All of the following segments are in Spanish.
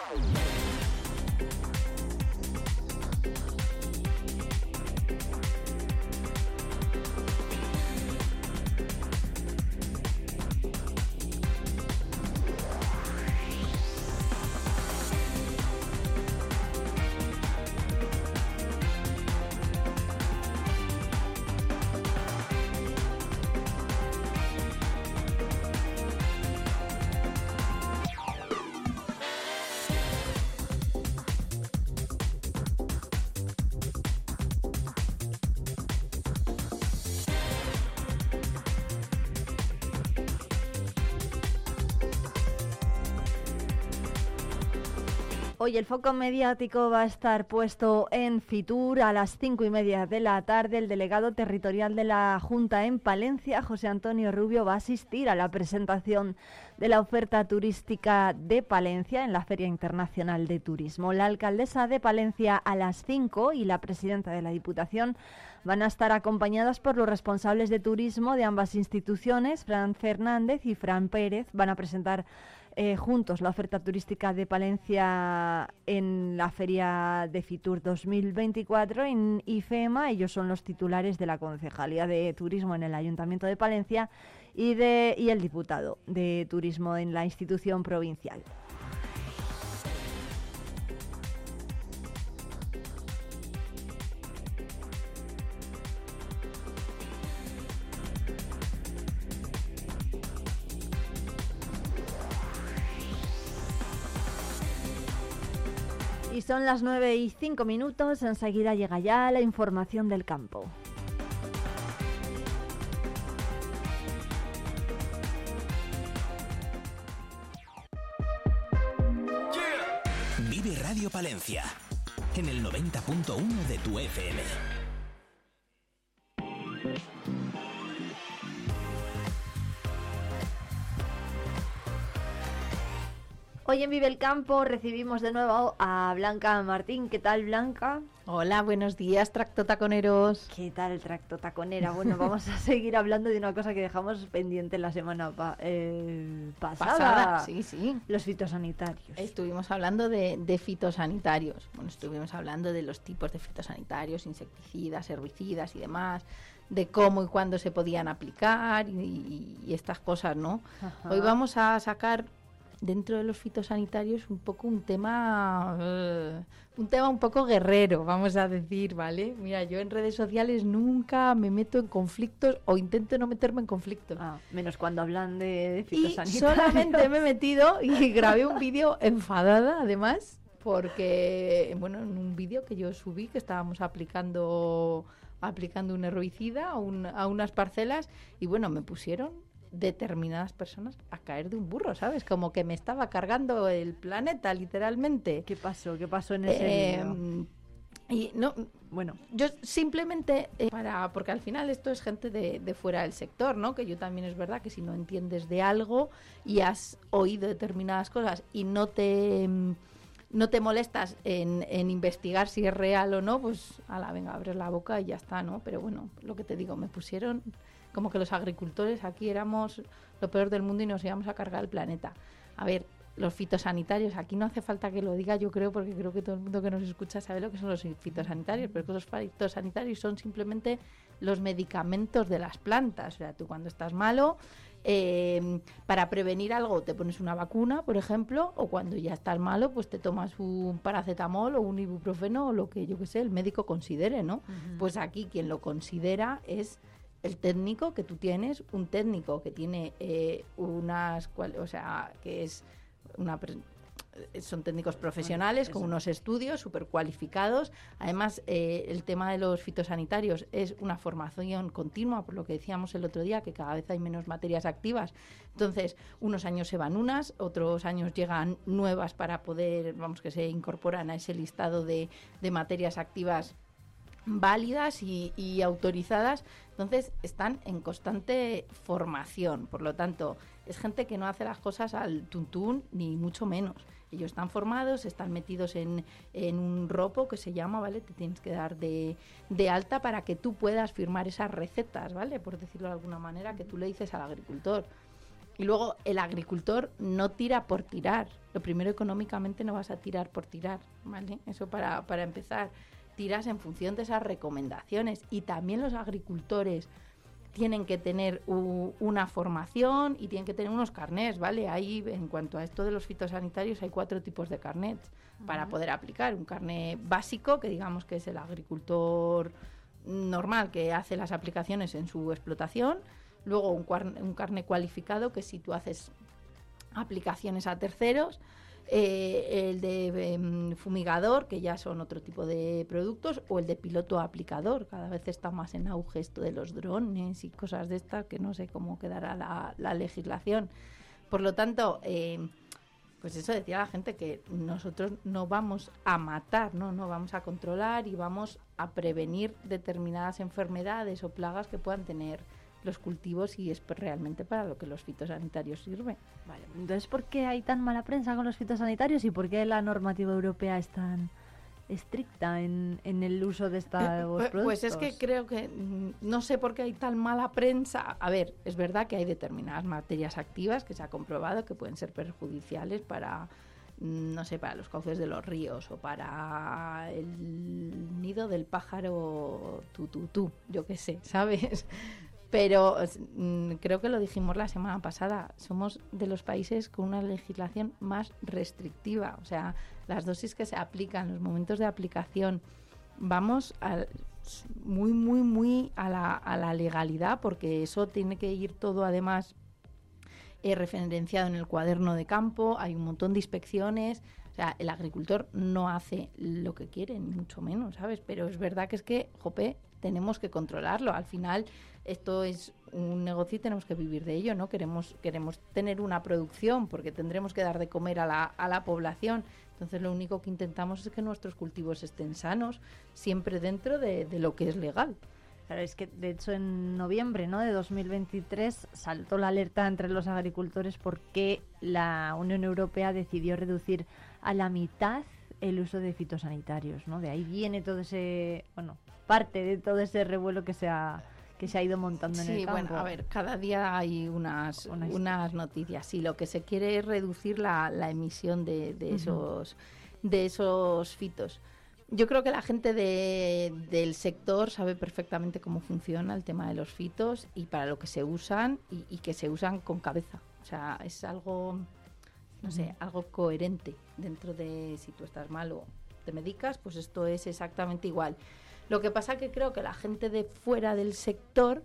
Oh. Hoy el foco mediático va a estar puesto en Fitur a las cinco y media de la tarde. El delegado territorial de la Junta en Palencia, José Antonio Rubio, va a asistir a la presentación de la oferta turística de Palencia en la Feria Internacional de Turismo. La alcaldesa de Palencia a las cinco y la presidenta de la Diputación van a estar acompañadas por los responsables de turismo de ambas instituciones, Fran Fernández y Fran Pérez. Van a presentar eh, juntos la oferta turística de Palencia en la Feria de Fitur 2024 en IFEMA. Ellos son los titulares de la Concejalía de Turismo en el Ayuntamiento de Palencia y, de, y el diputado de Turismo en la institución provincial. Son las 9 y 5 minutos, enseguida llega ya la información del campo. Vive Radio Palencia en el 90.1 de tu FM. Hoy en Vive el Campo recibimos de nuevo a Blanca Martín. ¿Qué tal, Blanca? Hola, buenos días, tractotaconeros. ¿Qué tal, tractotaconera? Bueno, vamos a seguir hablando de una cosa que dejamos pendiente la semana eh, pasada. Sí, sí. Los fitosanitarios. Estuvimos hablando de, fitosanitarios. Bueno, estuvimos hablando de los tipos de fitosanitarios, insecticidas, herbicidas y demás de cómo y cuándo se podían aplicar y, estas cosas, ¿no? Hoy vamos a sacar dentro de los fitosanitarios un poco un tema eh, un tema un poco guerrero vamos a decir vale mira yo en redes sociales nunca me meto en conflictos o intento no meterme en conflictos. Ah, menos cuando hablan de fitosanitarios y solamente me he metido y grabé un vídeo enfadada además porque bueno en un vídeo que yo subí que estábamos aplicando aplicando un herbicida a, a unas parcelas y bueno me pusieron determinadas personas a caer de un burro, ¿sabes? Como que me estaba cargando el planeta, literalmente. ¿Qué pasó? ¿Qué pasó en ese eh, Y no, bueno, yo simplemente eh, para, porque al final esto es gente de, de, fuera del sector, ¿no? Que yo también es verdad que si no entiendes de algo y has oído determinadas cosas y no te no te molestas en, en, investigar si es real o no, pues a la venga, abres la boca y ya está, ¿no? Pero bueno, lo que te digo, me pusieron como que los agricultores aquí éramos lo peor del mundo y nos íbamos a cargar el planeta. A ver, los fitosanitarios, aquí no hace falta que lo diga, yo creo, porque creo que todo el mundo que nos escucha sabe lo que son los fitosanitarios, pero los fitosanitarios son simplemente los medicamentos de las plantas. O sea, tú cuando estás malo, eh, para prevenir algo te pones una vacuna, por ejemplo, o cuando ya estás malo, pues te tomas un paracetamol o un ibuprofeno o lo que yo que sé, el médico considere, ¿no? Pues aquí quien lo considera es el técnico que tú tienes, un técnico que tiene eh, unas, o sea, que es una son técnicos profesionales con unos estudios súper cualificados. Además, eh, el tema de los fitosanitarios es una formación continua, por lo que decíamos el otro día, que cada vez hay menos materias activas. Entonces, unos años se van unas, otros años llegan nuevas para poder, vamos, que se incorporan a ese listado de, de materias activas válidas y, autorizadas, entonces están en constante formación. Por lo tanto, es gente que no hace las cosas al tuntún, ni mucho menos. Ellos están formados, están metidos en, en un ropo que se llama, ¿vale? Te tienes que dar de, de, alta para que tú puedas firmar esas recetas, ¿vale? Por decirlo de alguna manera, que tú le dices al agricultor. y luego el agricultor no tira por tirar. Lo primero económicamente no vas a tirar por tirar, ¿vale? Eso para, para empezar. Tiras en función de esas recomendaciones y también los agricultores tienen que tener una formación y tienen que tener unos carnets, ¿vale? Ahí, en cuanto a esto de los fitosanitarios, hay cuatro tipos de carnets para poder aplicar. Un carnet básico, que digamos que es el agricultor normal que hace las aplicaciones en su explotación. Luego un, un carnet cualificado, que si tú haces aplicaciones a terceros, eh, el de em, fumigador, que ya son otro tipo de productos, o el de piloto aplicador. Cada vez está más en auge esto de los drones y cosas de estas, que no sé cómo quedará la, legislación. Por lo tanto, em, pues eso decía la gente que nosotros no vamos a matar, ¿no? no vamos a controlar y vamos a prevenir determinadas enfermedades o plagas que puedan tener los cultivos y es realmente para lo que los fitosanitarios sirven. Vale, entonces, ¿por qué hay tan mala prensa con los fitosanitarios y por qué la normativa europea es tan estricta en, el uso de estos eh, pues, productos? Pues es que creo que mm, no sé por qué hay tan mala prensa. A ver, es verdad que hay determinadas materias activas que se ha comprobado que pueden ser perjudiciales para mm, no sé, para los cauces de los ríos o para el nido del pájaro tu, tu, tu yo qué sé, ¿sabes? Pero mm, creo que lo dijimos la semana pasada, somos de los países con una legislación más restrictiva. O sea, las dosis que se aplican, los momentos de aplicación, vamos muy, muy, muy a la, a la legalidad, porque eso tiene que ir todo además eh, referenciado en el cuaderno de campo, hay un montón de inspecciones. O sea, el agricultor no hace lo que quiere, ni mucho menos, ¿sabes? Pero es verdad que es que, jope, tenemos que controlarlo. Al final, esto es un negocio y tenemos que vivir de ello, ¿no? Queremos, queremos tener una producción porque tendremos que dar de comer a la, a la población. Entonces lo único que intentamos es que nuestros cultivos estén sanos, siempre dentro de, lo que es legal. Claro, es que de hecho en noviembre ¿no? de 2023 saltó la alerta entre los agricultores porque la Unión Europea decidió reducir a la mitad el uso de fitosanitarios, ¿no? De ahí viene todo ese, bueno, parte de todo ese revuelo que se ha que se ha ido montando en el campo. Sí, bueno, a ver, cada día hay unas, unas noticias. Sí, lo que se quiere es reducir la, la emisión de, de esos de esos fitos. Yo creo que la gente de, del sector sabe perfectamente cómo funciona el tema de los fitos y para lo que se usan y, y que se usan con cabeza. O sea, es algo, no sé, algo coherente dentro de si tú estás mal o te medicas, pues esto es exactamente igual. Lo que pasa que creo que la gente de fuera del sector,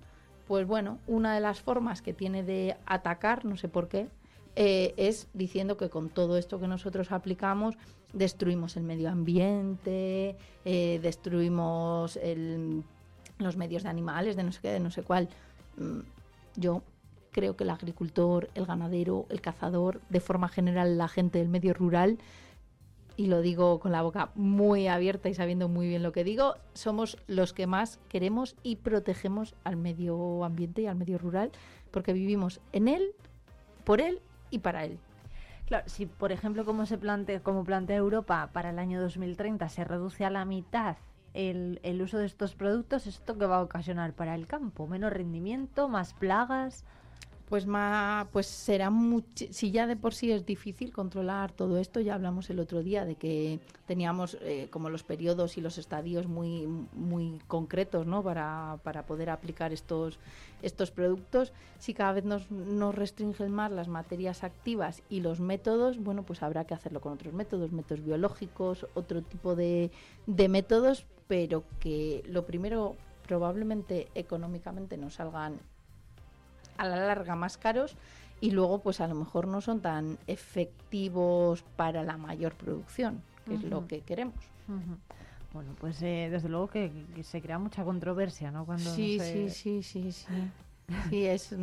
pues bueno, una de las formas que tiene de atacar, no sé por qué, eh, es diciendo que con todo esto que nosotros aplicamos destruimos el medio ambiente, eh, destruimos los medios de animales, de no sé qué, de no sé cuál. Mm, yo creo que el agricultor, el ganadero, el cazador, de forma general la gente del medio rural, y lo digo con la boca muy abierta y sabiendo muy bien lo que digo, somos los que más queremos y protegemos al medio ambiente y al medio rural, porque vivimos en él, por él y para él. Claro, si por ejemplo, como se plantea, como plantea Europa para el año 2030 se reduce a la mitad el, el uso de estos productos, ¿esto qué va a ocasionar para el campo? ¿Menos rendimiento? ¿Más plagas? Pues más pues será mucho si ya de por sí es difícil controlar todo esto ya hablamos el otro día de que teníamos eh, como los periodos y los estadios muy muy concretos no para, para poder aplicar estos estos productos si cada vez nos, nos restringen más las materias activas y los métodos bueno pues habrá que hacerlo con otros métodos métodos biológicos otro tipo de, de métodos pero que lo primero probablemente económicamente no salgan a la larga más caros y luego pues a lo mejor no son tan efectivos para la mayor producción, que es lo que queremos. Bueno, pues eh, desde luego que, se crea mucha controversia, ¿no? Cuando sí, sí, sí, sí, sí. sí, es,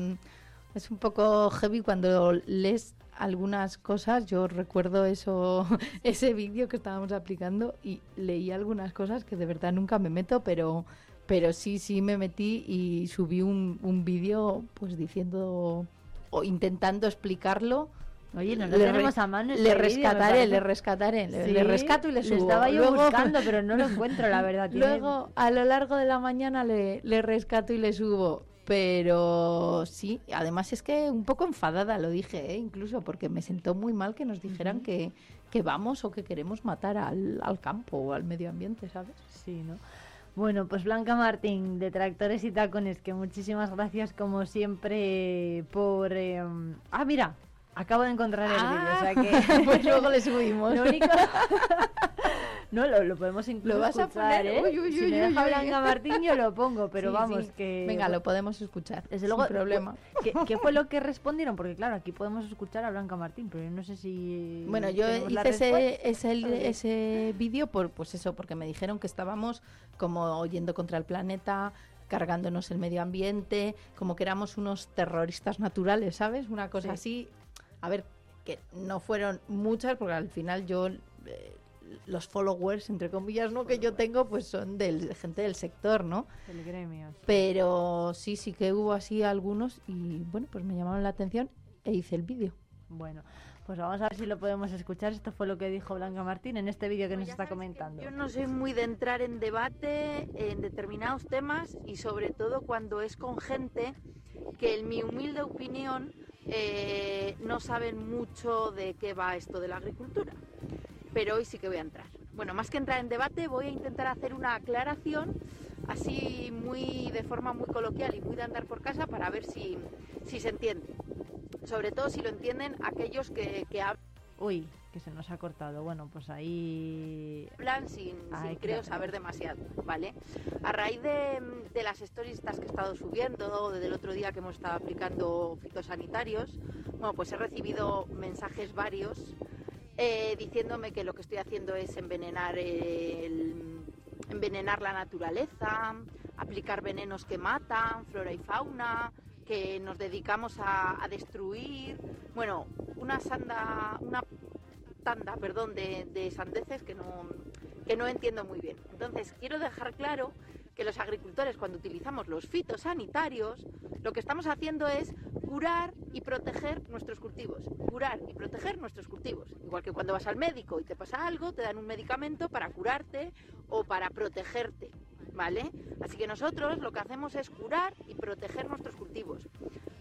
es un poco heavy cuando lees algunas cosas. Yo recuerdo eso, ese vídeo que estábamos aplicando y leí algunas cosas que de verdad nunca me meto, pero pero sí, sí me metí y subí un, un vídeo pues diciendo o intentando explicarlo. Oye, no lo tenemos a mano. Le rescataré, le rescataré, le, rescato y le subo. estaba yo buscando, pero no lo encuentro, la verdad. Luego, a lo largo de la mañana le, le rescato y le subo Pero sí, además es que un poco enfadada lo dije, ¿eh? incluso porque me sentó muy mal que nos dijeran que, que, vamos o que queremos matar al, al campo o al medio ambiente, ¿sabes? Sí, ¿no? Bueno, pues Blanca Martín, de Tractores y Tacones, que muchísimas gracias como siempre por... Eh, ah, mira, acabo de encontrar el vídeo, o sea que... Ah, pues luego le subimos. Lo único... No, lo, podemos incluso ¿Lo vas a poner? ¿eh? Uy, uy, si uy, me deja Blanca Martín yo lo pongo, pero vamos que... Venga, lo podemos escuchar, Desde luego, sin problema. ¿qué, ¿Qué, fue lo que respondieron? Porque claro, aquí podemos escuchar a Blanca Martín, pero yo no sé si... Bueno, yo hice ese, ese, ese vídeo por pues eso, porque me dijeron que estábamos como yendo contra el planeta, cargándonos el medio ambiente, como que éramos unos terroristas naturales, ¿sabes? Una cosa así. A ver, que no fueron muchas, porque al final yo... Eh, los followers, entre comillas, ¿no? que yo tengo, pues son de gente del sector, ¿no? Del gremio. Pero sí, sí que hubo así algunos y bueno, pues me llamaron la atención e hice el vídeo. Bueno, pues vamos a ver si lo podemos escuchar. Esto fue lo que dijo Blanca Martín en este vídeo que nos está comentando. Yo no soy muy de entrar en debate en determinados temas y sobre todo cuando es con gente que en mi humilde opinión eh, no saben mucho de qué va esto de la agricultura pero hoy sí que voy a entrar. Bueno, más que entrar en debate, voy a intentar hacer una aclaración así muy de forma muy coloquial y muy de andar por casa para ver si, si se entiende. Sobre todo si lo entienden aquellos que, que hablan. Uy, que se nos ha cortado. Bueno, pues ahí. Plan sin, sin creo saber demasiado, ¿vale? A raíz de, de, las stories estas que he estado subiendo, desde el otro día que hemos estado aplicando fitosanitarios, bueno, pues he recibido mensajes varios eh, diciéndome que lo que estoy haciendo es envenenar, el, envenenar la naturaleza, aplicar venenos que matan, flora y fauna, que nos dedicamos a, destruir, bueno, una sanda, una perdón, de, de sandeces que no, que no entiendo muy bien. Entonces, quiero dejar claro que los agricultores cuando utilizamos los fitosanitarios, lo que estamos haciendo es curar y proteger nuestros cultivos. Curar y proteger nuestros cultivos. Igual que cuando vas al médico y te pasa algo, te dan un medicamento para curarte o para protegerte. ¿Vale? Así que nosotros lo que hacemos es curar y proteger nuestros cultivos.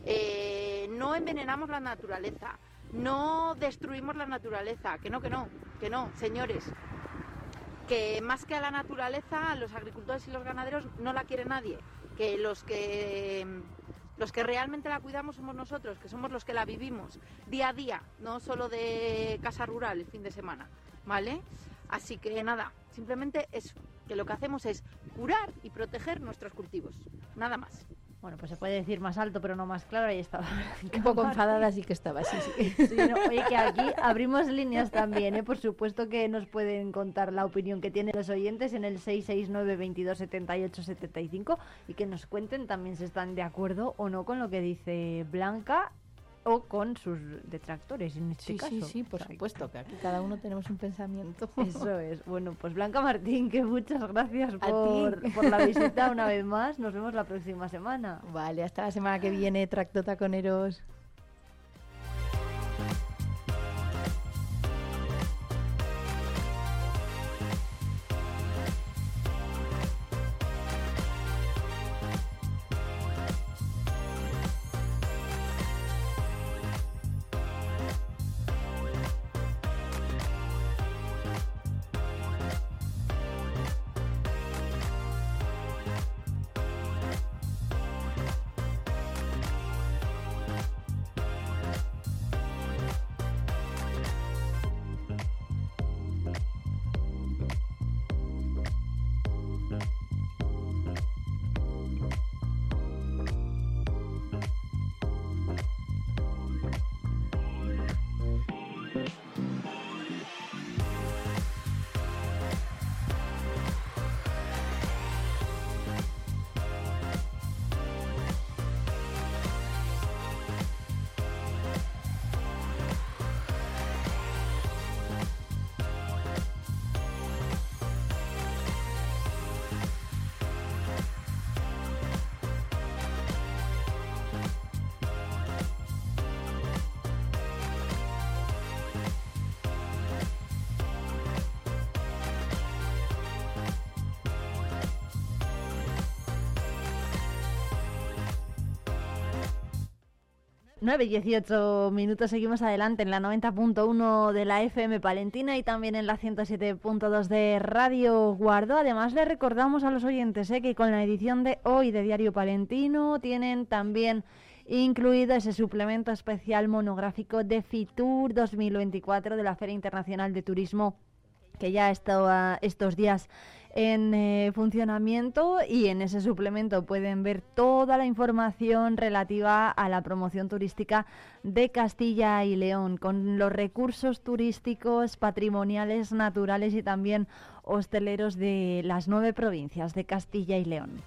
Eh, no envenenamos la naturaleza, no destruimos la naturaleza, que no, que no, que no, señores, que más que a la naturaleza, los agricultores y los ganaderos no la quiere nadie, que los que los que realmente la cuidamos somos nosotros, que somos los que la vivimos día a día, no solo de casa rural el fin de semana, ¿vale? Así que nada, simplemente es que lo que hacemos es curar y proteger nuestros cultivos, nada más. Bueno, pues se puede decir más alto, pero no más claro, ahí estaba. Un poco enfadada así que estaba, sí, sí. sí no, oye, que aquí abrimos líneas también, ¿eh? Por supuesto que nos pueden contar la opinión que tienen los oyentes en el 669 22 78 75 y que nos cuenten también si están de acuerdo o no con lo que dice Blanca o con sus detractores en este sí, caso. Sí, sí, por supuesto, que aquí cada uno tenemos un pensamiento. Eso es. Bueno, pues Blanca Martín, que muchas gracias por, por, la visita una vez más. Nos vemos la próxima semana. Vale, hasta la semana que viene, Tractotaconeros. 9 y 18 minutos, seguimos adelante en la 90.1 de la FM Palentina y también en la 107.2 de Radio Guardo. Además, le recordamos a los oyentes eh, que con la edición de hoy de Diario Palentino tienen también incluido ese suplemento especial monográfico de FITUR 2024 de la Feria Internacional de Turismo que ya ha estado estos días en eh, funcionamiento y en ese suplemento pueden ver toda la información relativa a la promoción turística de Castilla y León, con los recursos turísticos, patrimoniales, naturales y también hosteleros de las nueve provincias de Castilla y León.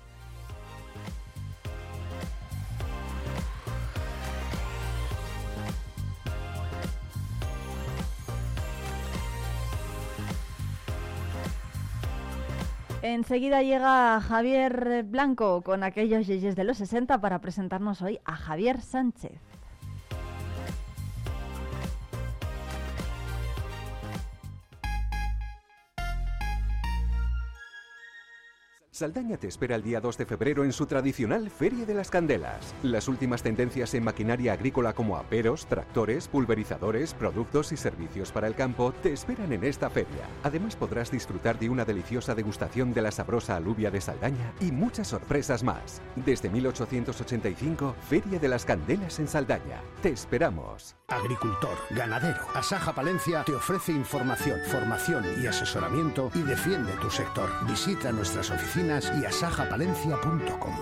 Enseguida llega Javier Blanco con aquellos yeyes de los 60 para presentarnos hoy a Javier Sánchez. Saldaña te espera el día 2 de febrero en su tradicional Feria de las Candelas. Las últimas tendencias en maquinaria agrícola como aperos, tractores, pulverizadores, productos y servicios para el campo te esperan en esta feria. Además podrás disfrutar de una deliciosa degustación de la sabrosa alubia de Saldaña y muchas sorpresas más. Desde 1885, Feria de las Candelas en Saldaña. Te esperamos. Agricultor, ganadero. Asaja Palencia te ofrece información, formación y asesoramiento y defiende tu sector. Visita nuestras oficinas y asajapalencia.com.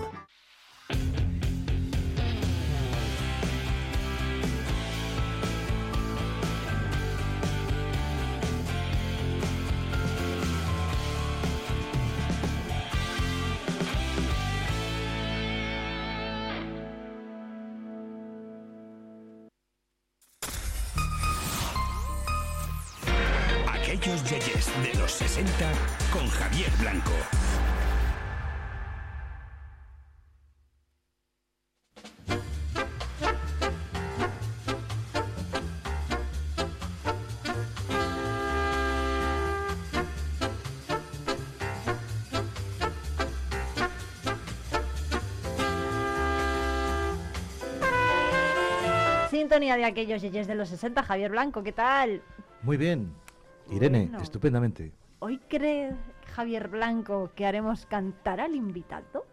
sintonía de aquellos yeyes de los 60. Javier Blanco, ¿qué tal? Muy bien. Irene, estupendamente. ¿Hoy cree Javier Blanco que haremos cantar al invitado?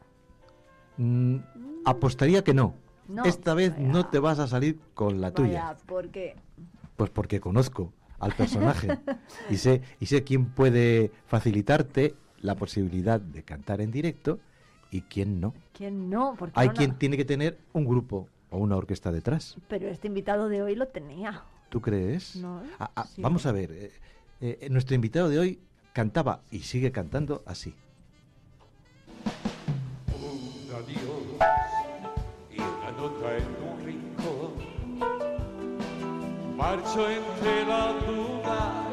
Mm, apostaría que no. Esta vez no te vas a salir con la tuya. ¿Por qué? Pues porque conozco al personaje y sé y sé quién puede facilitarte la posibilidad de cantar en directo y quién no. ¿Quién no? Hay quien tiene que tener un grupo o una orquesta detrás. Pero este invitado de hoy lo tenía. ¿Tú crees? No, ah, ah, Vamos a ver, eh, eh, nuestro invitado de hoy cantaba y sigue cantando así. Un adiós y una nota en un rincón. Marcho entre la duda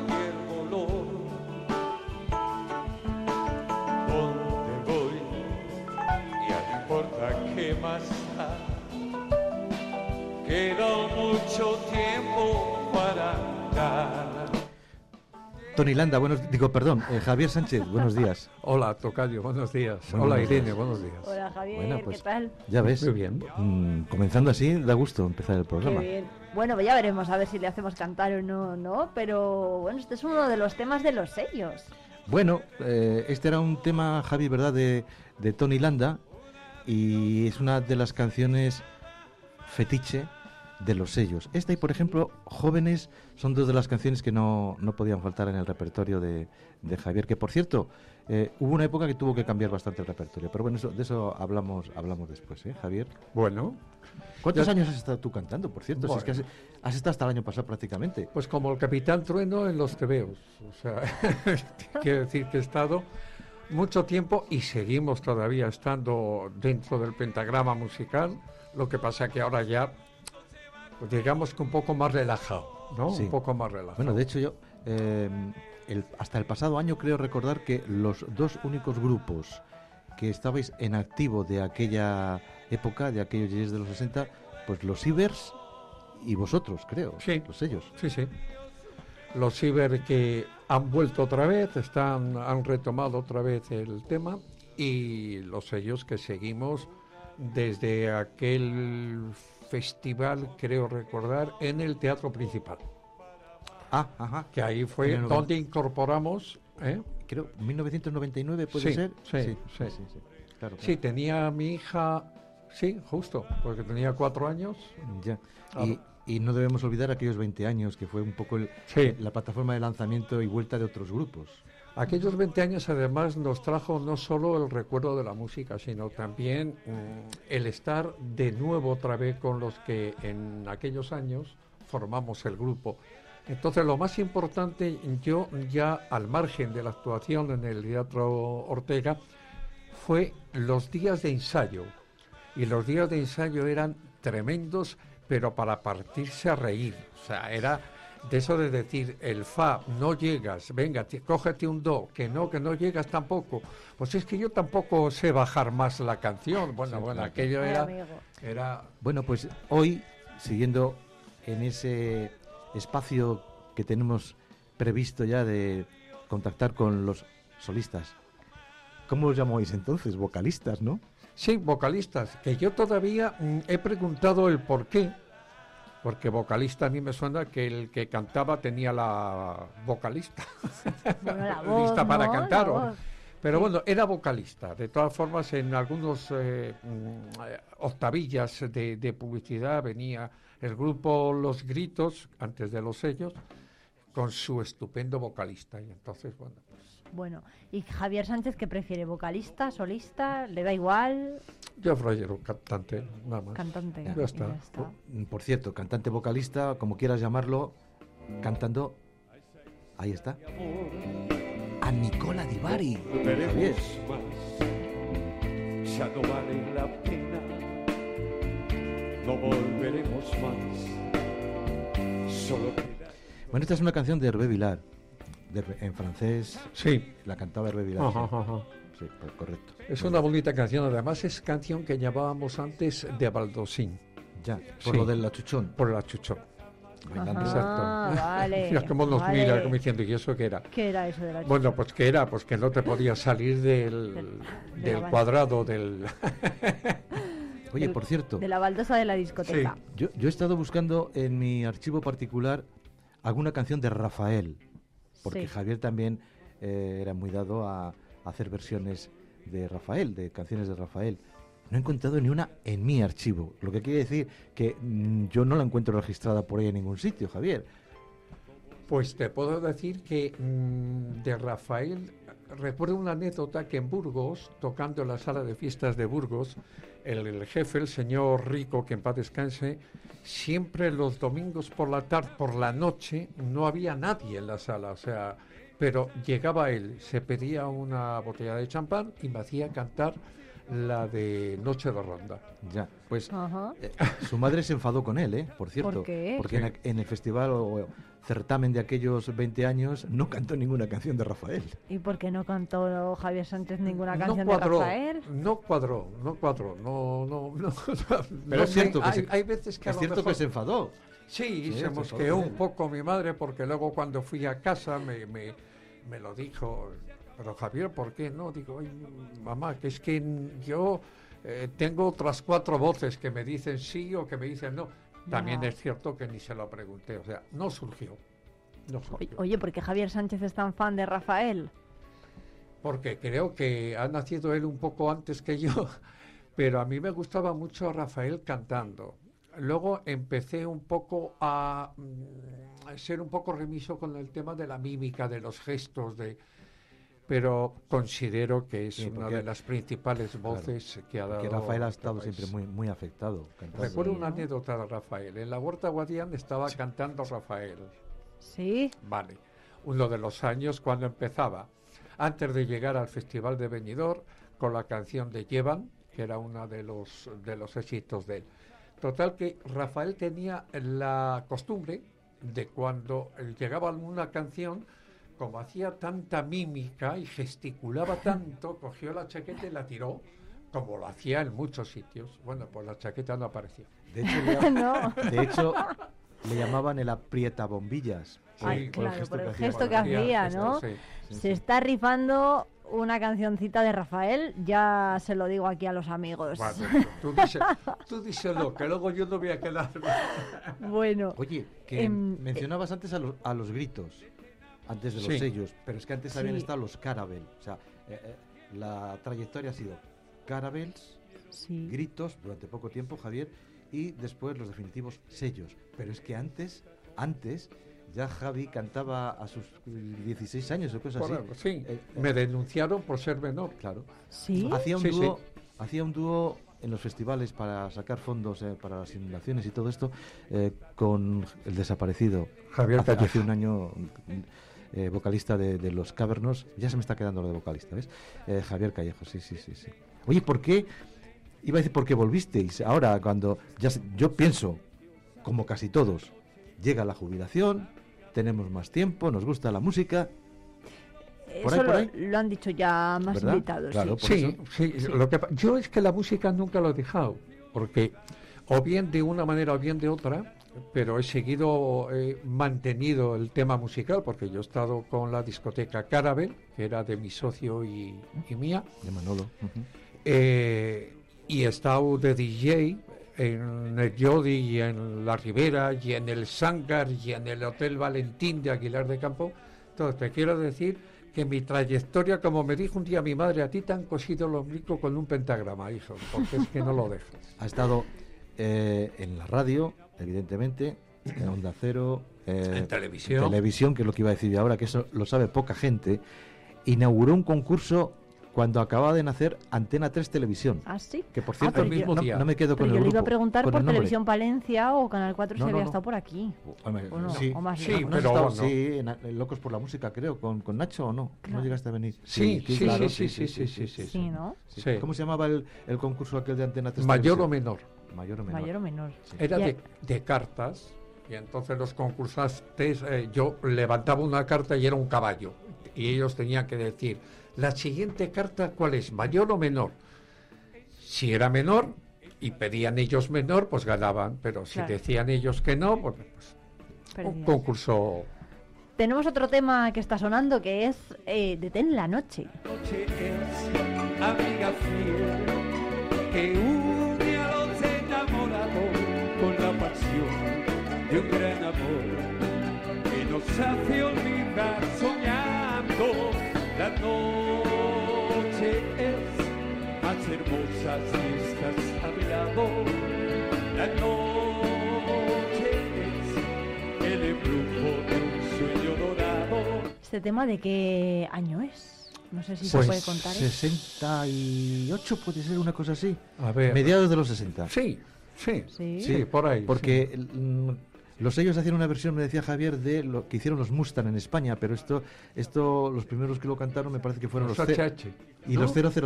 Queda mucho tiempo para dar. Tony Landa, buenos digo, perdón, eh, Javier Sánchez, buenos días. Hola, Tocayo, buenos días. Hola, Irene, buenos días. Hola, Javier, pues, ¿qué tal? Ya ves. Muy bien. Mm, comenzando así, da gusto empezar el programa. bien. Bueno, ya veremos a ver si le hacemos cantar o no, ¿no? Pero bueno, este es uno de los temas de los sellos. Bueno, eh, este era un tema, Javi, ¿verdad?, de, de Tony Landa. Y es una de las canciones fetiche de los sellos. Esta y, por ejemplo, Jóvenes son dos de las canciones que no, no podían faltar en el repertorio de, de Javier, que por cierto, eh, hubo una época que tuvo que cambiar bastante el repertorio, pero bueno, eso, de eso hablamos, hablamos después, ¿eh, Javier? Bueno. ¿Cuántos años has estado tú cantando, por cierto? Si es que has, estado hasta el año pasado prácticamente. Pues como el Capitán Trueno en los tebeos. O sea, quiero decir que he estado mucho tiempo y seguimos todavía estando dentro del pentagrama musical. Lo que pasa que ahora ya digamos que un poco más relajado, ¿no? Un poco más relajado. Bueno, de hecho yo, eh, hasta el pasado año creo recordar que los dos únicos grupos que estabais en activo de aquella época, de aquellos días de los 60, pues los Ibers y vosotros, creo, sí. los sellos. Sí, sí. Los Ibers que han vuelto otra vez, están, han retomado otra vez el tema y los sellos que seguimos desde aquel festival, creo recordar, en el Teatro Principal. Ah, ajá. Que ahí fue donde incorporamos... ¿eh? Creo, 1999 puede ser. Sí, sí, sí. sí, claro, sí, tenía mi hija, sí, justo, porque tenía cuatro años. Ya. Y, y, no debemos olvidar aquellos 20 años, que fue un poco el, la plataforma de lanzamiento y vuelta de otros grupos. Aquellos 20 años además nos trajo no solo el recuerdo de la música, sino también mm, el estar de nuevo otra vez con los que en aquellos años formamos el grupo. Entonces lo más importante, yo ya al margen de la actuación en el Teatro Ortega, fue los días de ensayo. Y los días de ensayo eran tremendos, pero para partirse a reír. O sea, era de eso de decir el fa, no llegas, venga, cógete un do, que no, que no llegas tampoco. Pues es que yo tampoco sé bajar más la canción. Bueno, bueno, aquello era, era... Bueno, pues hoy, siguiendo en ese espacio que tenemos previsto ya de contactar con los solistas, ¿cómo os llamáis entonces? Vocalistas, ¿no? Sí, vocalistas, que yo todavía mm, he preguntado el por qué porque vocalista a mí me suena que el que cantaba tenía la vocalista lista para cantar. pero bueno, era vocalista. De todas formas, en algunos eh, mm, octavillas de, publicidad venía el grupo Los Gritos, antes de los sellos, con su estupendo vocalista. Y entonces, bueno, bueno, ¿y Javier Sánchez qué prefiere? ¿Vocalista, solista? ¿Le da igual? Yo prefiero cantante, nada más. Cantante. Ya, está. Por, cierto, cantante, vocalista, como quieras llamarlo, cantando. Ahí está. A Nicola Di Bari. Ya no vale la pena. No volveremos más. Solo Bueno, esta es una canción de Hervé Vilar en francés. Sí. La cantaba Hervé Sí, pues, correcto. Es una bonita canción, además es canción que llamábamos antes de Baldosín. Ya, por lo del achuchón. Por el achuchón. Exacto. Vale, Mira cómo nos mira, como diciendo, ¿y eso qué era? ¿Qué era eso del Bueno, pues ¿qué era? Pues que no te podías salir del, del, cuadrado del... Oye, por cierto... De la baldosa de la discoteca. Yo, yo he estado buscando en mi archivo particular alguna canción de Rafael porque Javier también eh, era muy dado a, hacer versiones de Rafael, de canciones de Rafael. No he encontrado ni una en mi archivo, lo que quiere decir que mm, yo no la encuentro registrada por ahí en ningún sitio, Javier. Pues te puedo decir que mm, de Rafael recuerdo una anécdota que en Burgos, tocando en la sala de fiestas de Burgos, el, jefe, el señor Rico, que en paz descanse, siempre los domingos por la tarde, por la noche, no había nadie en la sala, o sea, pero llegaba él, se pedía una botella de champán y me hacía cantar la de Noche de Ronda. Ya, pues eh, su madre se enfadó con él, ¿eh? Por cierto. Porque en, el festival o, certamen de aquellos 20 años no cantó ninguna canción de Rafael. ¿Y por qué no cantó Javier Sánchez ninguna canción de Rafael? No cuadró, no cuadró, no, no, no. Pero es cierto que, se, hay veces que, es cierto que se enfadó. Sí, se mosqueó un poco mi madre porque luego cuando fui a casa me, me, me lo dijo pero Javier, ¿por qué no? Digo, mamá, que es que yo eh, tengo otras cuatro voces que me dicen sí o que me dicen no. También es cierto que ni se lo pregunté, o sea, no surgió. No surgió. Oye, ¿por qué Javier Sánchez es tan fan de Rafael? Porque creo que ha nacido él un poco antes que yo, pero a mí me gustaba mucho Rafael cantando. Luego empecé un poco a, mm, a ser un poco remiso con el tema de la mímica, de los gestos, de, pero considero que es una de las principales voces que ha dado. Que Rafael ha estado siempre muy, muy afectado. Recuerdo una anécdota de Rafael. En la Huerta Guadián estaba cantando Rafael. Sí. Vale. Uno de los años cuando empezaba, antes de llegar al Festival de Benidorm, con la canción de Llevan, que era uno de los, de los éxitos de él. Total que Rafael tenía la costumbre de cuando llegaba alguna canción, como hacía tanta mímica y gesticulaba tanto, cogió la chaqueta y la tiró, como lo hacía en muchos sitios. Bueno, pues la chaqueta no apareció. De hecho, le, de hecho, le llamaban el aprieta bombillas. claro, por el gesto que hacía, ¿no? Se está rifando una cancioncita de Rafael, ya se lo digo aquí a los amigos. Vale, tú, dices, tú díselo, que luego yo no voy a quedar. bueno. Oye, que em, mencionabas antes a, los, a los gritos, antes de los sellos, pero es que antes habían estado los Carabel. O sea, eh, eh, la trayectoria ha sido Carabels, gritos durante poco tiempo, Javier, y después los definitivos sellos. Pero es que antes, antes ya Javi cantaba a sus 16 años o cosas así. Sí, eh, eh, me denunciaron por ser menor. Claro. Sí. Hacía un dúo, hacía un dúo en los festivales para sacar fondos eh, para las inundaciones y todo esto con el desaparecido Javier hace, hace un año vocalista de, los Cavernos. Ya se me está quedando lo de vocalista, ¿ves? Javier Callejo, sí, sí, sí, sí. Oye, ¿por qué? Iba a decir por qué volvisteis. Ahora, cuando ya yo pienso, como casi todos, llega la jubilación, tenemos más tiempo, nos gusta la música. Eso Lo, han dicho ya más invitados. sí, sí, Lo que, yo es que la música nunca lo he dejado, porque o bien de una manera o bien de otra, pero he seguido he mantenido el tema musical, porque yo he estado con la discoteca Carabel, que era de mi socio y, mía. De Manolo. Eh, y he estado de DJ en el Yodi y en La Ribera y en el Sangar y en el Hotel Valentín de Aguilar de Campo. Entonces, te quiero decir que mi trayectoria, como me dijo un día mi madre, a ti te han cosido el ombligo con un pentagrama, hijo, porque es que no lo dejas. Ha estado eh, en la radio, evidentemente, en Onda Cero, eh, en televisión. televisión, que es lo que iba a decir yo ahora, que eso lo sabe poca gente. Inauguró un concurso cuando acababa de nacer Antena 3 Televisión. ¿Ah, sí? Que por cierto, el mismo día. No, me quedo con pero el yo le iba a preguntar por Televisión Palencia o Canal 4 si había estado por aquí. sí, o más sí pero sí, en, Locos por la Música, creo, con, con Nacho o no. ¿No llegaste a venir? Sí, sí, sí, sí, sí, sí, sí, sí, ¿no? ¿Cómo se llamaba el, el, concurso aquel de Antena 3 Mayor o menor. Mayor o menor. Mayor o menor. Era de, de cartas. Y entonces los concursantes, eh, yo levantaba una carta y era un caballo. Y ellos tenían que decir, la siguiente carta, ¿cuál es? ¿Mayor o menor? Si era menor y pedían ellos menor, pues ganaban, pero si decían ellos que no, pues, pues un concurso. Tenemos otro tema que está sonando que es eh, Detén la noche. Noche es amiga fiel que de un gran amor que nos hace olvidar soñando la noche es más hermosa si estás a mi lado. La noche es el embrujo de un sueño dorado. ¿Este tema de qué año es? No sé si se pues puede contar. 68 puede ser una cosa así. A ver. Mediados de los 60. Sí, sí, sí, sí por ahí. Porque los sellos hacían una versión, me decía Javier, de lo que hicieron los Mustang en España, pero esto, esto los primeros que lo cantaron me parece que fueron los, HH. Y los 007.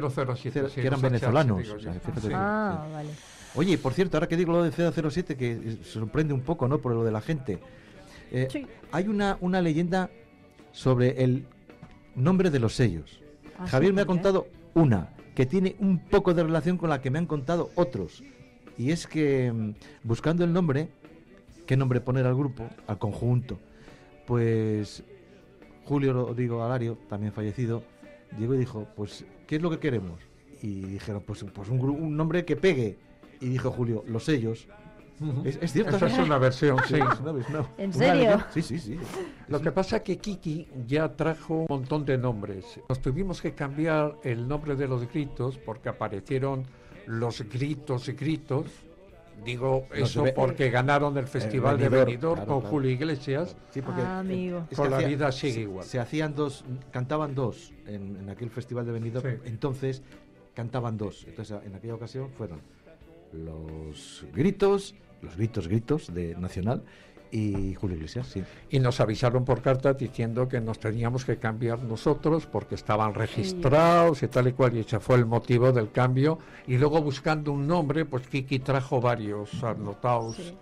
Los 007, que eran venezolanos. ah, vale. Oye, por cierto, ahora que digo lo de 007, que sorprende un poco, ¿no? Por lo de la gente. Eh, hay una, una leyenda sobre el nombre de los sellos. Ah, Javier me ha contado una que tiene un poco de relación con la que me han contado otros. Y es que mm, buscando el nombre, qué nombre poner al grupo, al conjunto. Pues Julio Rodrigo Alario, también fallecido, llegó y dijo, pues, ¿qué es lo que queremos? Y dijeron, pues, pues un, un nombre que pegue. Y dijo Julio, los sellos. ¿Es, cierto? Esa es una versión, sí. ¿En serio? Sí, sí, sí. Lo que pasa es que Kiki ya trajo un montón de nombres. Nos tuvimos que cambiar el nombre de los gritos porque aparecieron los gritos y gritos Digo eso porque ganaron el Festival de Benidorm con Julio Iglesias. Sí, porque ah, con la vida sigue igual. Se hacían dos, cantaban dos en, aquel Festival de Benidorm. Entonces cantaban dos. Entonces en aquella ocasión fueron los gritos, los gritos, gritos de Nacional y Julio Iglesias, sí. Y nos avisaron por carta diciendo que nos teníamos que cambiar nosotros porque estaban registrados y tal y cual, y ese fue el motivo del cambio. Y luego buscando un nombre, pues Kiki trajo varios anotados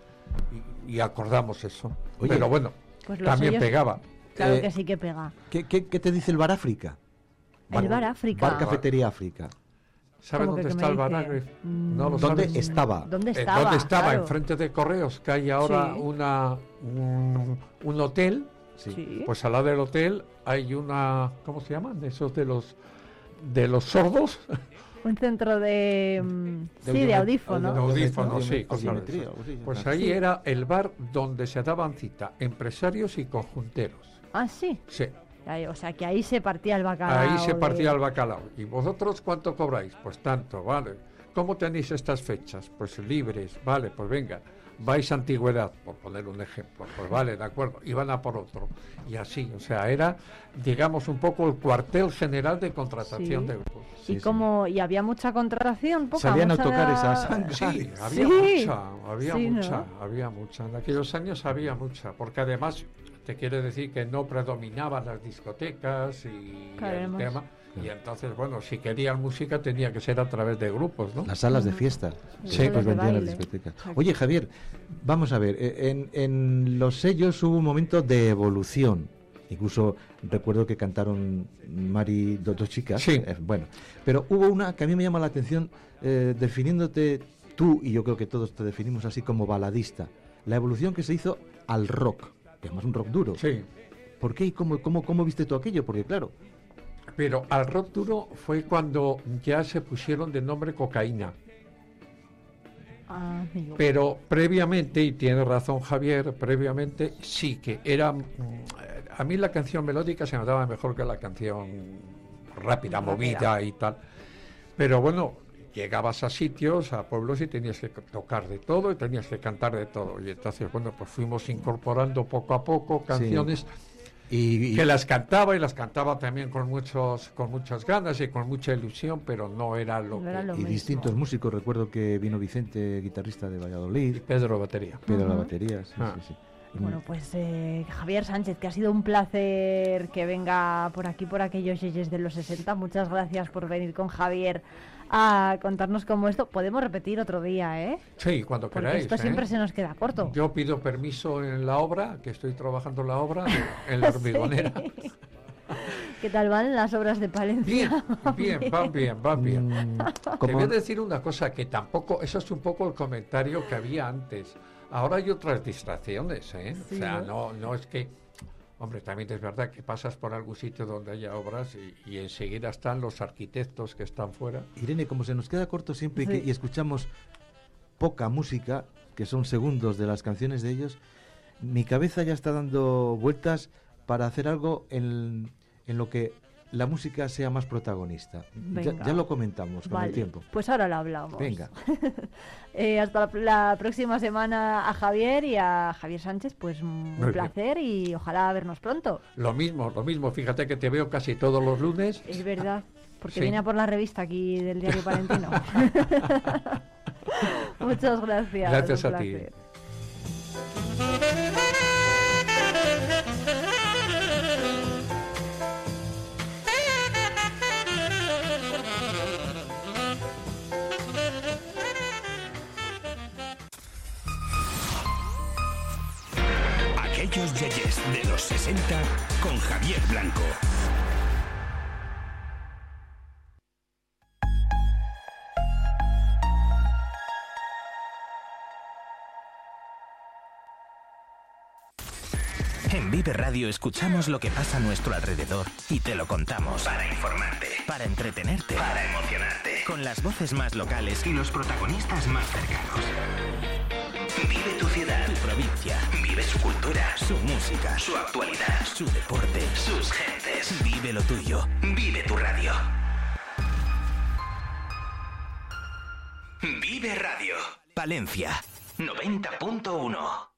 y, acordamos eso. Pero bueno, pues también pegaba. Claro eh, que sí que pega. ¿qué, qué, te dice el Bar África? el Bar África. Bar Cafetería África. ¿Sabe dónde está el Bar No lo ¿Dónde estaba? ¿Dónde eh, estaba? ¿Dónde estaba? Enfrente de Correos, que hay ahora una, un, hotel Sí. Pues al lado del hotel hay una, ¿cómo se llaman? Esos de los de los sordos. Un centro de, mm, De sí, de audífonos. De audífonos, sí, Pues ah. ahí Sí. era el bar donde se daban cita empresarios y conjunteros. Ah, sí. Sí, O sea, que ahí se partía el bacalao. ahí se de- partía el bacalao. ¿Y vosotros cuánto cobráis? Pues tanto, vale. ¿Cómo tenéis estas fechas? Pues libres, vale, pues venga. Vais a antigüedad, por poner un ejemplo. Pues vale, de acuerdo. Y van a por otro. Y así, o sea, era, digamos, un poco el cuartel general de contratación Sí. de grupos. y como y había mucha contratación, poca Sabían mucha- autocar esas Sí, había Sí. mucha, había Sí, ¿no? mucha, había mucha. En aquellos años había mucha, porque además te quiere decir que no predominaban las discotecas y el tema. Y entonces, bueno, si querían música tenía que ser a través de grupos, ¿no? Las salas de fiesta. Sí, pues vendían las discotecas. Oye, Javier, vamos a ver. eh, En, en los sellos hubo un momento de evolución. Incluso recuerdo que cantaron Mari, dos, dos chicas. Sí. eh, bueno, pero hubo una que a mí me llama la atención, eh, definiéndote tú, y yo creo que todos te definimos así como baladista. La evolución que se hizo al rock, que además un rock duro. Sí. ¿Por qué y cómo, cómo, cómo viste tú aquello? Porque claro, Pero al rock duro fue cuando ya se pusieron de nombre cocaína. Ah. Pero previamente, y tiene razón Javier, previamente sí que era... mm, A mí la canción melódica se me daba mejor que la canción Rápida. movida y tal. Pero bueno, llegabas a sitios, a pueblos y tenías que tocar de todo y tenías que cantar de todo. Y entonces, bueno, pues fuimos incorporando poco a poco canciones y, y- que las cantaba y las cantaba también con muchos con muchas ganas y con mucha ilusión, pero no era lo No era que... lo y mismo. distintos músicos. Recuerdo que vino Vicente, guitarrista de Valladolid, Pedro Batería. Pedro la batería. sí, Ah. sí, sí. Bueno, pues eh, Javier Sánchez, que ha sido un placer que venga por aquí, por aquellos yeyes de los 60. Muchas gracias por venir con Javier a contarnos cómo esto. Podemos repetir otro día, ¿eh? Sí, cuando Porque queráis. esto ¿eh? siempre se nos queda corto. Yo pido permiso en la obra, que estoy trabajando en la obra, de- en la hormigonera. ¿Qué tal van las obras de Palencia? Bien, bien, van bien, van bien. Mm, Te voy a decir una cosa que tampoco, eso es un poco el comentario que había antes. Ahora hay otras distracciones, ¿eh? Sí, o sea, ¿no? no, no es que, hombre, también es verdad que pasas por algún sitio donde haya obras y, y enseguida están los arquitectos que están fuera. Irene, como se nos queda corto siempre y, Sí. que, y escuchamos poca música, que son segundos de las canciones de ellos, mi cabeza ya está dando vueltas para hacer algo en, en lo que la música sea más protagonista. Ya, lo comentamos con Vale, el tiempo. pues ahora lo hablamos. Venga. Eh, hasta la, la próxima semana a Javier y a Javier Sánchez, pues un placer y ojalá vernos pronto. Lo mismo, lo mismo, fíjate que te veo casi todos los lunes. Es verdad, porque Sí. viene a por la revista aquí del diario Palentino. Muchas gracias. Gracias a ti. Yeyes de los 60 con Javier Blanco. En Vive Radio escuchamos lo que pasa a nuestro alrededor y te lo contamos. Para informarte, para entretenerte, para emocionarte. Con las voces más locales y los protagonistas más cercanos. Vive tu ciudad, tu provincia. Vive su cultura, su música, su actualidad, su deporte, sus gentes. Vive lo tuyo. Vive tu radio. Vive Radio. Palencia 90.1.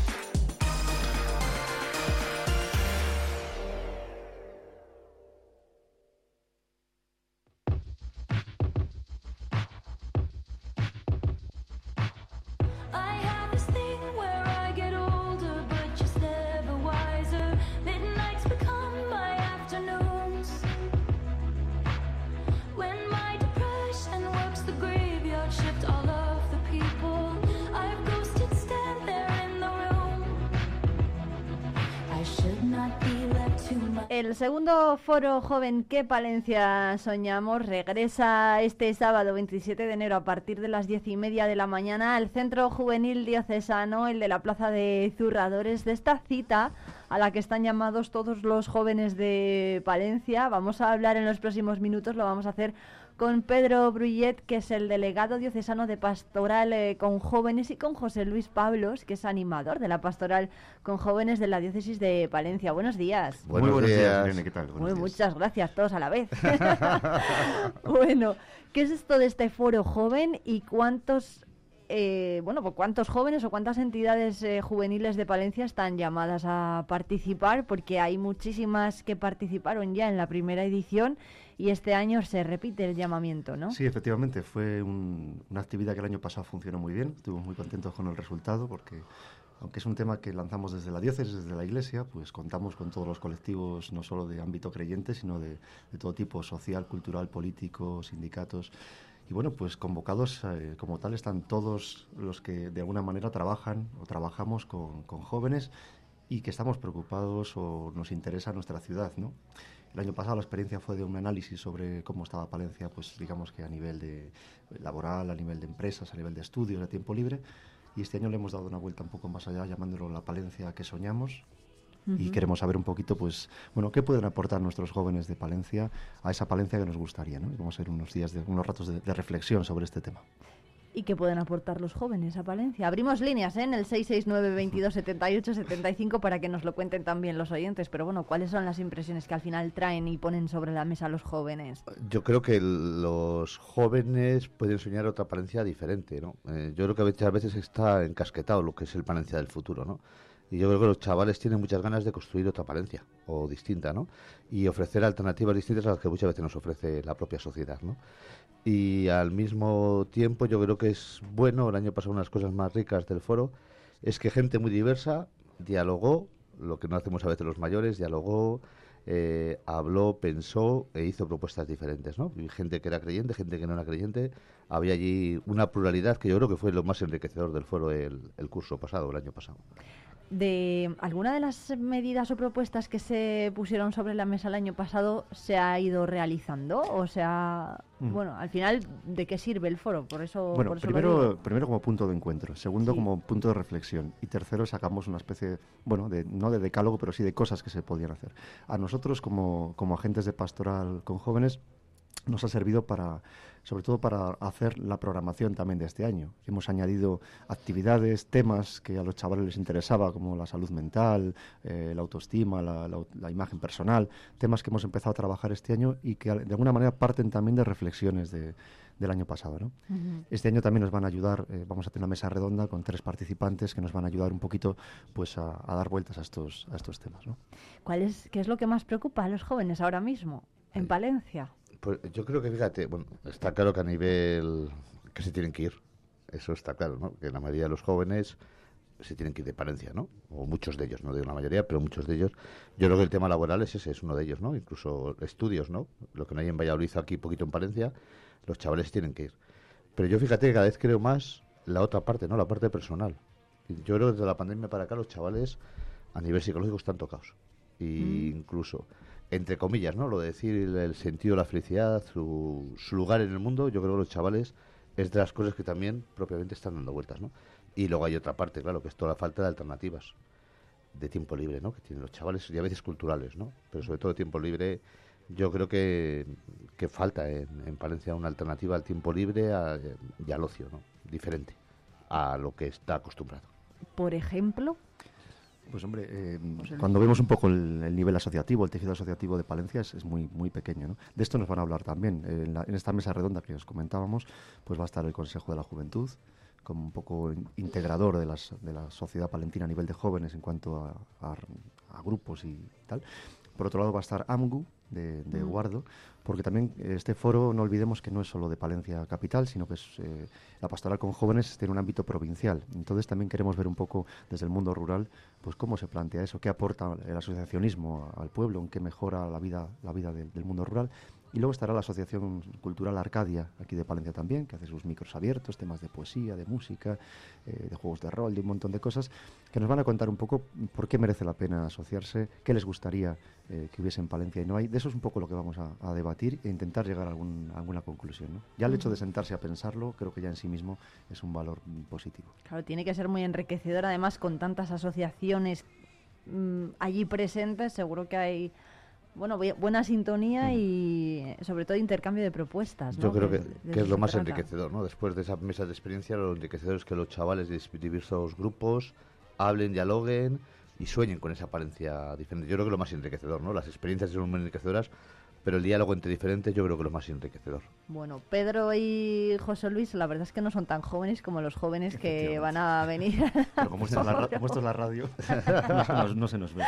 El segundo foro joven que Palencia soñamos regresa este sábado 27 de enero a partir de las diez y media de la mañana al Centro Juvenil Diocesano, el de la Plaza de Zurradores. De esta cita a la que están llamados todos los jóvenes de Palencia, vamos a hablar en los próximos minutos, lo vamos a hacer con Pedro Bruyet, que es el delegado diocesano de Pastoral eh, con Jóvenes, y con José Luis Pablos, que es animador de la Pastoral con Jóvenes de la Diócesis de Palencia. Buenos días. Buenos, Muy buenos días, días. Irene, ¿qué tal? Buenos Muy, días. muchas gracias, todos a la vez. bueno, ¿qué es esto de este foro joven y cuántos, eh, bueno, pues cuántos jóvenes o cuántas entidades eh, juveniles de Palencia están llamadas a participar? Porque hay muchísimas que participaron ya en la primera edición y este año se repite el llamamiento, ¿no? Sí, efectivamente, fue un- una actividad que el año pasado funcionó muy bien. Estuvimos muy contentos con el resultado porque, aunque es un tema que lanzamos desde la diócesis, desde la iglesia, pues contamos con todos los colectivos, no solo de ámbito creyente, sino de, de todo tipo, social, cultural, político, sindicatos. Y bueno, pues convocados eh, como tal están todos los que de alguna manera trabajan o trabajamos con, con jóvenes y que estamos preocupados o nos interesa nuestra ciudad, ¿no? El año pasado la experiencia fue de un análisis sobre cómo estaba Palencia, pues digamos que a nivel de laboral, a nivel de empresas, a nivel de estudios, de tiempo libre. Y este año le hemos dado una vuelta un poco más allá, llamándolo la Palencia que soñamos. Y queremos saber un poquito, pues, bueno, qué pueden aportar nuestros jóvenes de Palencia a esa Palencia que nos gustaría, vamos a ir unos días, de, unos ratos de, de reflexión sobre este tema. ¿Y qué pueden aportar los jóvenes a Palencia? Abrimos líneas ¿eh? en el 669 22 78 75 para que nos lo cuenten también los oyentes. Pero bueno, ¿cuáles son las impresiones que al final traen y ponen sobre la mesa los jóvenes? Yo creo que los jóvenes pueden soñar otra Palencia diferente, ¿no? Eh, yo creo que muchas veces está encasquetado lo que es el Palencia del futuro, ¿no? Y yo creo que los chavales tienen muchas ganas de construir otra Palencia, o distinta, ¿no? Y ofrecer alternativas distintas a las que muchas veces nos ofrece la propia sociedad, ¿no? Y al mismo tiempo yo creo que es bueno, el año pasado una de las cosas más ricas del foro, es que gente muy diversa dialogó, lo que no hacemos a veces los mayores, dialogó, eh, habló, pensó e hizo propuestas diferentes, ¿no? Gente que era creyente, gente que no era creyente, había allí una pluralidad que yo creo que fue lo más enriquecedor del foro el, el curso pasado, el año pasado. De alguna de las medidas o propuestas que se pusieron sobre la mesa el año pasado se ha ido realizando o sea Mm. bueno al final de qué sirve el foro por eso Bueno, por eso lo primero, primero como punto de encuentro, segundo Sí. como punto de reflexión y tercero sacamos una especie, bueno, de, no de decálogo, pero sí de cosas que se podían hacer. A nosotros como, como agentes de pastoral con jóvenes nos ha servido para, sobre todo para hacer la programación también de este año. Hemos añadido actividades, temas que a los chavales les interesaba, como la salud mental, eh, la autoestima, la, la- la imagen personal, temas que hemos empezado a trabajar este año y que de alguna manera parten también de reflexiones de- del año pasado. ¿no? Este año también nos van a ayudar, eh, vamos a tener una mesa redonda con tres participantes que nos van a ayudar un poquito pues a, a dar vueltas a estos, a estos temas. ¿no? ¿Cuál es qué es lo que más preocupa a los jóvenes ahora mismo en Palencia Pues yo creo que, fíjate, bueno, está claro que a nivel que se tienen que ir, eso está claro, ¿no? Que la mayoría de los jóvenes se tienen que ir de Palencia, ¿no? O muchos de ellos, no digo la mayoría, pero muchos de ellos. Yo creo que el tema laboral es ese, es uno de ellos, ¿no? Incluso estudios, ¿no? Lo que no hay en Valladolid, aquí poquito en Palencia, los chavales tienen que ir. Pero yo fíjate que cada vez creo más la otra parte, ¿no? La parte personal. Yo creo que desde la pandemia para acá los chavales a nivel psicológico están tocados. Y Mm. incluso, entre comillas, ¿no? Lo de decir el, sentido de la felicidad, su, su lugar en el mundo, yo creo que los chavales es de las cosas que también propiamente están dando vueltas, ¿no? Y luego hay otra parte, claro, que es toda la falta de alternativas de tiempo libre, ¿no? Que tienen los chavales y a veces culturales, ¿no? Pero sobre todo tiempo libre, yo creo que, que falta en, en Palencia una alternativa al tiempo libre a- y al ocio, ¿no? Diferente a lo que está acostumbrado. por ejemplo Pues hombre, eh, Luis. cuando vemos un poco el, el nivel asociativo, el tejido asociativo de Palencia es, es muy muy pequeño. ¿no? De esto nos van a hablar también. Eh, en, la- en esta mesa redonda que os comentábamos, pues va a estar el Consejo de la Juventud como un poco in- integrador de, las, de la sociedad palentina a nivel de jóvenes en cuanto a, a- a grupos y tal. Por otro lado va a estar AMGU de, de Mm. Guardo, porque también eh, este foro no olvidemos que no es solo de Palencia capital, sino que es, eh, la pastoral con jóvenes tiene un ámbito provincial. Entonces también queremos ver un poco desde el mundo rural pues cómo se plantea eso, qué aporta el asociacionismo al pueblo, en qué mejora la vida, la vida del mundo rural. Y luego estará la Asociación Cultural Arcadia, aquí de Palencia también, que hace sus micros abiertos, temas de poesía, de música, eh, de juegos de rol, de un montón de cosas, que nos van a contar un poco por qué merece la pena asociarse, qué les gustaría eh, que hubiese en Palencia y no hay. De eso es un poco lo que vamos a, a debatir e intentar llegar a, algún- a alguna conclusión. ¿no? Ya el hecho de sentarse a pensarlo, creo que ya en sí mismo es un valor mm, positivo. Claro, tiene que ser muy enriquecedor, además con tantas asociaciones mm, allí presentes, seguro que hay bueno bu- buena sintonía y sobre todo intercambio de propuestas. Yo ¿no? creo que, que es lo más trata. enriquecedor, ¿no? Después de esa mesa de experiencia, lo enriquecedor es que los chavales de diversos grupos hablen, dialoguen y sueñen con esa Palencia diferente. Yo creo que es lo más enriquecedor, ¿no? Las experiencias son muy enriquecedoras, pero el diálogo entre diferentes yo creo que es lo más enriquecedor. Bueno, Pedro y José Luis, la verdad es que no son tan jóvenes como los jóvenes que van a venir. Pero como esto es la, radio, no, se nos, no se nos ve.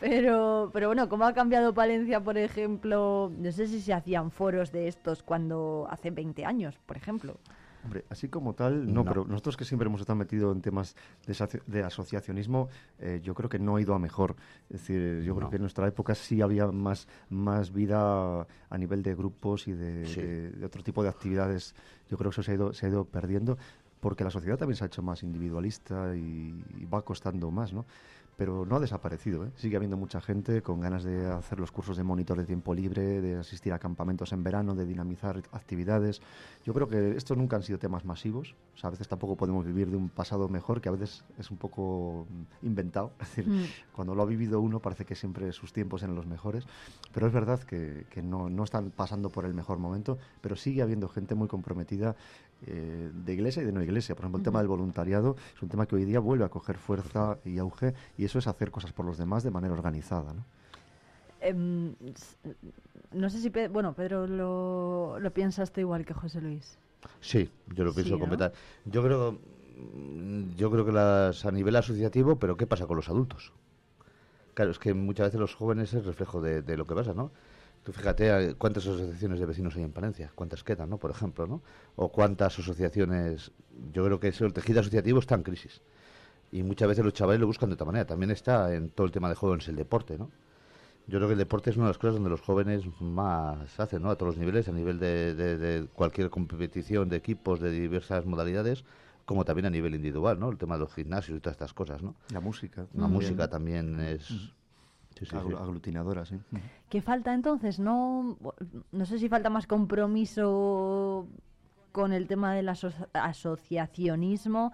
Pero, pero bueno, ¿cómo ha cambiado Palencia, por ejemplo? No sé si se hacían foros de estos cuando hace 20 años, por ejemplo. Hombre, así como tal, no, No. pero nosotros que siempre hemos estado metidos en temas de, asoci- de asociacionismo, eh, yo creo que no ha ido a mejor. Es decir, yo creo que en nuestra época sí había más, más vida a nivel de grupos y de, Sí. de- de otro tipo de actividades. Yo creo que eso se ha ido, se ha ido perdiendo porque la sociedad también se ha hecho más individualista y, y va costando más, ¿no? Pero no ha desaparecido, ¿eh? Sigue habiendo mucha gente con ganas de hacer los cursos de monitor de tiempo libre, de asistir a campamentos en verano, de dinamizar actividades. Yo creo que estos nunca han sido temas masivos. O sea, a veces tampoco podemos vivir de un pasado mejor, que a veces es un poco mm, inventado. Es decir, Mm. cuando lo ha vivido uno parece que siempre sus tiempos eran los mejores. Pero es verdad que, que no, no están pasando por el mejor momento, pero sigue habiendo gente muy comprometida eh, de iglesia y de no iglesia. Por ejemplo, el tema del voluntariado es un tema que hoy día vuelve a coger fuerza y auge, y eso es hacer cosas por los demás de manera organizada. ¿no? Em, no sé si, Pe- bueno, Pedro lo, lo piensas tú igual que José Luis. Sí, yo lo Sí, pienso ¿no? completar. Yo creo, mm, yo creo que las, a nivel asociativo, pero ¿qué pasa con los adultos? Claro, es que muchas veces los jóvenes es reflejo de, de lo que pasa, ¿no? Tú fíjate eh, cuántas asociaciones de vecinos hay en Palencia, cuántas quedan, ¿no? Por ejemplo, ¿no? O cuántas asociaciones. Yo creo que eso, el tejido asociativo está en crisis. Y muchas veces los chavales lo buscan de otra manera. También está en todo el tema de jóvenes el deporte, ¿no? Yo creo que el deporte es una de las cosas donde los jóvenes más hacen, ¿no? A todos los niveles, a nivel de, de- de cualquier competición de equipos de diversas modalidades, como también a nivel individual, ¿no? El tema de los gimnasios y todas estas cosas, ¿no? La música. La también. música también es... Sí, sí, Aglu- sí. Aglutinadora, sí. ¿Qué falta entonces? No, no sé si falta más compromiso con el tema del aso- asociacionismo.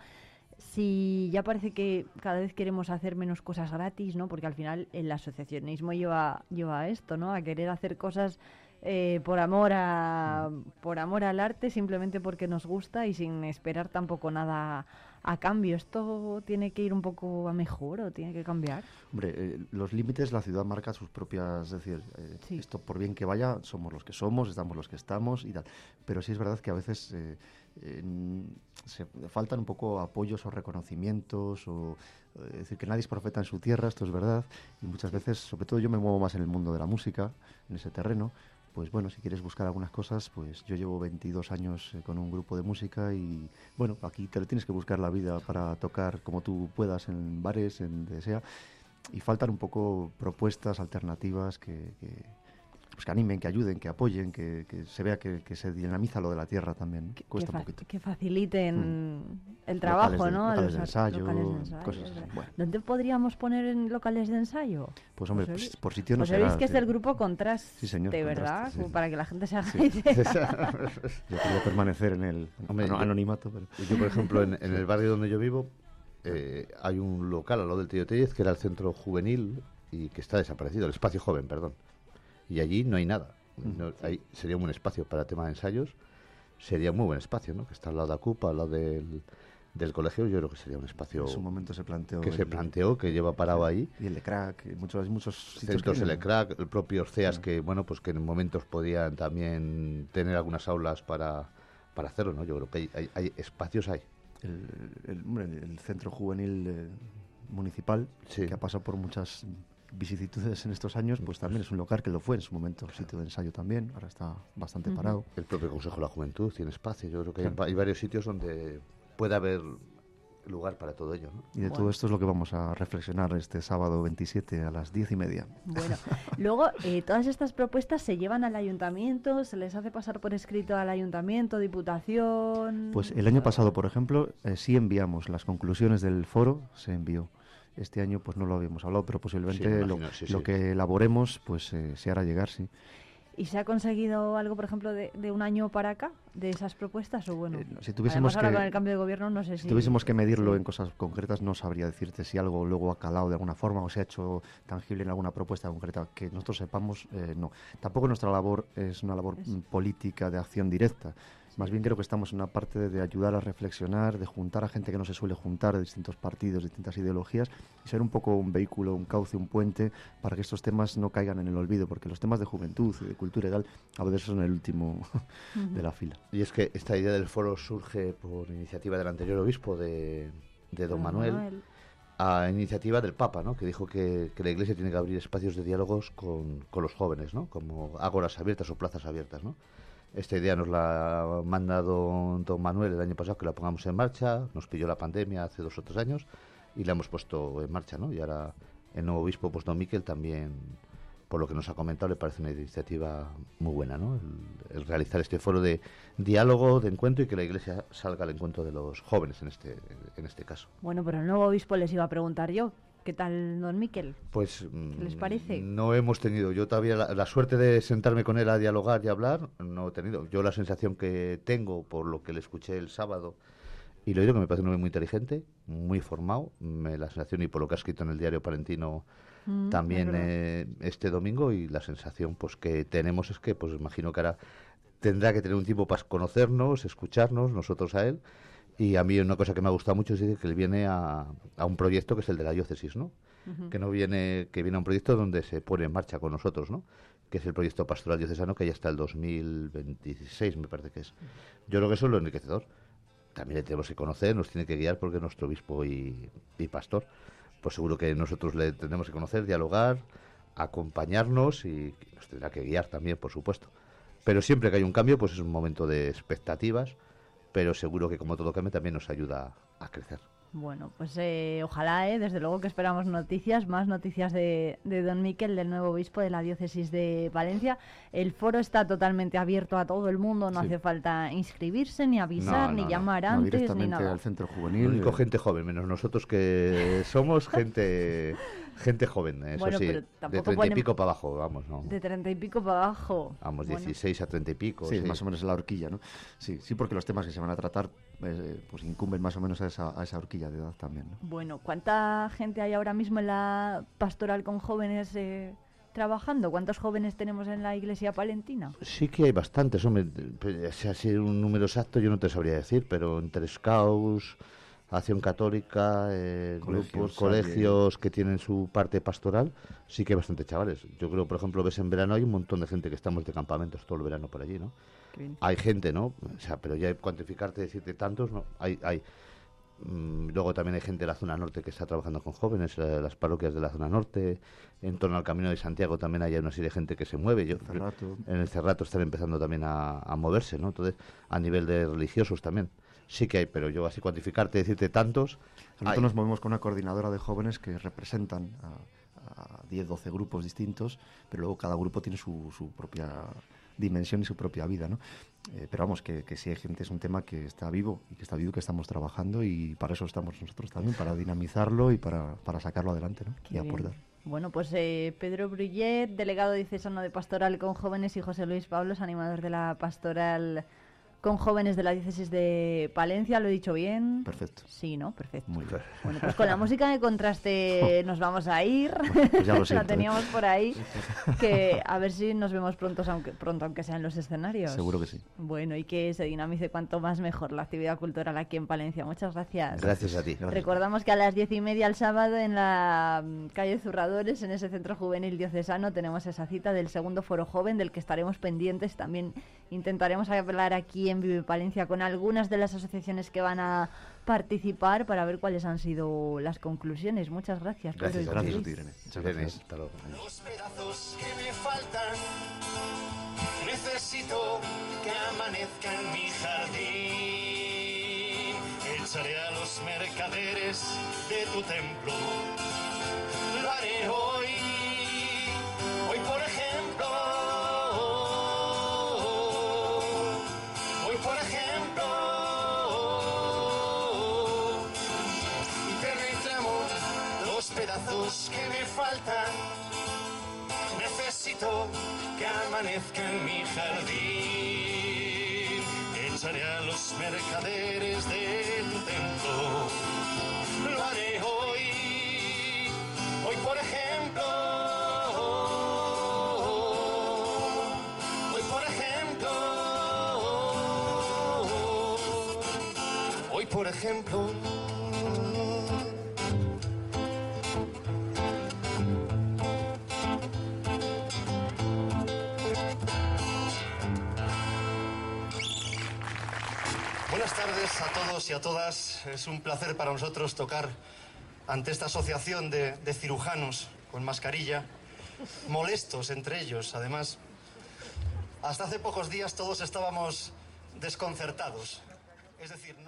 Si ya parece que cada vez queremos hacer menos cosas gratis, ¿no? Porque al final el asociacionismo lleva, lleva a esto, ¿no? A querer hacer cosas eh, por amor a por amor al arte, simplemente porque nos gusta y sin esperar tampoco nada a cambio. Esto tiene que ir un poco a mejor o tiene que cambiar. Hombre, eh, los límites la ciudad marca sus propias, es decir, eh, esto por bien que vaya, somos los que somos, estamos los que estamos y tal. Pero sí es verdad que a veces eh, se faltan un poco apoyos o reconocimientos o es decir que nadie es profeta en su tierra, esto es verdad y muchas veces, sobre todo yo me muevo más en el mundo de la música, en ese terreno. Pues bueno, si quieres buscar algunas cosas, pues yo llevo 22 años eh, con un grupo de música y bueno, aquí te tienes que buscar la vida para tocar como tú puedas en bares, en donde sea. Y faltan un poco propuestas alternativas que, pues que animen, que ayuden, que apoyen, que, que se vea que, que se dinamiza lo de la tierra también. Cuesta que, un fa- poquito. que faciliten el Locales trabajo, de- ¿no? Locales de ensayo, locales de ensayo, cosas es así. verdad. Bueno. ¿Dónde podríamos poner en locales de ensayo? Pues hombre, Pues pues, por sitio no pues sabéis que es el grupo Contraste, Sí, señor, ¿verdad? Contraste, sí. Como para que la gente se haga Sí. idea. Yo quería permanecer en el Hombre, anonimato. Pero... Yo, por ejemplo, en, en el barrio donde yo vivo, eh, hay un local al lado del Tío Tellez que era el centro juvenil y que está desaparecido, el espacio joven, perdón. Y allí no hay nada. No- ahí sería un buen espacio para tema de ensayos. Sería un muy buen espacio, ¿no? Que está al lado de la CUPA, al lado del, del colegio. Yo creo que sería un espacio En su momento se planteó. que se el- planteó, que lleva parado ahí. Y el de crack, y muchos, hay muchos sitios Centros vienen. Elecrac, el propio CEAS, que bueno, pues que en momentos podían también tener algunas aulas para, para hacerlo, ¿no? Yo creo que hay, hay- hay espacios hay. el, el- el centro juvenil eh, municipal, que ha pasado por muchas vicisitudes en estos años, pues también es un local que lo fue en su momento, sitio de ensayo también, ahora está bastante parado. El propio Consejo de la Juventud tiene espacio. Yo creo que Claro. hay varios sitios donde puede haber lugar para todo ello, ¿no? Y de todo esto es lo que vamos a reflexionar este sábado 27 a las 10 y media. Bueno, luego eh, todas estas propuestas se llevan al ayuntamiento, se les hace pasar por escrito al ayuntamiento, diputación. Pues el año pasado, por ejemplo, eh, sí enviamos las conclusiones del foro, se envió. Este año pues no lo habíamos hablado, pero posiblemente Sí, lo, imagino, sí, lo sí. que elaboremos pues eh, se hará llegar, sí. ¿Y se ha conseguido algo, por ejemplo, de, de un año para acá, de esas propuestas? O bueno, Eh, si tuviésemos ahora que- con el cambio de gobierno no sé si... Si tuviésemos que medirlo sí. en cosas concretas, no sabría decirte si algo luego ha calado de alguna forma o se ha hecho tangible en alguna propuesta concreta. Que nosotros sepamos, eh, no. Tampoco nuestra labor es una labor política de acción directa. Más bien creo que estamos en una parte de, de ayudar a reflexionar, de juntar a gente que no se suele juntar de distintos partidos, distintas ideologías, y ser un poco un vehículo, un cauce, un puente para que estos temas no caigan en el olvido, porque los temas de juventud y de cultura y tal a veces son el último de la fila. Y es que esta idea del foro surge por iniciativa del anterior obispo de, de don Don Manuel, Manuel. a iniciativa del Papa, ¿no? que dijo que, que la Iglesia tiene que abrir espacios de diálogos con, con los jóvenes, ¿no? como ágoras abiertas o plazas abiertas. ¿no? Esta idea nos la ha mandado don Manuel el año pasado que la pongamos en marcha, nos pilló la pandemia hace dos o tres años y la hemos puesto en marcha. ¿no? Y ahora el nuevo obispo, pues don Miquel, también, por lo que nos ha comentado, le parece una iniciativa muy buena, ¿no? el, el realizar este foro de diálogo, de encuentro y que la Iglesia salga al encuentro de los jóvenes en este, en este caso. Bueno, pero el nuevo obispo les iba a preguntar yo, ¿qué tal don Miquel? Pues ¿Qué les mm, parece? No hemos tenido, yo todavía la, la suerte de sentarme con él a dialogar y hablar, no he tenido. Yo la sensación que tengo por lo que le escuché el sábado y lo he oído que me parece un hombre muy inteligente, muy formado, me, la sensación y por lo que ha escrito en el diario palentino Mm, también eh, este domingo y la sensación pues que tenemos es que pues imagino que ahora tendrá que tener un tiempo para conocernos, escucharnos, nosotros a él. Y a mí una cosa que me ha gustado mucho es decir, que él viene a, a un proyecto que es el de la diócesis, ¿no? Que no viene, que viene a un proyecto donde se pone en marcha con nosotros, ¿no? Que es el proyecto pastoral diocesano que ya está el 2026, me parece que es. Yo creo que eso es lo enriquecedor. También le tenemos que conocer, nos tiene que guiar porque es nuestro obispo y, y pastor. Pues seguro que nosotros le tendremos que conocer, dialogar, acompañarnos y nos tendrá que guiar también, por supuesto. Pero siempre que hay un cambio, pues es un momento de expectativas, pero seguro que como todo cambio también nos ayuda a crecer. Bueno, pues eh, ojalá, eh, desde luego que esperamos noticias, más noticias de, de Don Miquel, del nuevo obispo de la diócesis de Valencia. El foro está totalmente abierto a todo el mundo, no Sí. hace falta inscribirse, ni avisar, No, ni no, no. llamar No, antes, ni directamente nada. al centro Lo juvenil. único eh, gente joven, menos nosotros que somos gente gente joven, eso Bueno, sí. pero De treinta y pico para abajo, vamos, no. De treinta y pico para abajo. Vamos, Bueno, 16 a 30 y pico. Sí, sí. más o menos la horquilla, ¿no? Sí, sí, porque los temas que se van a tratar eh, pues incumben más o menos a esa, a esa horquilla de edad también, ¿no? Bueno, ¿cuánta gente hay ahora mismo en la pastoral con jóvenes eh, trabajando? ¿Cuántos jóvenes tenemos en la iglesia palentina? Sí que hay bastantes, hombre. pues, Si así un número exacto yo no te sabría decir, pero entre scouts, acción católica, eh, Colegios, grupos, colegios que tienen su parte pastoral, sí que hay bastantes chavales. Yo creo, por ejemplo, ves en verano hay un montón de gente que estamos de campamentos todo el verano por allí, ¿no? Hay gente, ¿no? O sea, pero ya cuantificarte, decirte tantos, no. Hay, hay. Mm, Luego también hay gente de la zona norte que está trabajando con jóvenes, eh, las parroquias de la zona norte, en torno al Camino de Santiago también hay una serie de gente que se mueve. Yo. En el Cerrato están empezando también a, a moverse, ¿no? Entonces, a nivel de religiosos también. Sí que hay, pero yo así cuantificarte, decirte tantos. Nosotros hay. nos movemos con una coordinadora de jóvenes que representan a, a 10, 12 grupos distintos, pero luego cada grupo tiene su, su propia dimensión y su propia vida, ¿no? Eh, pero vamos, que, que sí hay gente, es un tema que está vivo y que está vivo, que estamos trabajando y para eso estamos nosotros también, para dinamizarlo y para, para sacarlo adelante, ¿no? Qué y bien. aportar. Bueno, pues eh, Pedro Brullet, delegado diocesano de Pastoral con Jóvenes, y José Luis Pablos, animador de la Pastoral con Jóvenes de la Diócesis de Palencia. ¿Lo he dicho bien? Perfecto. Sí, ¿no? Perfecto. Muy bien. Bueno, pues con la música de contraste nos vamos a ir. Pues ya lo la siento, ¿eh? teníamos por ahí. Que a ver si nos vemos pronto, aunque, pronto, aunque sea en los escenarios. Seguro que sí. Bueno, y que se dinamice cuanto más mejor la actividad cultural aquí en Palencia. Muchas gracias. Gracias a ti. Recordamos que a las diez y media el sábado en la mm, calle Zurradores, en ese centro juvenil diocesano, tenemos esa cita del segundo foro joven del que estaremos pendientes. También intentaremos hablar aquí en Vive Palencia con algunas de las asociaciones que van a participar para ver cuáles han sido las conclusiones. Muchas gracias. Pedro Gracias José ti. Luis. Irene. Muchas gracias. hasta luego. Los pedazos que me faltan, necesito que amanezca en mi jardín. Echaré a los mercaderes de tu templo. Lo haré hoy, hoy por ejemplo. Por ejemplo. Te reclamo los pedazos que me faltan. Necesito que amanezca en mi jardín. Echaré a los mercaderes de tu templo. Lo haré hoy, hoy por ejemplo. Por ejemplo. Buenas tardes a todos y a todas. Es un placer para nosotros tocar ante esta asociación de, cirujanos con mascarilla, molestos entre ellos, además. Hasta hace pocos días todos estábamos desconcertados. Es decir, no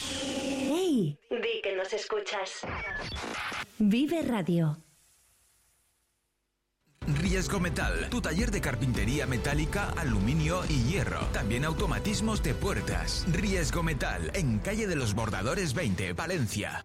¡Hey! Di que nos escuchas. Vive Radio. Riesgo Metal, tu taller de carpintería metálica, aluminio y hierro. También automatismos de puertas. Riesgo Metal, en calle de los Bordadores 20, Valencia.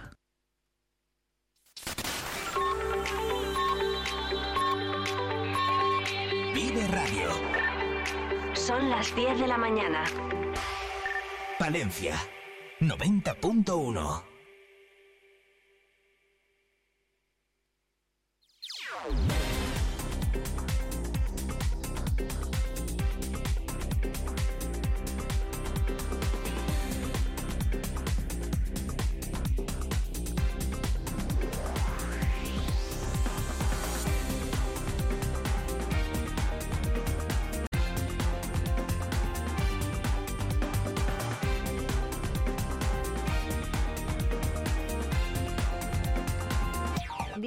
Son las 10 de la mañana. Palencia 90.1.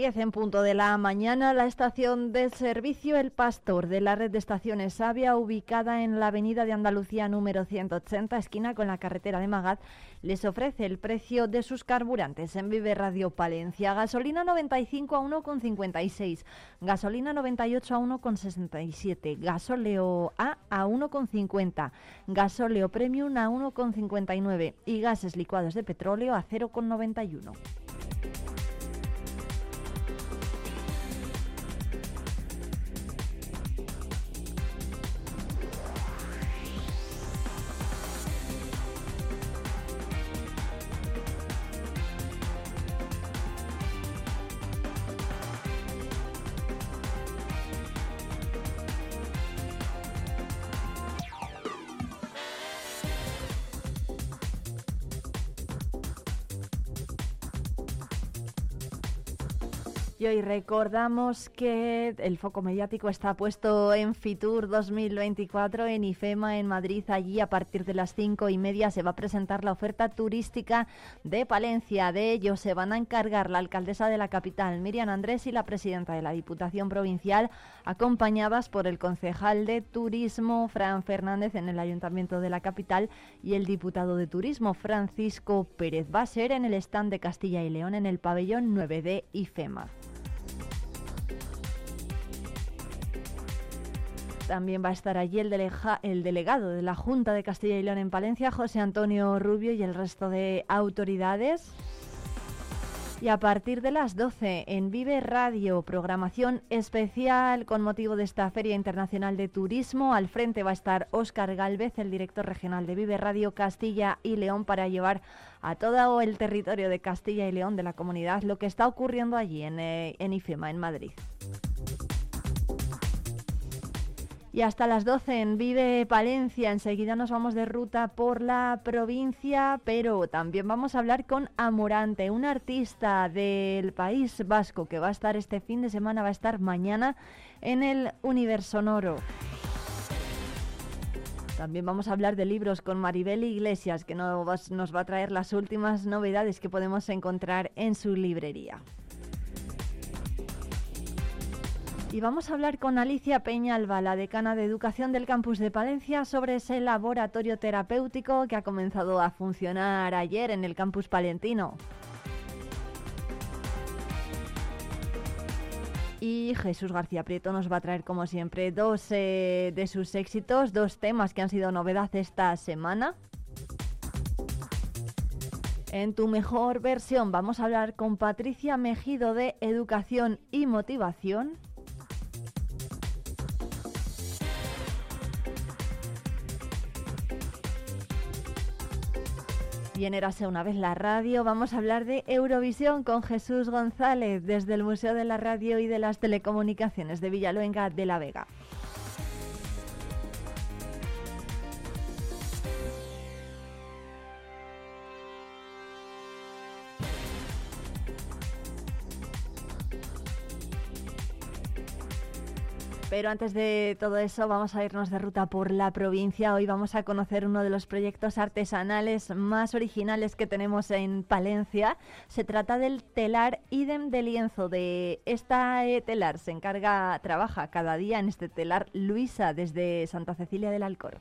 Diez en punto de la mañana, la estación de servicio El Pastor de la red de estaciones Sabia, ubicada en la avenida de Andalucía número 180, esquina con la carretera de Magat, les ofrece el precio de sus carburantes en Vive Radio Palencia. Gasolina 95 a 1,56, gasolina 98 a 1,67, gasóleo A a 1,50, gasóleo Premium a 1,59 y gases licuados de petróleo a 0,91. Y recordamos que el foco mediático está puesto en Fitur 2024 en IFEMA en Madrid. Allí a partir de las cinco y media se va a presentar la oferta turística de Palencia. De ello se van a encargar la alcaldesa de la capital, Miriam Andrés, y la presidenta de la Diputación Provincial, acompañadas por el concejal de Turismo, Fran Fernández, en el Ayuntamiento de la capital, y el diputado de Turismo, Francisco Pérez. Va a ser en el stand de Castilla y León en el pabellón 9 de IFEMA. También va a estar allí el, delega- el delegado de la Junta de Castilla y León en Palencia, José Antonio Rubio, y el resto de autoridades. Y a partir de las 12 en Vive Radio, programación especial con motivo de esta Feria Internacional de Turismo. Al frente va a estar Óscar Galvez, el director regional de Vive Radio Castilla y León, para llevar a todo el territorio de Castilla y León de la comunidad lo que está ocurriendo allí en, eh, en IFEMA, en Madrid. Y hasta las 12 en Vive Palencia. Enseguida nos vamos de ruta por la provincia, pero también vamos a hablar con Amorante, un artista del País Vasco que va a estar este fin de semana, va a estar mañana en el Universo Sonoro. También vamos a hablar de libros con Maribel Iglesias, que nos va a traer las últimas novedades que podemos encontrar en su librería. Y vamos a hablar con Alicia Peñalba, la decana de Educación del Campus de Palencia, sobre ese laboratorio terapéutico que ha comenzado a funcionar ayer en el campus palentino. Y Jesús García Prieto nos va a traer, como siempre, dos eh, de sus éxitos, dos temas que han sido novedad esta semana. En tu mejor versión vamos a hablar con Patricia Mejido de Educación y Motivación. Y en Érase una vez la radio vamos a hablar de Eurovisión con Jesús González desde el Museo de la Radio y de las Telecomunicaciones de Villaluenga de la Vega. Pero antes de todo eso vamos a irnos de ruta por la provincia. Hoy vamos a conocer uno de los proyectos artesanales más originales que tenemos en Palencia. Se trata del telar idem de lienzo. De esta eh, telar se encarga, trabaja cada día en este telar Luisa desde Santa Cecilia del Alcor.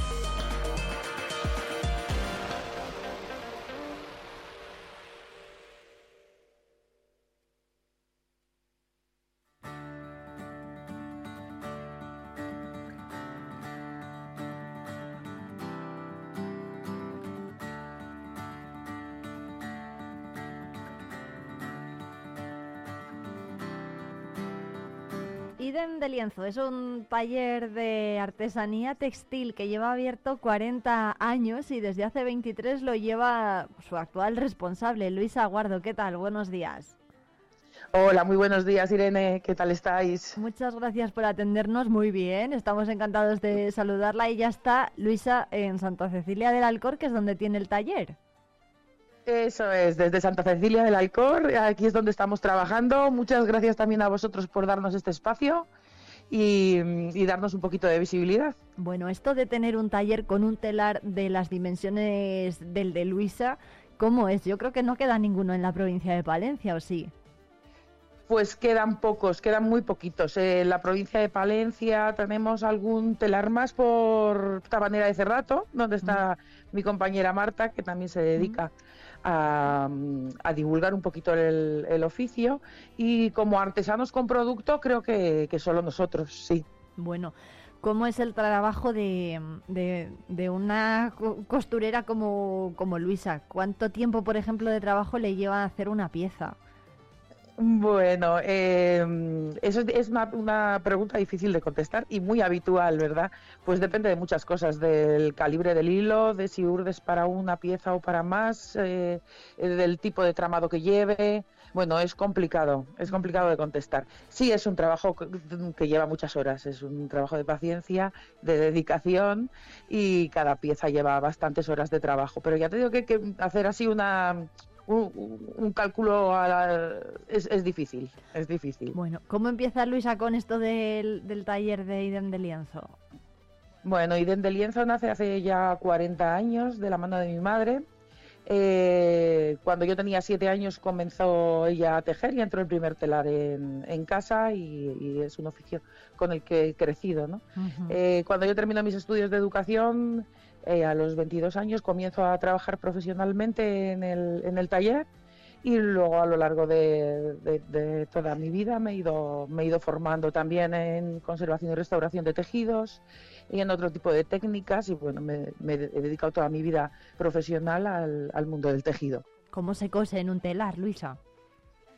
De Lienzo es un taller de artesanía textil que lleva abierto 40 años y desde hace 23 lo lleva su actual responsable, Luis Aguardo. ¿Qué tal? Buenos días. Hola, muy buenos días Irene, ¿qué tal estáis? Muchas gracias por atendernos, muy bien, estamos encantados de saludarla y ya está Luisa en Santa Cecilia del Alcor, que es donde tiene el taller. Eso es, desde Santa Cecilia del Alcor, aquí es donde estamos trabajando. Muchas gracias también a vosotros por darnos este espacio y, y darnos un poquito de visibilidad. Bueno, esto de tener un taller con un telar de las dimensiones del de Luisa, ¿cómo es? Yo creo que no queda ninguno en la provincia de Palencia, ¿o sí? Pues quedan pocos, quedan muy poquitos. En la provincia de Palencia tenemos algún telar más por Tabanera de Cerrato, donde está mi compañera Marta, que también se dedica a, a divulgar un poquito el, el oficio. Y como artesanos con producto, creo que, que solo nosotros, sí. Bueno, ¿cómo es el trabajo de, de- de una co- costurera como, como Luisa? ¿Cuánto tiempo, por ejemplo, de trabajo le lleva a hacer una pieza? Bueno, eh, eso es- una, una pregunta difícil de contestar y muy habitual, ¿verdad? Pues depende de muchas cosas, del calibre del hilo, de si urdes para una pieza o para más, eh, eh, del tipo de tramado que lleve. Bueno, es complicado, es complicado de contestar. Sí, es un trabajo que- que lleva muchas horas, es un trabajo de paciencia, de dedicación y cada pieza lleva bastantes horas de trabajo. Pero ya te digo que, que hacer así una un, un cálculo a la- es, es difícil, es difícil. Bueno, ¿cómo empieza Luisa con esto del, del taller de idem de lienzo? Bueno, y de lienzo nace hace ya 40 años de la mano de mi madre. Eh, cuando yo tenía siete años comenzó ella a tejer y entró el primer telar en, en casa y, y es un oficio con el que he crecido. ¿no? Eh, cuando yo termino mis estudios de educación, eh, a los 22 años comienzo a trabajar profesionalmente en el, en el taller y luego a lo largo de, de- de toda mi vida me he, ido, me he ido formando también en conservación y restauración de tejidos y en otro tipo de técnicas y bueno, me, me he dedicado toda mi vida profesional al, al mundo del tejido. ¿Cómo se cose en un telar, Luisa?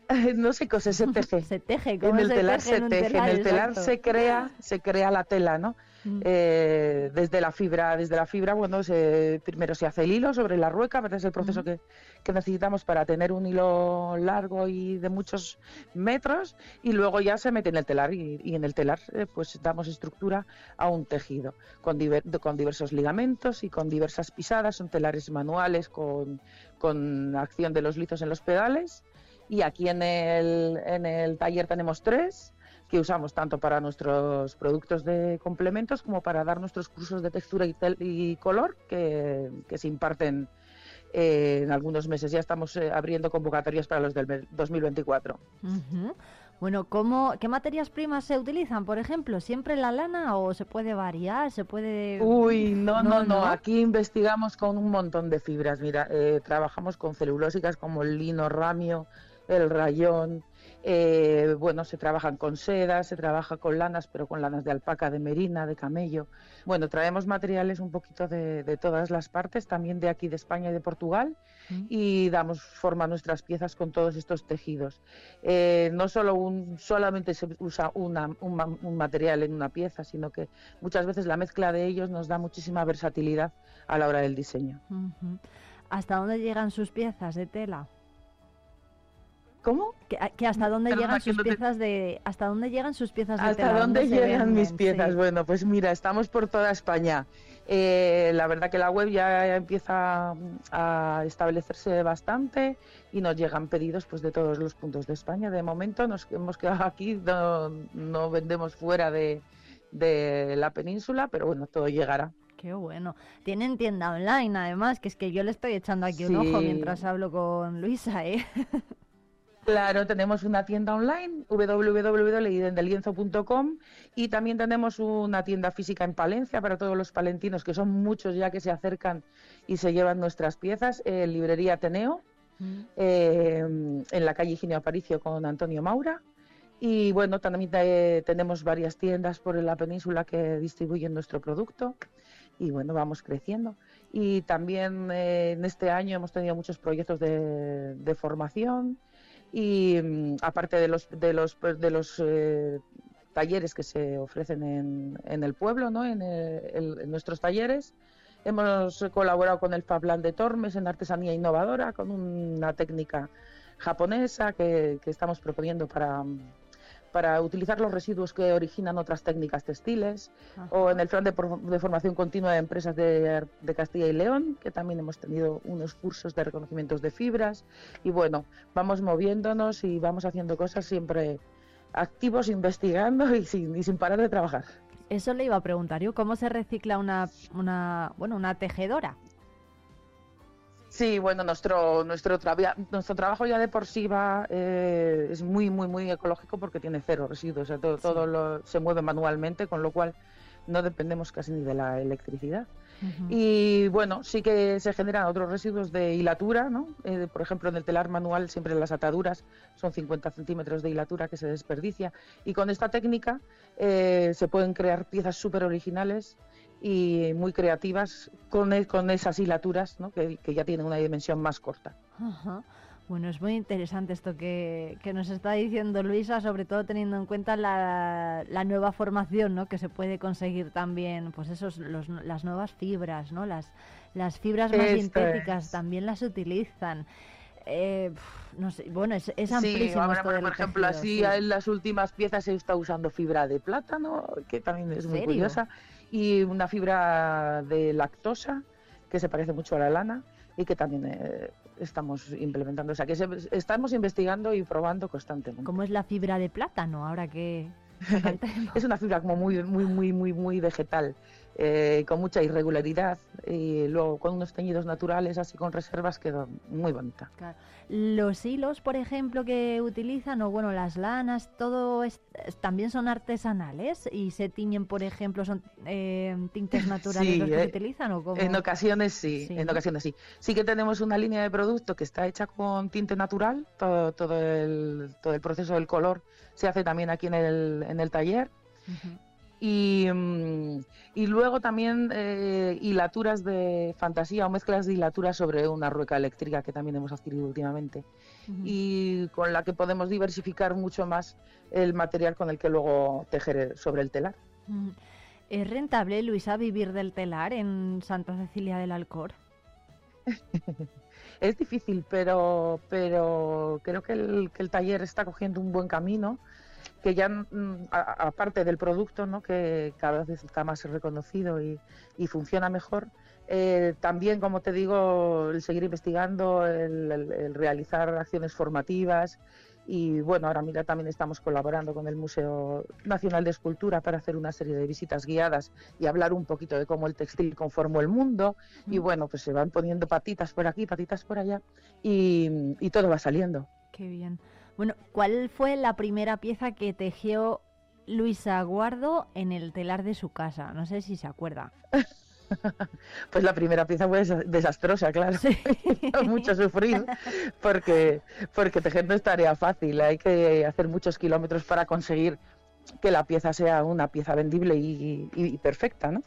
No se cose, se teje. se teje, En ¿cómo el se telar teje se en teje, telar? en el telar Exacto. se crea, se crea la tela, ¿no? Mm. Eh, desde la fibra, desde la fibra, bueno, se- primero se hace el hilo sobre la rueca, ¿verdad? es el proceso que, que necesitamos para tener un hilo largo y de muchos metros, y luego ya se mete en el telar y, y en el telar eh, pues damos estructura a un tejido con, diver- con diversos ligamentos y con diversas pisadas, son telares manuales con, con acción de los lizos en los pedales, y aquí en el, en el taller tenemos tres que usamos tanto para nuestros productos de complementos como para dar nuestros cursos de textura y, tel- y color que, que se imparten eh, en algunos meses. Ya estamos eh, abriendo convocatorias para los del ve- 2024. Ujú. Bueno, ¿cómo, ¿qué materias primas se utilizan? Por ejemplo, ¿siempre la lana o se puede variar? ¿Se puede...? Uy, no, no, no, Aquí investigamos con un montón de fibras. Mira, eh, trabajamos con celulósicas como el lino ramio, el rayón. Eh, bueno, se trabajan con seda, se trabaja con lanas, pero con lanas de alpaca, de merina, de camello. Bueno, traemos materiales un poquito de, de todas las partes, también de aquí de España y de Portugal, y damos forma a nuestras piezas con todos estos tejidos. Eh, no solo un, solamente se usa una- un, ma- un material en una pieza, sino que muchas veces la mezcla de ellos nos da muchísima versatilidad a la hora del diseño. ¿Hasta dónde llegan sus piezas de tela? ¿Cómo? Que, que hasta dónde Perdona, llegan sus no te- piezas de hasta dónde llegan sus piezas de ¿Hasta dónde llegan mis piezas? Sí. Bueno, pues mira, estamos por toda España. Eh, la verdad que la web ya empieza a establecerse bastante y nos llegan pedidos pues de todos los puntos de España. De momento nos hemos quedado aquí, no, no vendemos fuera de, de la península, pero bueno, todo llegará. Qué bueno. Tienen tienda online, además, que es que yo le estoy echando aquí un ojo mientras hablo con Luisa, ¿eh? Claro, tenemos una tienda online, www.leidendelienzo.com y también tenemos una tienda física en Palencia para todos los palentinos, que son muchos ya que se acercan y se llevan nuestras piezas, eh, Librería Ateneo, eh, en la calle Higinio Aparicio con Antonio Maura. Y bueno, también eh, tenemos varias tiendas por la península que distribuyen nuestro producto y bueno, vamos creciendo. Y también eh, en este año hemos tenido muchos proyectos de, de formación y mm, aparte de los de los pues, de los eh, talleres que se ofrecen en, en el pueblo, ¿no? en, eh, el- en nuestros talleres, hemos colaborado con el Fabland de Tormes en artesanía innovadora, con una técnica japonesa que, que estamos proponiendo para, para utilizar los residuos que originan otras técnicas textiles, o en el plan de, de formación continua de empresas de, de Castilla y León, que también hemos tenido unos cursos de reconocimientos de fibras, y bueno, vamos moviéndonos y vamos haciendo cosas siempre activos, investigando y sin, y sin parar de trabajar. Eso le iba a preguntar yo, ¿cómo se recicla una, una, bueno, una tejedora? Sí, bueno, nuestro nuestro, nuestro trabajo ya de por sí va, eh, es muy, muy, muy ecológico porque tiene cero residuos. O sea, todo, todo lo- se mueve manualmente, con lo cual no dependemos casi ni de la electricidad. Y bueno, sí que se generan otros residuos de hilatura, ¿no? Eh, por ejemplo, en el telar manual siempre las ataduras son 50 centímetros de hilatura que se desperdicia. Y con esta técnica eh, se pueden crear piezas súper originales y muy creativas con, e- con esas hilaturas, ¿no? que, que ya tienen una dimensión más corta. Ajá. Bueno, es muy interesante esto que, que nos está diciendo Luisa, sobre todo teniendo en cuenta la, la nueva formación, ¿no? Que se puede conseguir también, pues esos, los, las nuevas fibras, ¿no? Las, las fibras más Esto sintéticas es. también las utilizan. Eh, no sé, bueno, es, es Sí, amplísimo ahora, esto por, del por ejemplo, tejido, así sí. en las últimas piezas se está usando fibra de plátano, que también es muy serio? curiosa, y una fibra de lactosa, que se parece mucho a la lana, y que también eh, estamos implementando. O sea, que se- estamos investigando y probando constantemente. ¿Cómo es la fibra de plátano? Ahora que... es una fibra como muy, muy, muy, muy, muy vegetal, eh, con mucha irregularidad, y luego con unos teñidos naturales, así con reservas, quedó muy bonita. Claro. Los hilos, por ejemplo, que utilizan, o bueno, las lanas, todo es- también son artesanales y se tiñen, por ejemplo, son eh, tintes naturales Sí, los que se eh, utilizan o cómo? En ocasiones sí, Sí, en ocasiones sí. Sí que tenemos una línea de producto que está hecha con tinte natural, todo, todo, el, todo el proceso del color se hace también aquí en el, en el taller. Y, mm, y luego también eh, hilaturas de fantasía o mezclas de hilaturas sobre una rueca eléctrica que también hemos adquirido últimamente y con la que podemos diversificar mucho más el material con el que luego tejer sobre el telar. Mm. ¿Es rentable, Luisa, vivir del telar en Santa Cecilia del Alcor? Es difícil, pero, pero creo que el, que el taller está cogiendo un buen camino, que ya mm, aparte del producto, ¿no? que cada vez está más reconocido y, y funciona mejor, eh, también, como te digo, el seguir investigando, el, el- el realizar acciones formativas Y bueno, ahora mira, también estamos colaborando con el Museo Nacional de Escultura para hacer una serie de visitas guiadas y hablar un poquito de cómo el textil conformó el mundo. Y bueno, pues se van poniendo patitas por aquí, patitas por allá y, y todo va saliendo. Qué bien. Bueno, ¿cuál fue la primera pieza que tejió Luisa Guardo en el telar de su casa? No sé si se acuerda. Pues la primera pieza fue desa- desastrosa, claro. mucho sufrir porque, porque tejer no es tarea fácil. Hay que hacer muchos kilómetros para conseguir que la pieza sea una pieza vendible y, y- y perfecta, ¿no?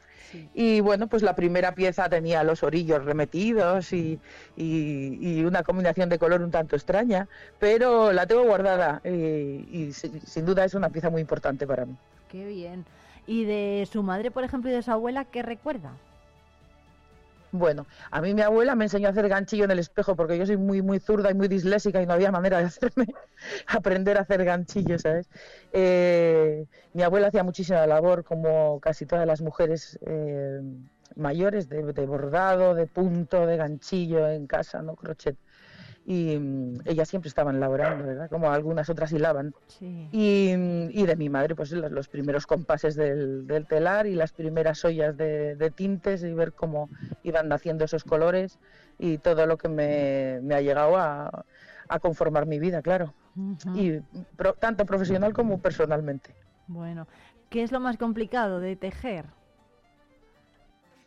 Y bueno, pues la primera pieza tenía los orillos remetidos y, y- una combinación de color un tanto extraña, pero la tengo guardada eh, y, si- sin duda es una pieza muy importante para mí. Qué bien. ¿Y de su madre, por ejemplo, y de su abuela, qué recuerda? Bueno, a mí mi abuela me enseñó a hacer ganchillo en el espejo porque yo soy muy muy zurda y muy disléxica y no había manera de hacerme aprender a hacer ganchillo, ¿sabes? Eh, mi abuela hacía muchísima labor, como casi todas las mujeres eh, mayores, de, de bordado, de punto, de ganchillo en casa, ¿no? Crochet. Y mm, ellas siempre estaban laborando, ¿verdad? Como algunas otras hilaban. Sí. Y, y de mi madre, pues los, los primeros compases del, del telar y las primeras ollas de, de tintes y ver cómo iban naciendo esos colores y todo lo que me, me ha llegado a, a conformar mi vida, claro. Y pro- tanto profesional como personalmente. Bueno, ¿qué es lo más complicado de tejer?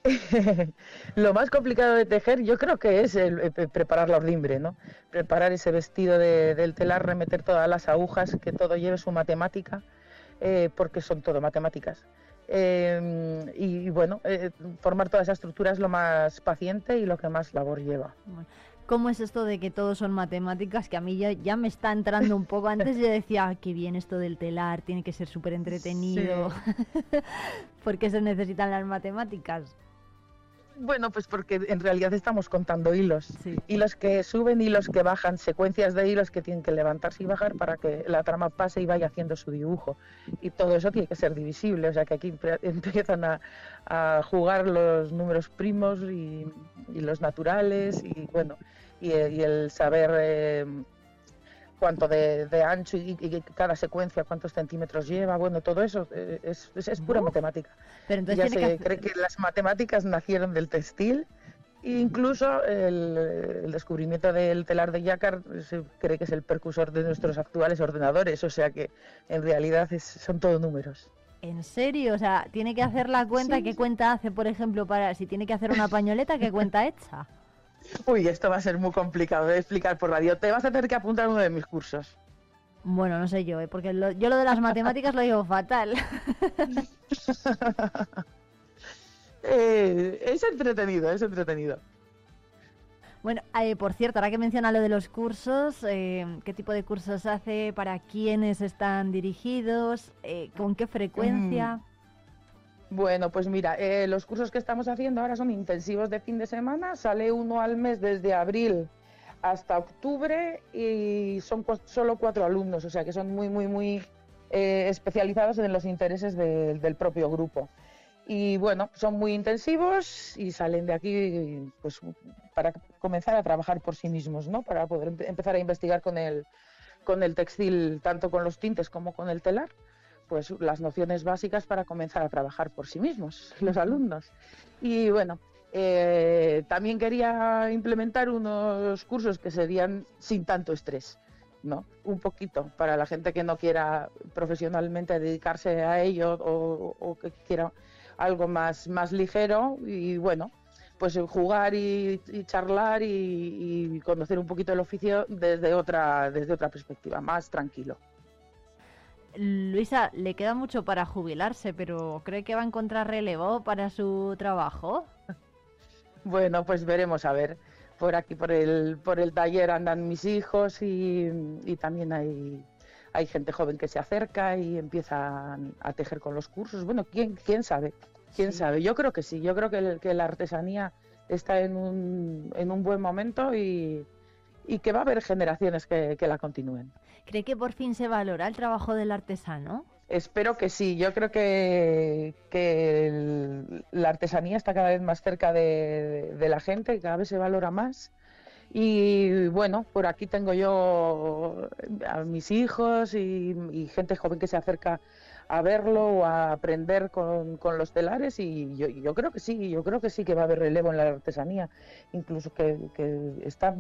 Lo más complicado de tejer yo creo que es el, eh, preparar la ordimbre, ¿no? Preparar ese vestido de- del telar, remeter todas las agujas, que todo lleve su matemática, eh, porque son todo matemáticas. Eh, y, y bueno, eh, formar toda esa estructura es lo más paciente y lo que más labor lleva. ¿Cómo es esto de que todos son matemáticas? Que a mí ya, ya me está entrando un poco. Antes yo decía, "Ah, qué bien esto del telar, tiene que ser súper entretenido. ¿Por qué se necesitan las matemáticas? Bueno, pues porque en realidad estamos contando hilos. Hilos que suben, hilos que bajan, secuencias de hilos que tienen que levantarse y bajar para que la trama pase y vaya haciendo su dibujo. Y todo eso tiene que ser divisible, o sea que aquí empiezan a, a jugar los números primos y, y los naturales y bueno, y, y el saber eh, cuánto de, de ancho y, y cada secuencia cuántos centímetros lleva, bueno, todo eso eh, es, es- es pura matemática. Pero entonces ya se que cree que las matemáticas nacieron del textil. e Incluso el, el descubrimiento del telar de Jacquard se cree que es el precursor de nuestros actuales ordenadores, o sea que en realidad es- son todo números. ¿En serio? O sea, tiene que hacer la cuenta. ¿Qué cuenta hace, por ejemplo, para si tiene que hacer una pañoleta? ¿Qué cuenta hecha? Uy, esto va a ser muy complicado de explicar por radio. Te vas a tener que apuntar a uno de mis cursos. Bueno, no sé yo, ¿eh? porque lo- yo lo de las matemáticas lo digo fatal. Eh, es entretenido, es entretenido. Bueno, eh, por cierto, ahora que menciona lo de los cursos, eh, ¿qué tipo de cursos hace? ¿Para quiénes están dirigidos? Eh, ¿Con qué frecuencia? Bueno, pues mira, eh, los cursos que estamos haciendo ahora son intensivos de fin de semana, sale uno al mes desde abril hasta octubre y son solo cuatro alumnos, o sea que son muy, muy, muy eh, especializados en los intereses de- del propio grupo. Y bueno, son muy intensivos y salen de aquí pues para comenzar a trabajar por sí mismos, ¿no? Para poder empe- empezar a investigar con el, con el textil, tanto con los tintes como con el telar pues las nociones básicas para comenzar a trabajar por sí mismos, los alumnos. Y bueno, eh, también quería implementar unos cursos que serían sin tanto estrés, ¿no? Un poquito para la gente que no quiera profesionalmente dedicarse a ello o, que quiera algo más, más ligero y bueno, pues jugar y, y charlar y, y conocer un poquito el oficio desde otra, desde otra perspectiva, más tranquilo. Luisa, le queda mucho para jubilarse, pero ¿cree que va a encontrar relevo para su trabajo? Bueno, pues veremos a ver. Por aquí, por el, por el taller andan mis hijos y, y también hay, hay gente joven que se acerca y empiezan a tejer con los cursos. Bueno, ¿quién, quién sabe? ¿Quién sabe? Yo creo que sí. Yo creo que, el- que la artesanía está en un, en un buen momento y, y que va a haber generaciones que, que la continúen. ¿Cree que por fin se valora el trabajo del artesano? Espero que sí. Yo creo que, la artesanía está cada vez más cerca de, la gente, cada vez se valora más Y bueno, por aquí tengo yo a mis hijos y, gente joven que se acerca a verlo o a aprender con, los telares y yo, yo creo que sí, yo creo que sí que va a haber relevo en la artesanía, incluso que, que está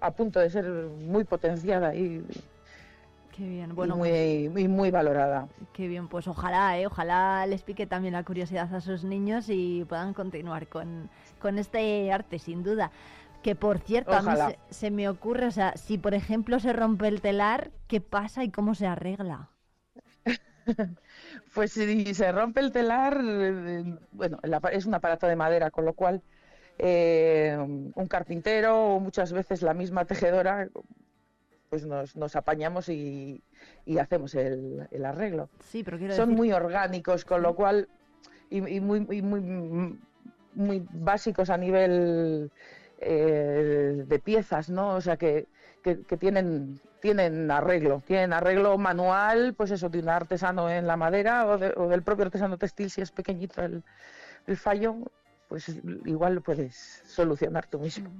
a punto de ser muy potenciada y, Qué bien, y muy, y muy valorada. Qué bien, pues ojalá, ¿eh? ojalá les pique también la curiosidad a sus niños y puedan continuar con, con este arte, sin duda. Que por cierto, a Ojalá. mí se, se me ocurre, o sea, si por ejemplo se rompe el telar, ¿qué pasa y cómo se arregla? Pues si se rompe el telar, eh, bueno, es un aparato de madera, con lo cual eh, un carpintero o muchas veces la misma tejedora, pues nos, nos apañamos y, y hacemos el, el arreglo. Sí, pero quiero Son decir- muy orgánicos, con lo cual, y, y muy, y muy, muy básicos a nivel eh, de piezas, ¿no? O sea, que, que, que tienen, tienen arreglo, tienen arreglo manual, pues eso, de un artesano en la madera o, de- o del propio artesano textil, si es pequeñito el, el fallo, pues igual lo puedes solucionar tú mismo.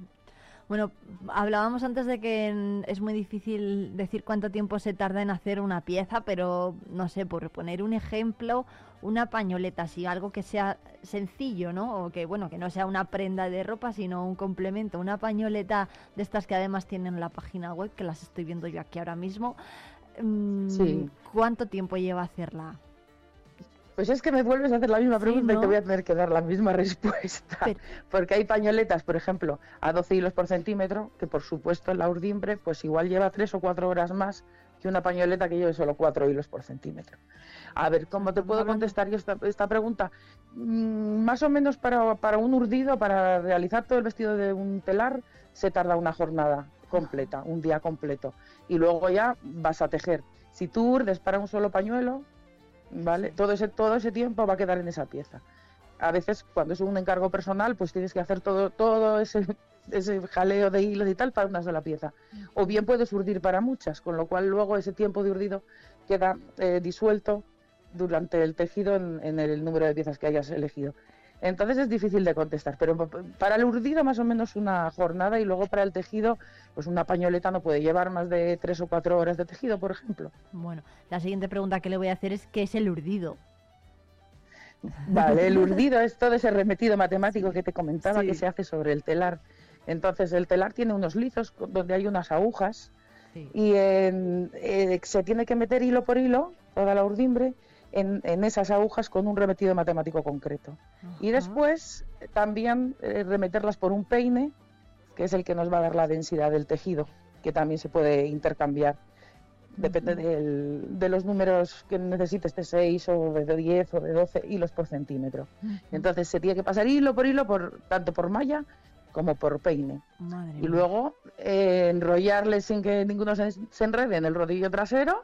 Bueno, hablábamos antes de que es muy difícil decir cuánto tiempo se tarda en hacer una pieza, pero no sé, por poner un ejemplo, una pañoleta, así algo que sea sencillo, ¿no? O que bueno, que no sea una prenda de ropa, sino un complemento, una pañoleta de estas que además tienen la página web, que las estoy viendo yo aquí ahora mismo. Mm, Sí. ¿Cuánto tiempo lleva hacerla? Pues es que me vuelves a hacer la misma Sí, pregunta y ¿no? te voy a tener que dar la misma respuesta. Porque hay pañoletas, por ejemplo, a 12 hilos por centímetro, que por supuesto la urdimbre pues igual lleva 3 o 4 horas más que una pañoleta que lleve solo 4 hilos por centímetro. A ver, ¿cómo te puedo contestar yo esta, esta pregunta? Mm, más o menos para, para un urdido, para realizar todo el vestido de un telar, se tarda una jornada completa, un día completo. Y luego ya vas a tejer. Si tú urdes para un solo pañuelo, ¿vale? Todo ese, todo ese tiempo va a quedar en esa pieza. A veces, cuando es un encargo personal, pues tienes que hacer todo, todo ese, ese jaleo de hilos y tal para una sola pieza. O bien puedes urdir para muchas, con lo cual luego ese tiempo de urdido queda eh, disuelto durante el tejido en, en el número de piezas que hayas elegido. Entonces es difícil de contestar, pero pa- para el urdido más o menos una jornada y luego para el tejido, pues una pañoleta no puede llevar más de tres o cuatro horas de tejido, por ejemplo. Bueno, la siguiente pregunta que le voy a hacer es ¿qué es el urdido? Vale, el urdido es todo ese remetido matemático que te comentaba que se hace sobre el telar. Entonces, el telar tiene unos lizos donde hay unas agujas y en- eh, se tiene que meter hilo por hilo, toda la urdimbre, en, en esas agujas con un remetido matemático concreto. Y después eh, también eh, remeterlas por un peine, que es el que nos va a dar la densidad del tejido, que también se puede intercambiar. Depende del- de los números que necesites, de 6 o de 10 o de 12 hilos por centímetro. Entonces se tiene que pasar hilo por hilo, por, tanto por malla como por peine. Madre Y luego eh, enrollarle sin que ninguno se, se enrede en el rodillo trasero.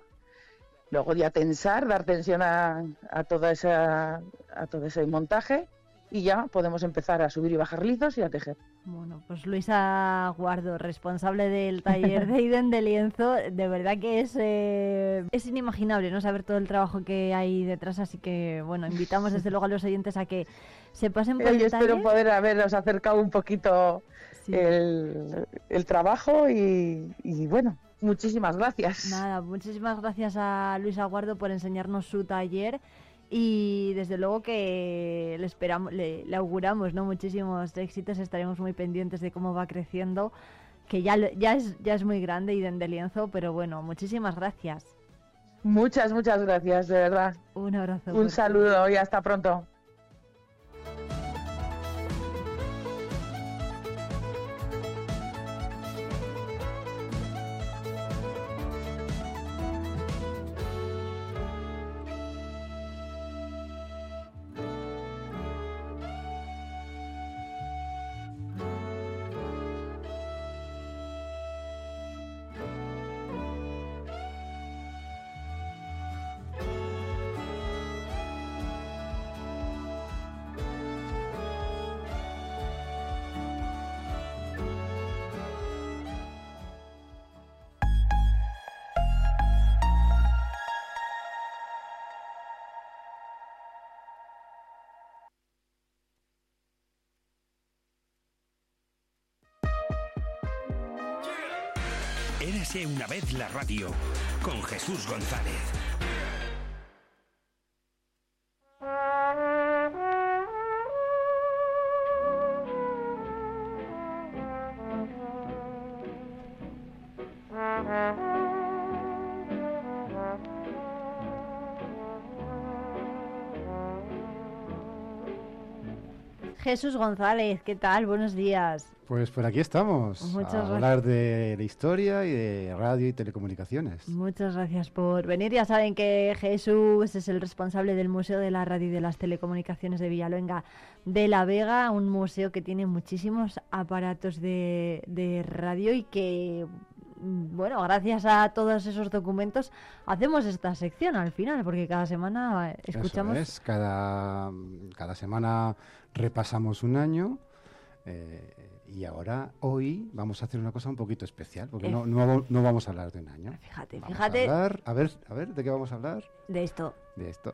Luego ya tensar, dar tensión a, a, toda esa, a todo ese montaje y ya podemos empezar a subir y bajar lizos y a tejer. Bueno, pues Luisa Guardo, responsable del taller de Iden de Lienzo, de verdad que es, eh, es inimaginable no saber todo el trabajo que hay detrás, así que bueno, invitamos desde luego a los oyentes a que se pasen por Eh, el yo espero taller. poder haberos acercado un poquito el, el trabajo y, y bueno, muchísimas gracias. Nada, muchísimas gracias a Luisa Guardo por enseñarnos su taller y desde luego que le esperamos, le, le auguramos ¿no? muchísimos éxitos, estaremos muy pendientes de cómo va creciendo, que ya, ya, es, ya es muy grande Iden de Lienzo, pero bueno, muchísimas gracias. Muchas, muchas gracias, de verdad. Un abrazo. Un saludo y hasta pronto. Érase una vez la radio con Jesús González. Jesús González, ¿qué tal? Buenos días. Pues por aquí estamos, Muchas a gracias. hablar de la historia y de radio y telecomunicaciones. Muchas gracias por venir. Ya saben que Jesús es el responsable del Museo de la Radio y de las Telecomunicaciones de Villaluenga de la Vega, un museo que tiene muchísimos aparatos de, de radio y que, mm, bueno, gracias a todos esos documentos hacemos esta sección al final, porque cada semana escuchamos... Eso es, cada, cada semana repasamos un año eh, y ahora, hoy, vamos a hacer una cosa un poquito especial, porque no, no, no vamos a hablar de un año. Fíjate, Vamos fíjate. A, hablar- a ver, a ver, ¿de qué vamos a hablar? De esto. De esto.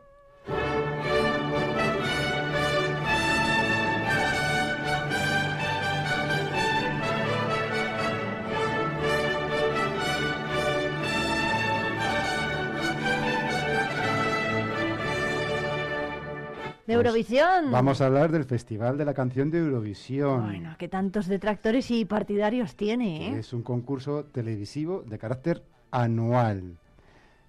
Eurovisión. Vamos a hablar del Festival de la Canción de Eurovisión. Bueno, que tantos detractores y partidarios tiene, ¿eh? Es un concurso televisivo de carácter anual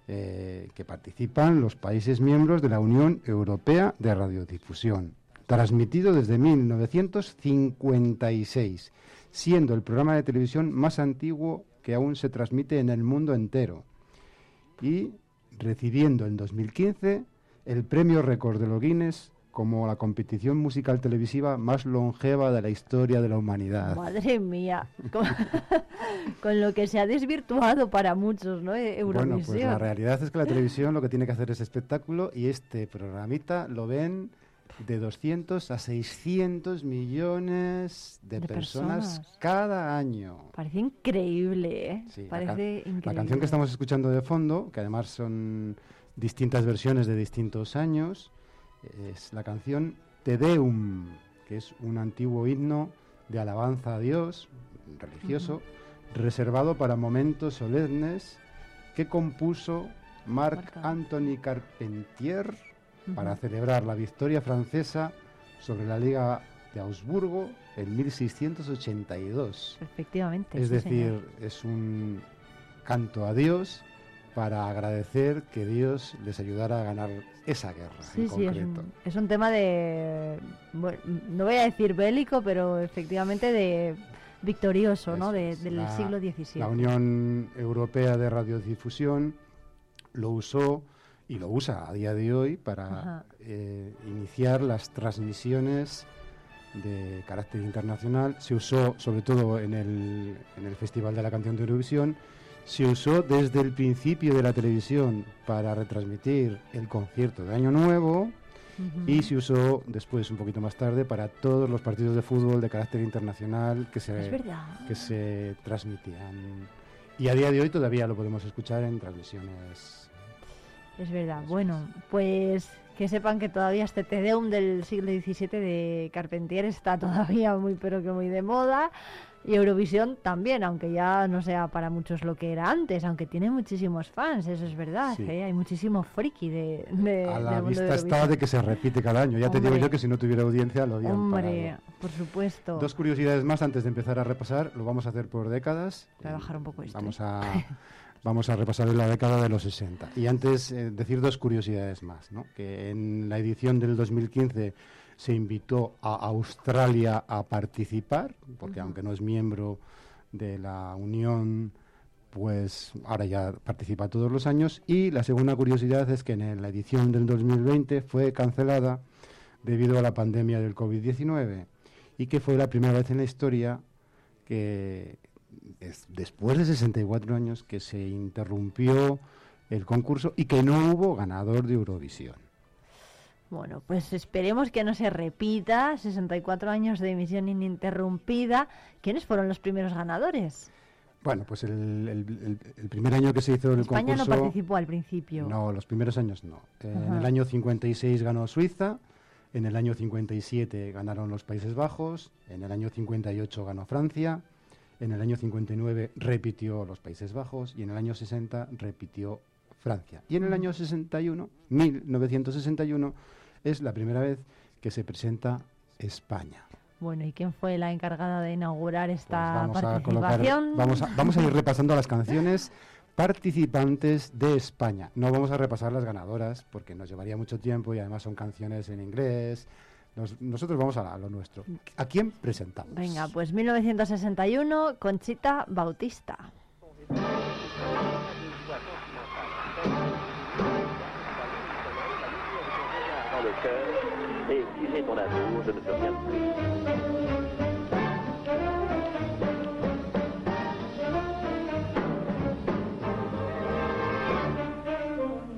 eh, que participan los países miembros de la Unión Europea de Radiodifusión, transmitido desde 1956, siendo el programa de televisión más antiguo que aún se transmite en el mundo entero y recibiendo en 2015 el premio récord de los Guinness como la competición musical televisiva más longeva de la historia de la humanidad. Madre mía, con, con lo que se ha desvirtuado para muchos, ¿no? Eh, Eurovisión. Bueno, pues la realidad es que la televisión lo que tiene que hacer es espectáculo y este programita lo ven de 200 a 600 millones de, De personas, personas. cada año. Parece increíble, ¿eh? Sí, Parece increíble. La canción que estamos escuchando de fondo, que además son distintas versiones de distintos años, es la canción Te Deum, que es un antiguo himno de alabanza a Dios, religioso, reservado para momentos solemnes, que compuso Marc Anthony Carpentier para celebrar la victoria francesa sobre la Liga de Augsburgo en 1682. Efectivamente. Es sí, decir, señor. es un canto a Dios para agradecer que Dios les ayudara a ganar esa guerra Sí, en sí, es concreto. un, es un tema de. bueno, no voy a decir bélico, pero efectivamente de victorioso, ¿no? De- del La- siglo XVII. La Unión Europea de Radiodifusión lo usó y lo usa a día de hoy para eh, iniciar las transmisiones de carácter internacional. Se usó sobre todo en el, en el Festival de la Canción de Eurovisión. Se usó desde el principio de la televisión para retransmitir el concierto de Año Nuevo y se usó después, un poquito más tarde, para todos los partidos de fútbol de carácter internacional que se, que se transmitían. Y a día de hoy todavía lo podemos escuchar en transmisiones. Es verdad. Bueno, pues que sepan que todavía este Te Deum del siglo XVII de Carpentier está todavía muy, pero que muy de moda. Y Eurovisión también, aunque ya no sea para muchos lo que era antes, aunque tiene muchísimos fans, eso es verdad. Sí. ¿eh? Hay muchísimo friki de, de- A la de vista está de que se repite cada año. Ya te digo yo que si no tuviera audiencia lo habían Hombre, parado. por supuesto. Dos curiosidades más antes de empezar a repasar. Lo vamos a hacer por décadas. Voy a bajar un poco esto. Vamos ¿eh? a, vamos a repasar la década de los 60. Y antes eh, decir dos curiosidades más. ¿no? Que en la edición del 2015 se invitó a Australia a participar, porque aunque no es miembro de la Unión, pues ahora ya participa todos los años. Y la segunda curiosidad es que en la edición del 2020 fue cancelada debido a la pandemia del COVID-19 y que fue la primera vez en la historia que es- después de 64 años que se interrumpió el concurso y que no hubo ganador de Eurovisión. Bueno, pues esperemos que no se repita. 64 años de emisión ininterrumpida. ¿Quiénes fueron los primeros ganadores? Bueno, pues el, el- el- el primer año que se hizo el España no concurso... participó al principio. No, los primeros años no. Eh, en el año 56 ganó Suiza, en el año 57 ganaron los Países Bajos, en el año 58 ganó Francia, En el año 59 repitió los Países Bajos y en el año 60 repitió Francia. Y en el año 61, 1961, es la primera vez que se presenta España. Bueno, ¿y quién fue la encargada de inaugurar esta Pues Vamos a, colocar- participación? vamos, a, vamos a ir repasando las canciones participantes de España. No vamos a repasar las ganadoras porque nos llevaría mucho tiempo y además son canciones en inglés. Nos- nosotros vamos a, a lo nuestro. ¿A quién presentamos? Venga, pues 1961, Conchita Bautista. Le cœur et tirer ton amour, je ne peux rien plus.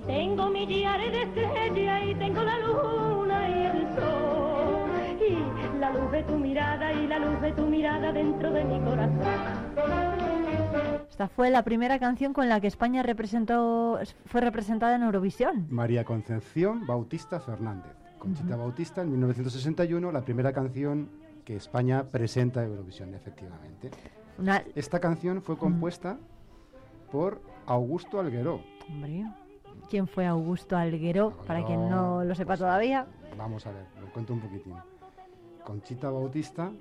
Tengo millares de estrellas y tengo la luna y el sol. Y la luz de tu mirada y la luz de tu mirada dentro de mi corazón. Esta fue la primera canción con la que España representó, fue representada en Eurovisión. María Concepción Bautista Fernández. Conchita Bautista en 1961, la primera canción que España presenta a Eurovisión, efectivamente. Una- Esta canción fue compuesta por Augusto Algueró. Hombre, ¿quién fue Augusto Alguero? Para quien no lo sepa todavía. Vamos a ver, lo cuento un poquitín. Conchita Bautista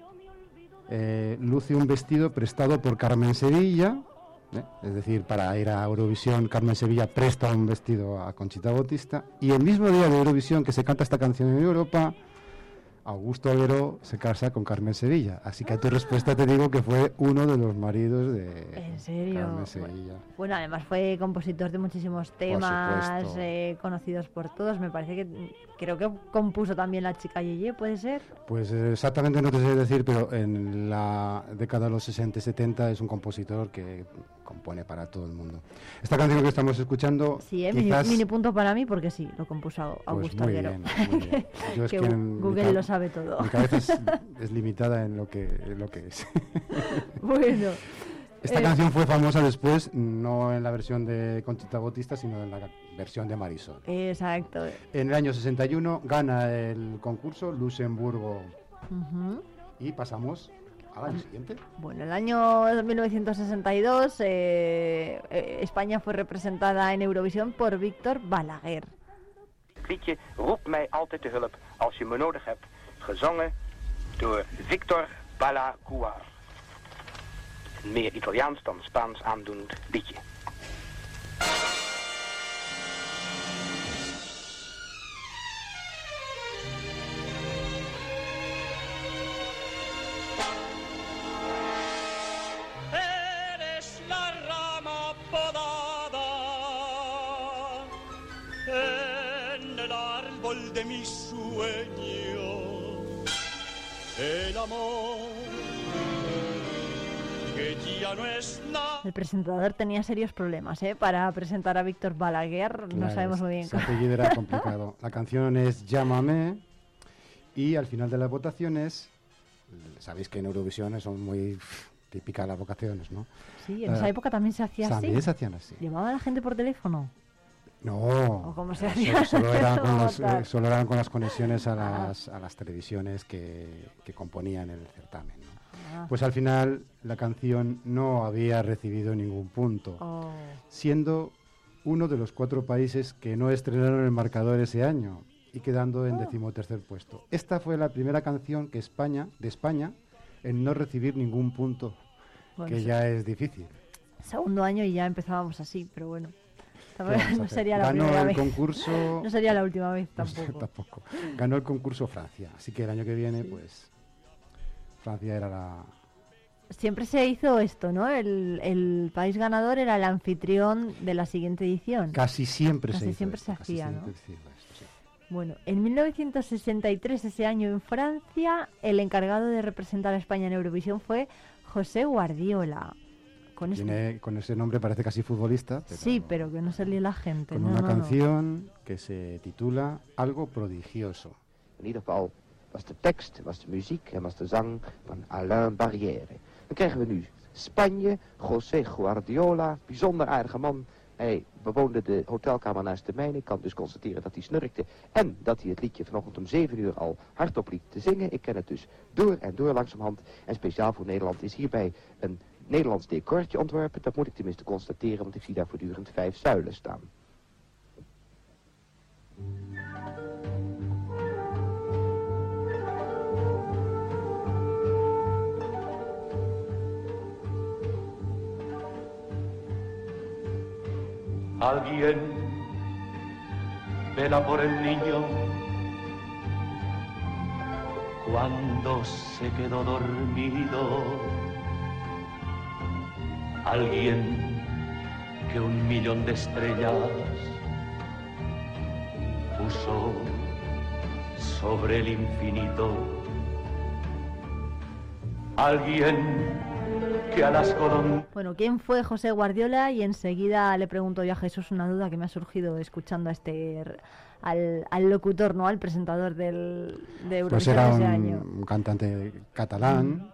eh, luce un vestido prestado por Carmen Sevilla, ¿eh? es decir, para ir a Eurovisión, Carmen Sevilla presta un vestido a Conchita Bautista, y el mismo día de Eurovisión que se canta esta canción en Europa, Augusto Alguero se casa con Carmen Sevilla. Así que a tu respuesta te digo que fue uno de los maridos de ¿En serio? Carmen Sevilla. Bueno, además fue compositor de muchísimos temas eh, conocidos por todos. Me parece que creo que compuso también La chica Yeye, ¿puede ser? Pues eh, exactamente no te sé decir, pero en la década de los 60 y 70 es un compositor que compone para todo el mundo. Esta canción que estamos escuchando, Sí, ¿eh? mini, quizás, mini punto para mí porque sí, lo compuso pues Augusto muy Alguero. bien, muy bien. Yo es Que que Gu- en mi Google lo sabe todo. Mi cabeza es, es limitada en lo que, en lo que es. bueno. Esta eh, canción fue famosa después, no en la versión de Conchita Bautista, sino en la versión de Marisol. Exacto. En el año 61 gana el concurso Luxemburgo y pasamos al año siguiente. Bueno, el año 1962 eh, eh, España fue representada en Eurovisión por Víctor Balaguer. Het liedje Roep mij altijd te hulp als je me nodig hebt. Gezongen door Victor Balaguer. Een meer Italiaans dan Spaans aandoend liedje. Podada en el árbol de mi sueño. El amor que ya no es nada. El presentador tenía serios problemas ¿eh? para presentar a Víctor Balaguer. no sabemos muy bien apellido era complicado. La canción es Llámame y al final de las votaciones, sabéis que en Eurovisión son muy típicas las votaciones, ¿no? Sí, en esa Eh, época también se hacía así. También se hacían así. ¿Llamaba a la gente por teléfono? No, ¿O cómo se so- hacía solo, eran con eso, los- votar? eh, solo eran con las conexiones a las, a las televisiones que, que componían el certamen. ¿no? Ah. Pues al final la canción no había recibido ningún punto, Oh. siendo uno de los cuatro países que no estrenaron el marcador ese año y quedando Oh. en decimotercer puesto. Esta fue la primera canción que España, de España en no recibir ningún punto, Bueno, que ya es difícil. Segundo año y ya empezábamos así, pero bueno. ¿Qué vamos a No sería la Ganó el vez. concurso- No sería la última vez No tampoco. Ganó el concurso Francia, así que el año que viene, pues Francia era la, Siempre se hizo esto, ¿no? El, el país ganador era el anfitrión de la siguiente edición. Casi siempre se Casi hizo siempre esto, se hacía, ¿no? se hizo esto, sí. Bueno, en 1963, ese año en Francia, el encargado de representar a España en Eurovisión fue José Guardiola. Con este- Tiene- con ese nombre parece casi futbolista, pero Sí, pero que no se líe la gente. con no, una no, no. canción que se titula Algo prodigioso. In ieder geval was de tekst, was de muziek en was de zang van Alain Barrière. Dan krijgen we nu Spanje, José Guardiola, bijzonder aardige man, Hij bewoonde de hotelkamer naast de mijne. Ik kan dus constateren dat hij snurkte. En dat hij het liedje vanochtend om 7 uur al hardop liet te zingen. Ik ken het dus door en door langzamerhand. En speciaal voor Nederland is hierbij een Nederlands decortje ontworpen. Dat moet ik tenminste constateren, want ik zie daar voortdurend vijf zuilen staan. Alguien vela por el niño cuando se quedó dormido. Alguien que un millón de estrellas puso sobre el infinito. Alguien que a las golondrinas Bueno, ¿quién fue José Guardiola? Y enseguida le pregunto yo a Jesús una duda que me ha surgido escuchando a este al, al locutor, ¿no? Al presentador del, de Pues Eurovisión era ese un, año. un cantante catalán.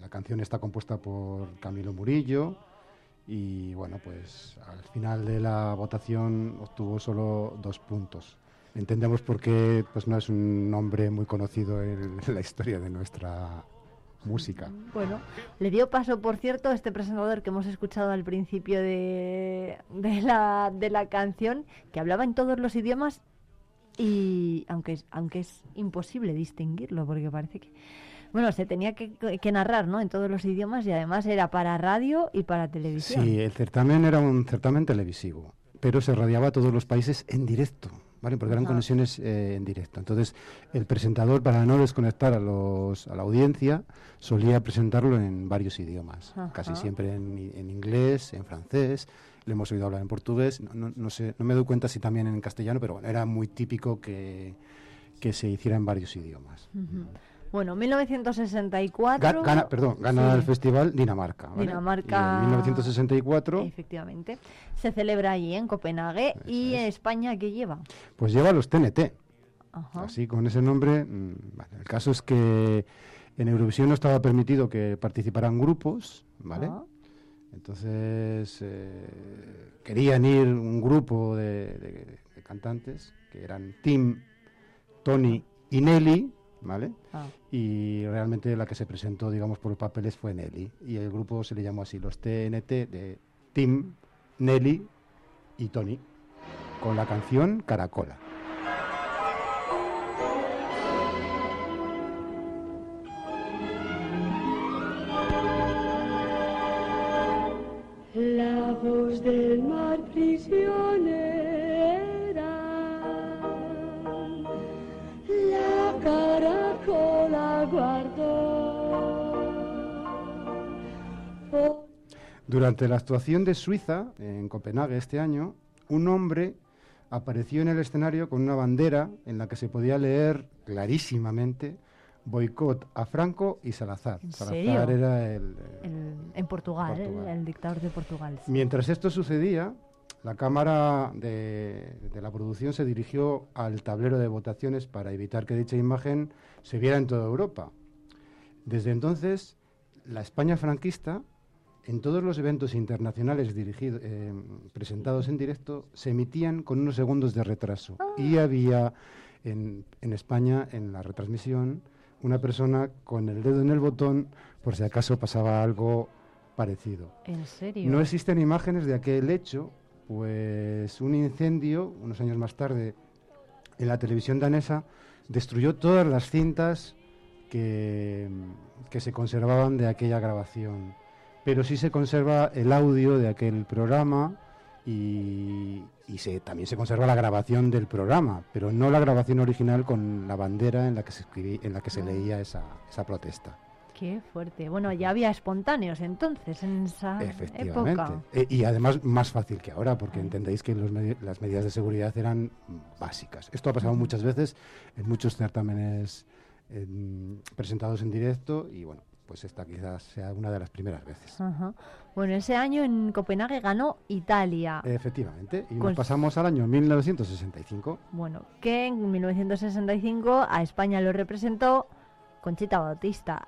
La canción está compuesta por Camilo Murillo. Y bueno, pues al final de la votación obtuvo solo dos puntos. Entendemos por qué pues no es un nombre muy conocido en la historia de nuestra música. Bueno, le dio paso, por cierto, este presentador que hemos escuchado al principio de, de la, de la canción, que hablaba en todos los idiomas y aunque es, aunque es imposible distinguirlo, porque parece que... Bueno, se tenía que, que narrar, ¿no? En todos los idiomas y además era para radio y para televisión. Sí, el certamen era un certamen televisivo, pero se radiaba a todos los países en directo, ¿vale? Porque eran Ajá. conexiones eh, en directo. Entonces, el presentador, para no desconectar a, los, a la audiencia, solía presentarlo en varios idiomas, casi siempre en, en inglés, en francés, le hemos oído hablar en portugués, no, no- no sé, no me doy cuenta si también en castellano, pero bueno, era muy típico que, que se hiciera en varios idiomas. Bueno, 1964... Ga- Gana, perdón, gana Sí. el festival Dinamarca. ¿vale? Dinamarca. Y en 1964 Efectivamente. Se celebra allí en Copenhague y España ¿qué lleva? Pues lleva los TNT. Ajá. Así, con ese nombre. mm. El caso es que en Eurovisión no estaba permitido que participaran grupos, ¿vale? Entonces eh, querían ir un grupo de, de- de cantantes que eran Tim, Tony y Nelly, ¿vale? Ah. Y realmente la que se presentó, digamos, por los papeles fue Nelly. Y el grupo se le llamó así, los TNT de Tim, Nelly y Tony, con la canción Caracola. La voz del mar prisionera, Durante la actuación de Suiza, en Copenhague este año, un hombre apareció en el escenario con una bandera en la que se podía leer clarísimamente boicot a Franco y Salazar. ¿En Salazar serio? era el, El- en Portugal, Portugal. El, el dictador de Portugal. sí. Mientras esto sucedía, la cámara de, de la producción se dirigió al tablero de votaciones para evitar que dicha imagen se viera en toda Europa. Desde entonces, la España franquista, en todos los eventos internacionales dirigido- eh, presentados en directo, se emitían con unos segundos de retraso. Y había en, en España, en la retransmisión, una persona con el dedo en el botón por si acaso pasaba algo parecido. ¿En serio? No existen imágenes de aquel hecho, pues un incendio, unos años más tarde, en la televisión danesa, destruyó todas las cintas que, que se conservaban de aquella grabación. Pero sí se conserva el audio de aquel programa y, y se, también se conserva la grabación del programa, pero no la grabación original con la bandera en la que se, escribí- en la que se leía esa, esa protesta. Qué fuerte. Bueno, ya había espontáneos entonces en esa Efectivamente. época. Eh, y además más fácil que ahora, porque entendéis que los las medidas de seguridad eran básicas. Esto ha pasado muchas veces en muchos certámenes presentados en directo y bueno, pues esta quizás sea una de las primeras veces. Ajá. Bueno, ese año en Copenhague ganó Italia. Efectivamente. Y nos pasamos al año 1965. Bueno, que en 1965 a España lo representó Conchita Bautista.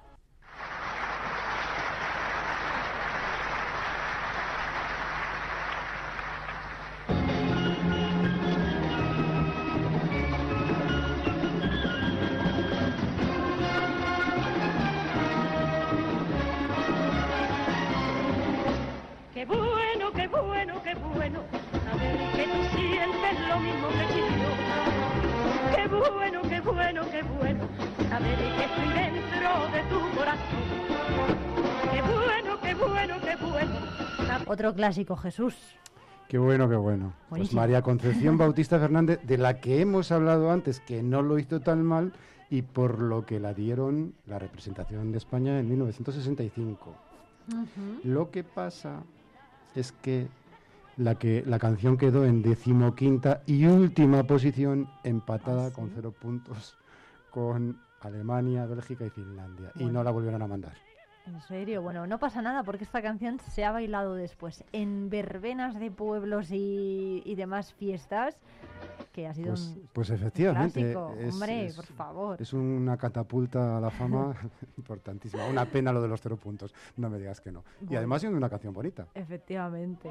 Otro clásico, Jesús. Qué bueno, qué bueno. Pues. María Concepción Bautista Fernández, de la que hemos hablado antes, que no lo hizo tan mal y por lo que la dieron la representación de España en 1965. Lo que pasa es que la, que la canción quedó en decimoquinta y última posición, empatada con cero puntos con Alemania, Bélgica y Finlandia. Y no la volvieron a mandar. En serio, bueno, no pasa nada porque esta canción se ha bailado después en verbenas de pueblos y, y demás fiestas, que ha sido Pues, un pues efectivamente. clásico. es- Hombre, es- por favor. Es una catapulta a la fama importantísima. Una pena lo de los cero puntos. No me digas que no. Y además siendo una canción bonita. Efectivamente.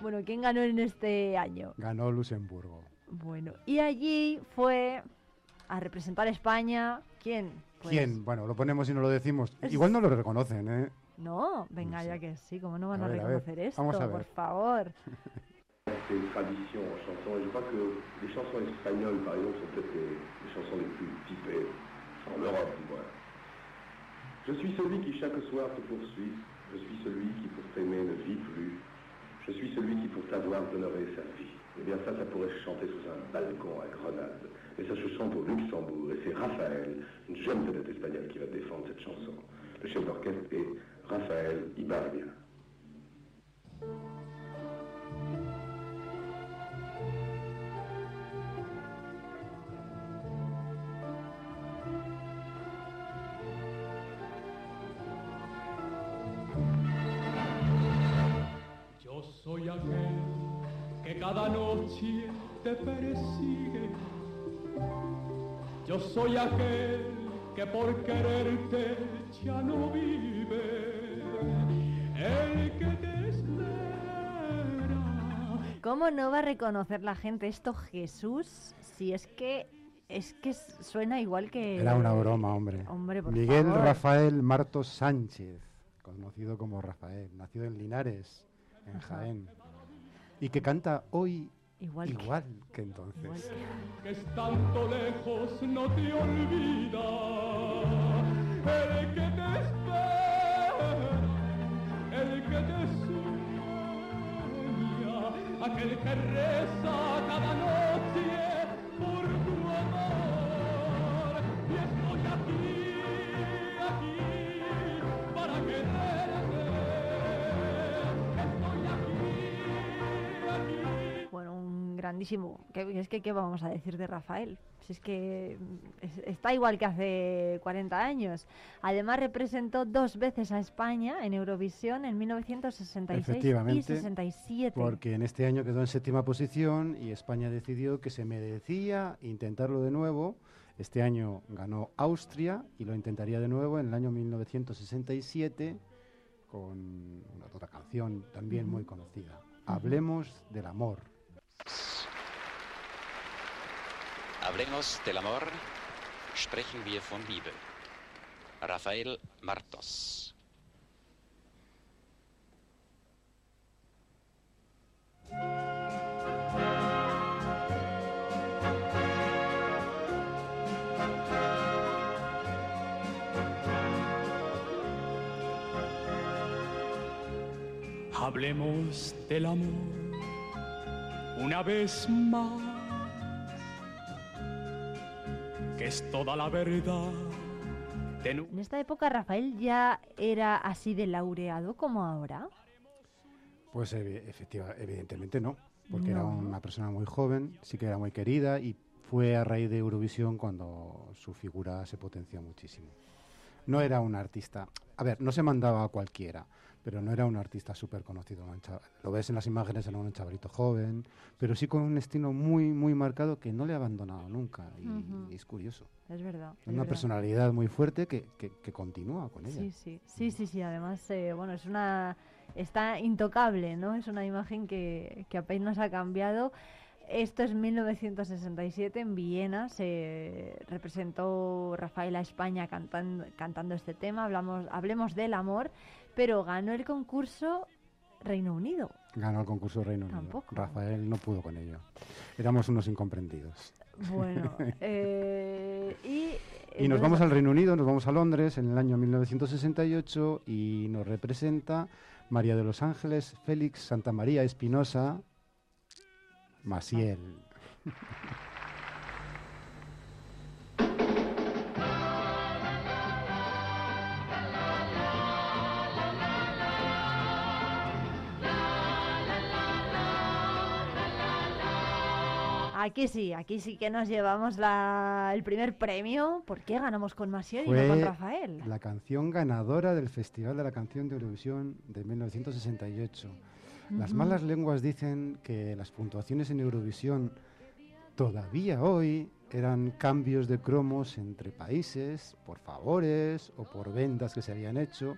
Bueno, ¿quién ganó en este año? Ganó Luxemburgo. Bueno, y allí fue a representar a España. ¿Quién? Pues- ¿Quién? Bueno, lo ponemos y no lo decimos. Es- Igual no lo reconocen, ¿eh? No, venga, ya que sí, ¿cómo no van A a, ver, a ver, reconocer esto? vamos a Por ver. favor? C'est une tradition en chanson et je crois que les chansons espagnoles par exemple sont peut-être les, les chansons les plus typées en Europe du moins. Je suis celui qui chaque soir te poursuit, je suis celui qui pour t'aimer ne vit plus, je suis celui qui pour t'avoir donnerait sa vie. Eh bien ça, ça pourrait se chanter sous un balcon à Grenade. Mais ça se chante au Luxembourg et c'est Raphaël, une jeune vedette espagnole qui va défendre cette chanson. Le chef d'orchestre est Raphaël Ibarria. Yo soy aquel que cada noche te. Yo soy aquel que por quererte ya no vive. El que te espera. ¿Cómo no va a reconocer la gente esto, Jesús? Si es que es que suena igual que Era una broma, hombre. Hombre, por Miguel favor. Rafael Martos Sánchez, conocido como Rafael, nacido en Linares, en Ajá. Jaén. Y que canta hoy igual, igual que entonces. que estando lejos no te olvida. El que te espera, el que te sueña, aquel que reza cada noche grandísimo. ¿Qué- es que, ¿qué vamos a decir de Rafael? Si es que mm, es- está igual que hace 40 años. Además, representó dos veces a España en Eurovisión en 1966 y Efectivamente, 67. porque en este año quedó en séptima posición y España decidió que se merecía intentarlo de nuevo. Este año ganó Austria y lo intentaría de nuevo en el año 1967 con una otra canción también muy conocida. Hablemos del amor. Hablemos del amor, sprechen wir von Liebe. Rafael Martos. Hablemos del amor una vez más, que es toda la verdad. En esta época Rafael ya era así de laureado como ahora. Pues efectiva- evidentemente no, porque era una persona muy joven, sí que era muy querida y fue a raíz de Eurovisión cuando su figura se potenció muchísimo. No era un artista, a ver, no se mandaba a cualquiera, pero no era un artista súper conocido. Lo ves en las imágenes, era un chavalito joven, pero sí con un estilo muy, muy marcado que no le ha abandonado nunca y, Ujú. y es curioso. Es verdad. es Una verdad. personalidad muy fuerte que, que- que continúa con ella. Sí, sí, sí, sí, sí. Además, eh, bueno, es una, está intocable, ¿no? Es una imagen que, que apenas ha cambiado. Esto es 1967 en Viena. Se representó Rafael a España cantando, cantando este tema. Hablamos, hablemos del amor, pero ganó el concurso Reino Unido. Ganó el concurso Reino Unido. Tampoco. Rafael no pudo con ello. Éramos unos incomprendidos. Bueno, eh, y... Y nos vamos al Reino Unido, nos vamos a Londres en el año 1968 y nos representa María de los Ángeles, Félix Santa María Espinosa, Maciel. Aquí sí, aquí sí que nos llevamos la- el primer premio. ¿Por qué ganamos con Masiel y no con Rafael? la canción ganadora del Festival de la Canción de Eurovisión de 1968. Las Ujú. malas lenguas dicen que las puntuaciones en Eurovisión todavía hoy eran cambios de cromos entre países, por favores o por ventas que se habían hecho,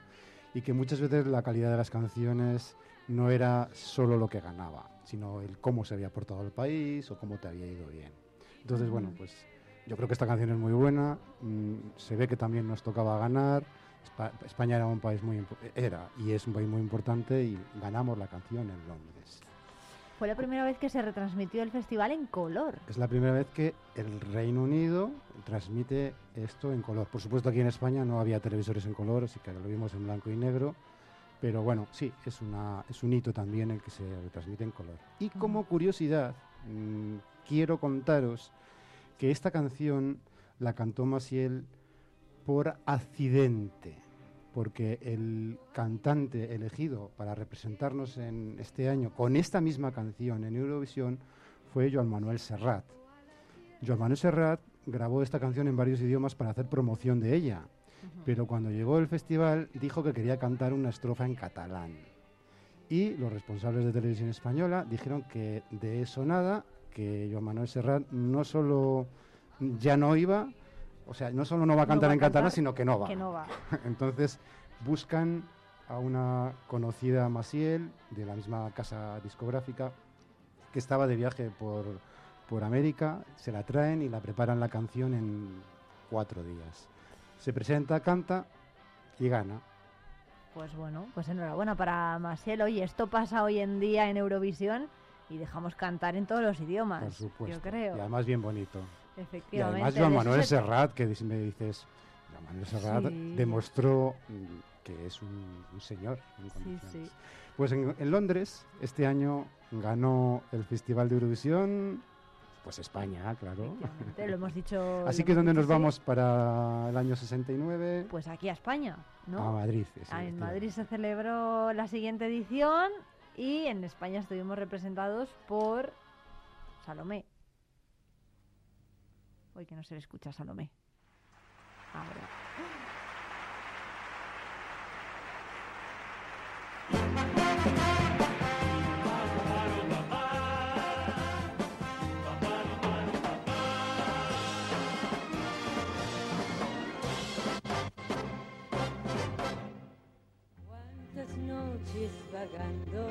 y que muchas veces la calidad de las canciones no era solo lo que ganaba, sino el cómo se había portado el país o cómo te había ido bien. Entonces, bueno, pues yo creo que esta canción es muy buena, mm, se ve que también nos tocaba ganar, Espa- España era un país muy era y es un país muy importante y ganamos la canción en Londres. Fue la primera vez que se retransmitió el festival en color. Es la primera vez que el Reino Unido transmite esto en color. Por supuesto aquí en España no había televisores en color, así que lo vimos en blanco y negro. Pero bueno, sí, es, una, es un hito también el que se retransmite en color. Y como curiosidad, mm, quiero contaros que esta canción la cantó Maciel por accidente, porque el cantante elegido para representarnos en este año con esta misma canción en Eurovisión fue Joan Manuel Serrat. Joan Manuel Serrat grabó esta canción en varios idiomas para hacer promoción de ella, pero cuando llegó el festival dijo que quería cantar una estrofa en catalán. Y los responsables de televisión española dijeron que de eso nada, que Joan Manuel Serrat no solo ya no iba, o sea, no solo no va a No cantar va en catalán, sino que no va. que no va. Entonces buscan a una conocida Maciel de la misma casa discográfica que estaba de viaje por, por América, se la traen y la preparan la canción en cuatro días. Se presenta, canta y gana. Pues bueno, pues enhorabuena para Masiel. Oye, esto pasa hoy en día en Eurovisión y dejamos cantar en todos los idiomas. Por supuesto. Yo creo. Y además bien bonito. Y Efectivamente. además de Joan Manuel se- Serrat, que me dices, Joan Manuel Serrat Sí. demostró mm, que es un, un señor. en Sí, sí. Pues en, en Londres este año ganó el Festival de Eurovisión, pues España, claro. Te lo hemos dicho. Así que ¿dónde nos vamos para el año 69? Pues aquí a España, ¿no? A Madrid. sí, Ah, en. Madrid se celebró la siguiente edición y en España estuvimos representados por Salomé. Hoy que no se le escucha a Salomé. Ahora. Vagando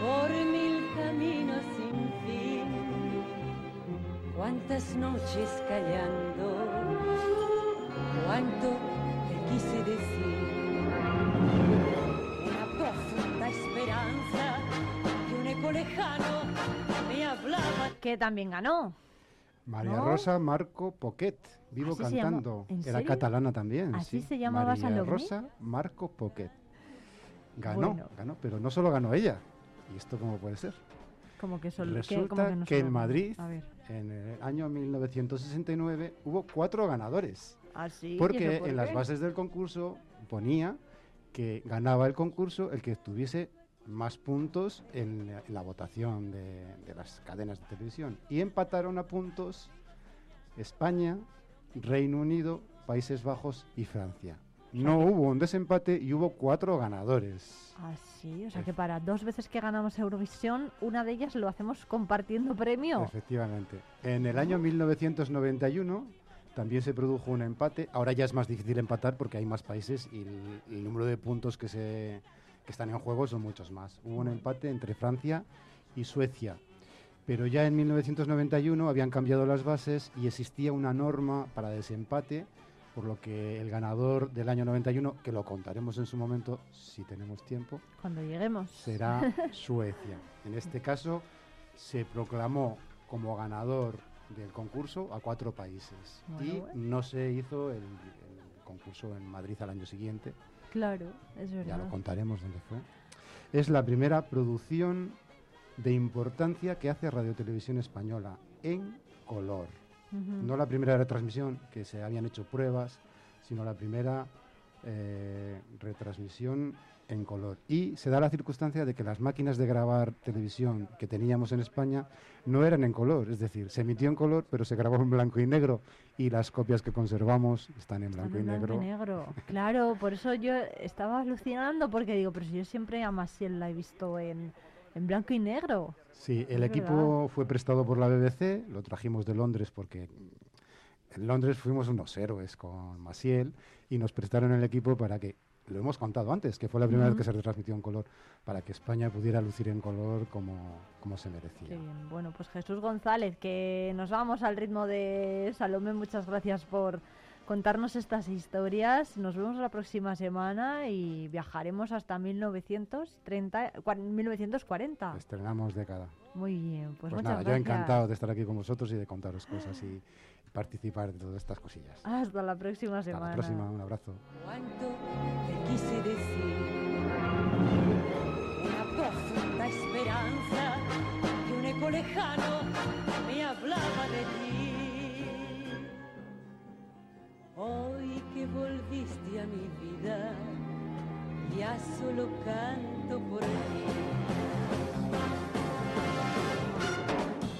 por mil caminos sin fin, cuántas noches callando, cuánto te quise decir. Una profunda esperanza que un eco lejano me hablaba. Que también ganó. María ¿no? Rosa Marco Poquet, vivo cantando. ¿En Era serio? catalana también. ¿Así sí. se llamaba María? Rosa Marco Poquet. Ganó, Bueno. ganó, pero no solo ganó ella. ¿Y esto cómo puede ser? Como que solo. Resulta como que, no que en Madrid, en el año 1969, hubo cuatro ganadores. ¿Ah, Porque por en las bases del concurso ponía que ganaba el concurso el que tuviese más puntos en, la- en la votación de, de las cadenas de televisión. Y empataron a puntos España, Reino Unido, Países Bajos y Francia. No hubo un desempate y hubo cuatro ganadores. Ah, sí. O sea que para dos veces que ganamos Eurovisión, una de ellas lo hacemos compartiendo premio. Efectivamente. En el año 1991 también se produjo un empate. Ahora ya es más difícil empatar porque hay más países y el, el número de puntos que, se, que están en juego son muchos más. Hubo un empate entre Francia y Suecia. Pero ya en 1991 habían cambiado las bases y existía una norma para desempate por lo que el ganador del año 91, que lo contaremos en su momento si tenemos tiempo, Cuando lleguemos. será Suecia. En este caso se proclamó como ganador del concurso a cuatro países Bueno, y bueno. no se hizo el, el concurso en Madrid al año siguiente. Claro, es Ya verdad. lo contaremos dónde fue. Es la primera producción de importancia que hace Radio Televisión Española en color. No la primera retransmisión, que se habían hecho pruebas, sino la primera eh, retransmisión en color. Y se da la circunstancia de que las máquinas de grabar televisión que teníamos en España no eran en color, es decir, se emitió en color, pero se grabó en blanco y negro. Y las copias que conservamos están en blanco, Están en y, negro. blanco y negro. Claro, por eso yo estaba alucinando porque digo, pero si yo siempre a Maciel la he visto en, en blanco y negro. Sí, el Es equipo fue prestado por la BBC, lo trajimos de Londres porque en Londres fuimos unos héroes con Maciel y nos prestaron el equipo para que, lo hemos contado antes, que fue la primera vez que se retransmitió en color, para que España pudiera lucir en color como, como se Qué merecía. bien. Bueno, pues Jesús González, que nos vamos al ritmo de Salomé. Muchas gracias por contarnos estas historias. Nos vemos la próxima semana y viajaremos hasta 1930, cua- 1940. Estrenamos década. Muy bien, pues, Pues, muchas nada, yo encantado de estar aquí con vosotros y de contaros cosas y participar de todas estas cosillas. Hasta la próxima Hasta semana. la próxima, un abrazo. Cuánto te quise decir una profunda esperanza que un eco lejano Hoy que volviste a mi vida, ya solo canto por ti.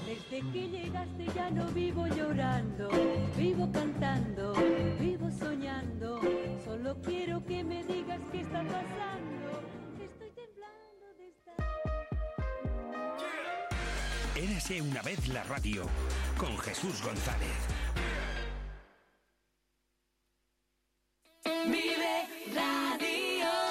Desde que llegaste ya no vivo llorando, vivo cantando, vivo soñando. Solo quiero que me digas qué está pasando. Estoy temblando de estar. Érase una vez la radio con Jesús González. Vive Radio.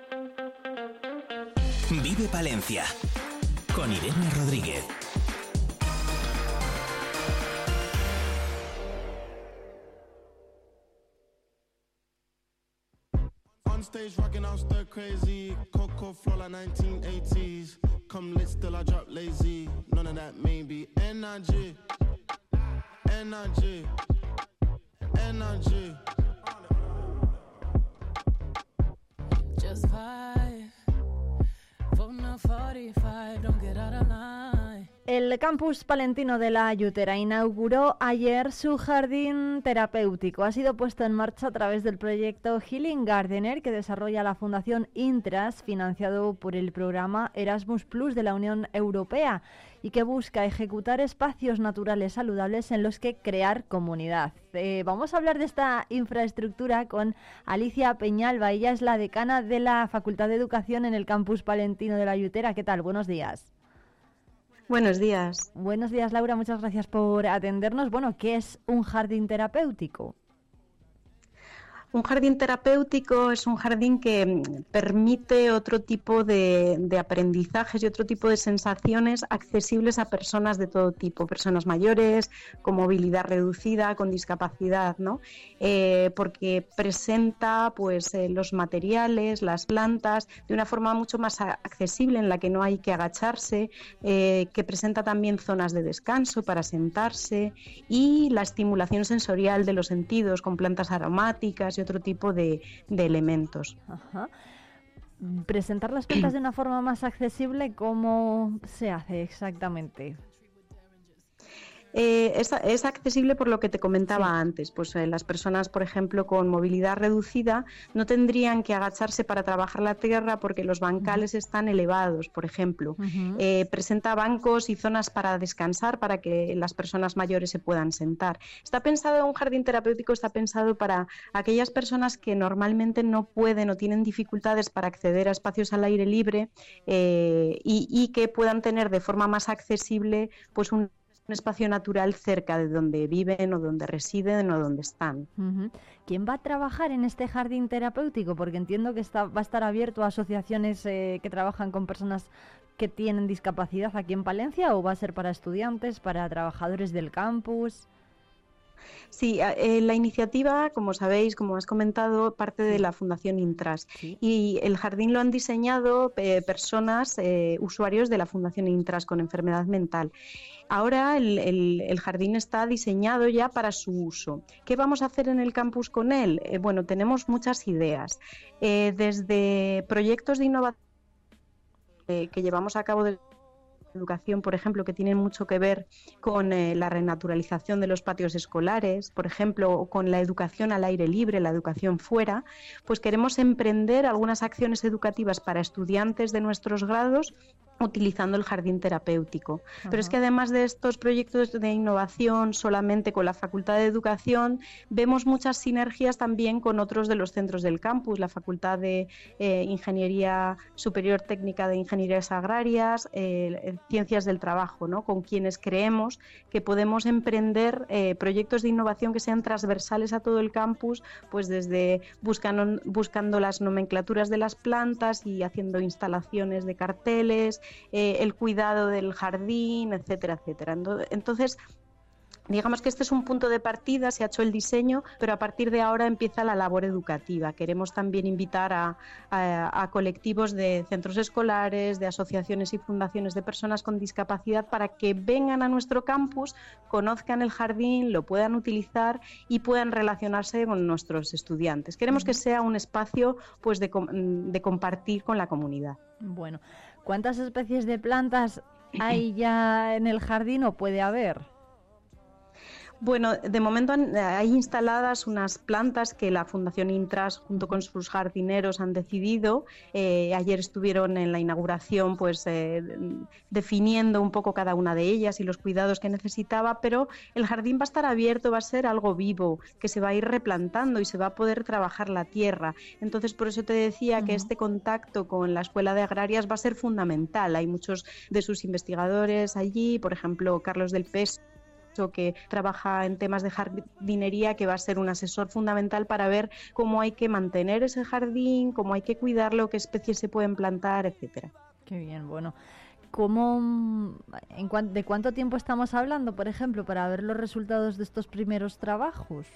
Vive Palencia con Irene Rodríguez. On stage rocking out stir crazy. Coco flow like 1980s. Come lit, still I drop lazy. None of that maybe. Energy. Energy. Energy. Just vibe. El campus palentino de la Ayutera inauguró ayer su jardín terapéutico. Ha sido puesto en marcha a través del proyecto Healing Gardener que desarrolla la Fundación Intras, financiado por el programa Erasmus Plus de la Unión Europea y que busca ejecutar espacios naturales saludables en los que crear comunidad. Eh, vamos a hablar de esta infraestructura con Alicia Peñalba. Ella es la decana de la Facultad de Educación en el campus palentino de la Ayutera. ¿Qué tal? Buenos días. Buenos días. Buenos días, Laura. Muchas gracias por atendernos. Bueno, ¿qué es un jardín terapéutico? Un jardín terapéutico es un jardín que mm, permite otro tipo de, aprendizajes y otro tipo de sensaciones accesibles a personas de todo tipo, personas mayores, con movilidad reducida, con discapacidad, ¿no? Eh, porque presenta pues eh, los materiales, las plantas, de una forma mucho más accesible en la que no hay que agacharse, eh, que presenta también zonas de descanso para sentarse y la estimulación sensorial de los sentidos con plantas aromáticas otro tipo de, elementos. Presentar las plantas de una forma más accesible, ¿cómo se hace exactamente? Eh, es, es, accesible por lo que te comentaba sí. antes. Pues eh, las personas, por ejemplo, con movilidad reducida no tendrían que agacharse para trabajar la tierra porque los bancales uh -huh. están elevados, por ejemplo. Uh -huh. eh, presenta bancos y zonas para descansar para que las personas mayores se puedan sentar. Está pensado, un jardín terapéutico está pensado para aquellas personas que normalmente no pueden o tienen dificultades para acceder a espacios al aire libre eh, y, y que puedan tener de forma más accesible pues un un espacio natural cerca de donde viven o donde residen o donde están. ¿Quién va a trabajar en este jardín terapéutico? Porque entiendo que está, va a estar abierto a asociaciones eh, que trabajan con personas que tienen discapacidad aquí en Palencia o va a ser para estudiantes, para trabajadores del campus. Sí, eh, la iniciativa, como sabéis, como has comentado, parte de la Fundación Intras. Sí. Y el jardín lo han diseñado eh, personas, eh, usuarios de la Fundación Intras con enfermedad mental. Ahora el, el, el, jardín está diseñado ya para su uso. ¿Qué vamos a hacer en el campus con él? Eh, bueno, tenemos muchas ideas. Desde proyectos de innovación que llevamos a cabo de educación, por ejemplo, que tienen mucho que ver con eh, la renaturalización de los patios escolares, por ejemplo, o con la educación al aire libre, la educación fuera, pues queremos emprender algunas acciones educativas para estudiantes de nuestros grados utilizando el jardín terapéutico. Ajá. Pero es que además de estos proyectos de innovación solamente con la Facultad de Educación, vemos muchas sinergias también con otros de los centros del campus, la Facultad de eh, Ingeniería Superior Técnica de Ingenierías Agrarias, eh, Ciencias del Trabajo, ¿no? con quienes creemos que podemos emprender eh, proyectos de innovación que sean transversales a todo el campus, pues desde buscando, buscando las nomenclaturas de las plantas y haciendo instalaciones de carteles, eh, el cuidado del jardín, etcétera, etcétera. Entonces, Digamos que este es un punto de partida, se ha hecho el diseño, pero a partir de ahora empieza la labor educativa. Queremos también invitar a, a, a, colectivos de centros escolares, de asociaciones y fundaciones de personas con discapacidad para que vengan a nuestro campus, conozcan el jardín, lo puedan utilizar y puedan relacionarse con nuestros estudiantes. Queremos que sea un espacio pues, de, de compartir con la comunidad. Bueno, ¿cuántas especies de plantas hay ya en el jardín o puede haber? Bueno, de momento hay instaladas unas plantas que la Fundación Intras junto con sus jardineros han decidido. Eh, ayer estuvieron en la inauguración pues eh, definiendo un poco cada una de ellas y los cuidados que necesitaba, pero el jardín va a estar abierto, va a ser algo vivo, que se va a ir replantando y se va a poder trabajar la tierra. Entonces, por eso te decía uh -huh. que este contacto con la Escuela de Agrarias va a ser fundamental. Hay muchos de sus investigadores allí, por ejemplo, Carlos del Pes que trabaja en temas de jardinería, que va a ser un asesor fundamental para ver cómo hay que mantener ese jardín, cómo hay que cuidarlo, qué especies se pueden plantar, etcétera. Qué bien, bueno. ¿Cómo, en cuan, ¿De cuánto tiempo estamos hablando, por ejemplo, para ver los resultados de estos primeros trabajos?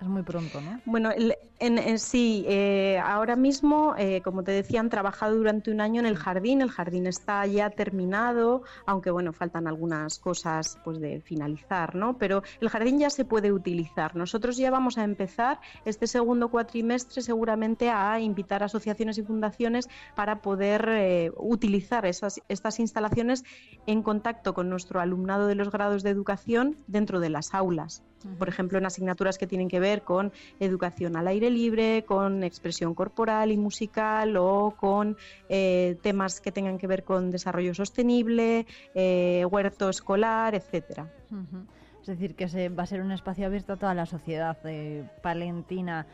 Es muy pronto, ¿no? Bueno, en, en- sí, eh, ahora mismo, eh, como te decía, han trabajado durante un año en el jardín. El jardín está ya terminado, aunque bueno, faltan algunas cosas pues de finalizar, ¿no? Pero el jardín ya se puede utilizar. Nosotros ya vamos a empezar este segundo cuatrimestre seguramente a invitar a asociaciones y fundaciones para poder eh, utilizar esas, estas instalaciones en contacto con nuestro alumnado de los grados de educación dentro de las aulas. Por ejemplo, en asignaturas que tienen que ver con educación al aire libre, con expresión corporal y musical o con eh, temas que tengan que ver con desarrollo sostenible, eh, huerto escolar, etcétera. Es decir, que se, va a ser un espacio abierto a toda la sociedad eh, palentina.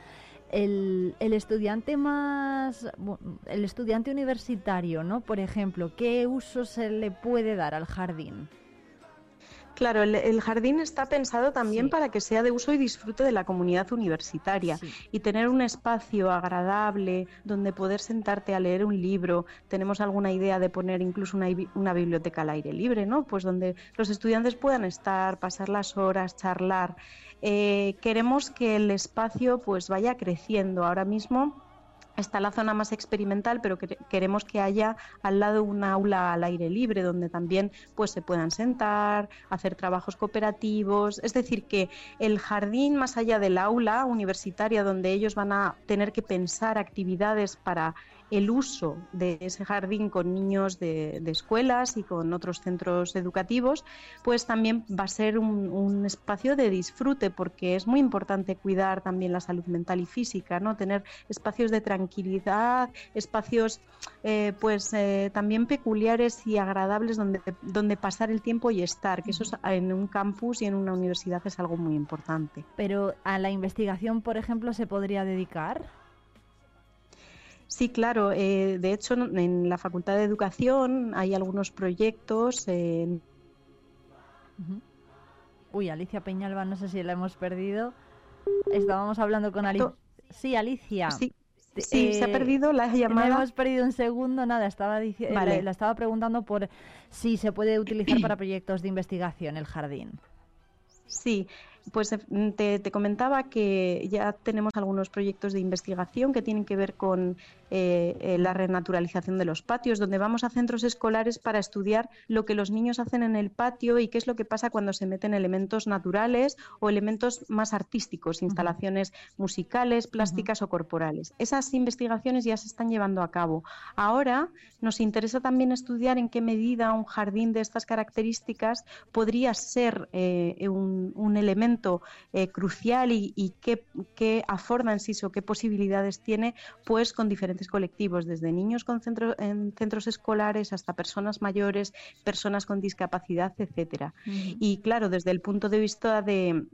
El, el estudiante más, el estudiante universitario, ¿no? Por ejemplo, ¿qué uso se le puede dar al jardín? Claro, el, el jardín está pensado también para que sea de uso y disfrute de la comunidad universitaria y tener un espacio agradable donde poder sentarte a leer un libro. Tenemos alguna idea de poner incluso una, una biblioteca al aire libre, ¿no? Pues donde los estudiantes puedan estar, pasar las horas, charlar. Eh, queremos que el espacio pues vaya creciendo. Ahora mismo Está la zona más experimental, pero que- queremos que haya al lado un aula al aire libre donde también pues se puedan sentar, hacer trabajos cooperativos, es decir, que el jardín más allá del aula universitaria donde ellos van a tener que pensar actividades para el uso de ese jardín con niños de, escuelas y con otros centros educativos, pues también va a ser un, espacio de disfrute porque es muy importante cuidar también la salud mental y física, ¿no? Tener espacios de tranquilidad, espacios eh, pues eh, también peculiares y agradables donde, donde pasar el tiempo y estar, que eso es- en un campus y en una universidad es algo muy importante. Pero a la investigación, por ejemplo, se podría dedicar. Sí, claro. eh, de hecho, en- en la Facultad de Educación hay algunos proyectos. eh, Uy, Alicia Peñalba, no sé si la hemos perdido. Estábamos hablando con Alicia. Sí, Alicia. Sí, sí, se ha perdido la La llamada. hemos perdido un segundo, nada, estaba diciendo, Vale. la estaba preguntando por si se puede utilizar para proyectos de investigación el jardín. Sí, pues eh, mm, te, te comentaba que ya tenemos algunos proyectos de investigación que tienen que ver con eh, eh, la renaturalización de los patios, donde vamos a centros escolares para estudiar lo que los niños hacen en el patio y qué es lo que pasa cuando se meten elementos naturales o elementos más artísticos, instalaciones musicales, plásticas o corporales. Esas investigaciones ya se están llevando a cabo. Ahora nos interesa también estudiar en qué medida un jardín de estas características podría ser eh, un, un elemento eh, crucial y, y qué, qué affordances o qué posibilidades tiene pues con diferentes colectivos, desde niños con centro- en centros escolares hasta personas mayores, personas con discapacidad, etcétera. Y claro, desde el punto de vista de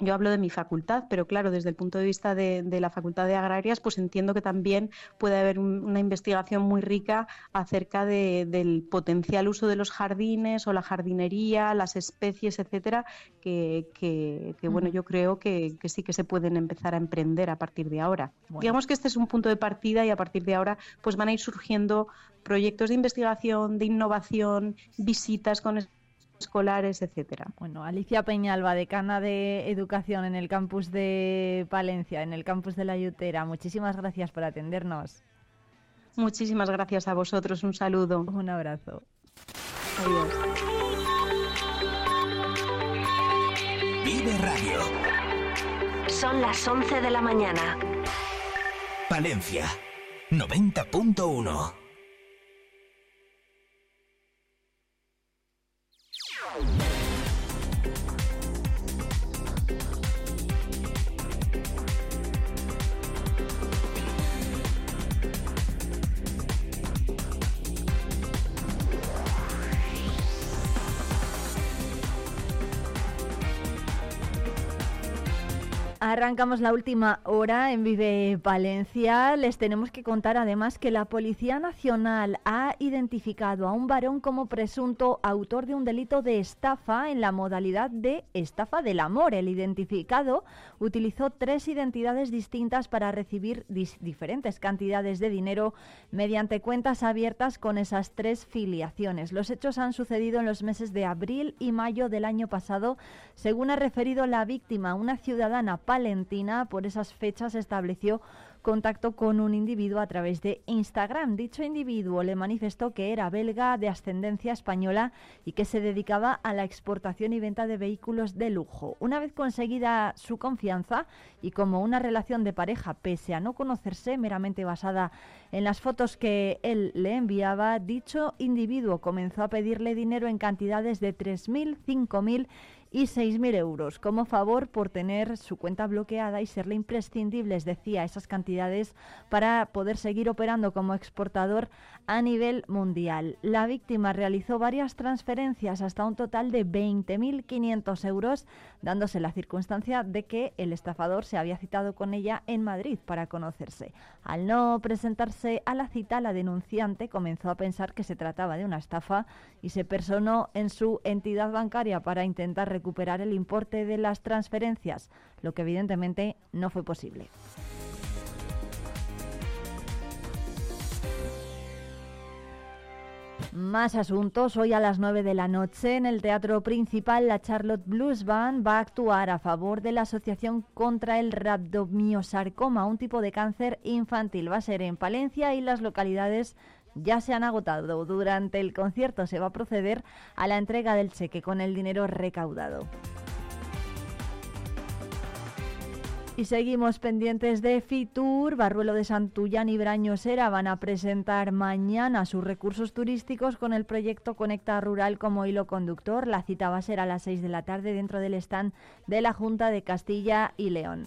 yo hablo de mi facultad, pero claro, desde el punto de vista de, de la Facultad de Agrarias, pues entiendo que también puede haber un- una investigación muy rica acerca de- del potencial uso de los jardines o la jardinería, las especies, etcétera, que, que- que, bueno, yo creo que, que sí que se pueden empezar a emprender a partir de ahora. Bueno. Digamos que este es un punto de partida y a partir de ahora pues van a ir surgiendo proyectos de investigación, de innovación, visitas con escolares, etcétera. Bueno, Alicia Peñalba, decana de Educación en el campus de Palencia, en el campus de La Yutera, muchísimas gracias por atendernos. Muchísimas gracias a vosotros, un saludo. Un abrazo. Adiós. Vive Radio. Son las 11 de la mañana. Palencia 90.1. Bye. Arrancamos la última hora en Vive Palencia. Les tenemos que contar además que la Policía Nacional ha identificado a un varón como presunto autor de un delito de estafa en la modalidad de estafa del amor. El identificado utilizó tres identidades distintas para recibir diferentes cantidades de dinero mediante cuentas abiertas con esas tres filiaciones. Los hechos han sucedido en los meses de abril y mayo del año pasado, según ha referido la víctima, una ciudadana Palentina. Por esas fechas estableció contacto con un individuo a través de Instagram. Dicho individuo le manifestó que era belga de ascendencia española y que se dedicaba a la exportación y venta de vehículos de lujo. Una vez conseguida su confianza y como una relación de pareja, pese a no conocerse, meramente basada en las fotos que él le enviaba, dicho individuo comenzó a pedirle dinero en cantidades de 3.000, 5.000 y 6.000 euros como favor por tener su cuenta bloqueada y serle imprescindibles, decía, esas cantidades para poder seguir operando como exportador a nivel mundial. La víctima realizó varias transferencias hasta un total de 20.500 euros, dándose la circunstancia de que el estafador se había citado con ella en Madrid para conocerse. Al no presentarse a la cita, la denunciante comenzó a pensar que se trataba de una estafa y se personó en su entidad bancaria para intentar recuperar el importe de las transferencias, lo que evidentemente no fue posible. Más asuntos. Hoy a las 9 de la noche en el Teatro Principal la Charlotte Blues Band va a actuar a favor de la Asociación contra el Rhabdomiosarcoma, un tipo de cáncer infantil. Va a ser en Palencia y las localidades ya se han agotado. Durante el concierto se va a proceder a la entrega del cheque con el dinero recaudado. Y seguimos pendientes de Fitur. Barruelo de Santullán y Brañosera van a presentar mañana sus recursos turísticos con el proyecto Conecta Rural como hilo conductor. La cita va a ser a las 6 de la tarde dentro del stand de la Junta de Castilla y León.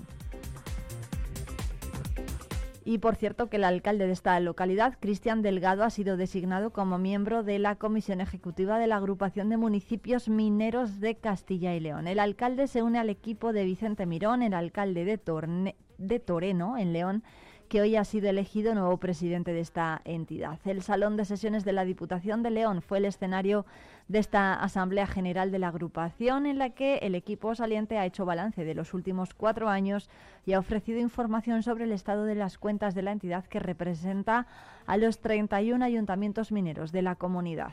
Y por cierto que el alcalde de esta localidad, Cristian Delgado, ha sido designado como miembro de la Comisión Ejecutiva de la Agrupación de Municipios Mineros de Castilla y León. El alcalde se une al equipo de Vicente Mirón, el alcalde de, Torne- de Toreno, en León, que hoy ha sido elegido nuevo presidente de esta entidad. El Salón de Sesiones de la Diputación de León fue el escenario de esta Asamblea General de la agrupación en la que el equipo saliente ha hecho balance de los últimos cuatro años y ha ofrecido información sobre el estado de las cuentas de la entidad que representa a los 31 ayuntamientos mineros de la comunidad.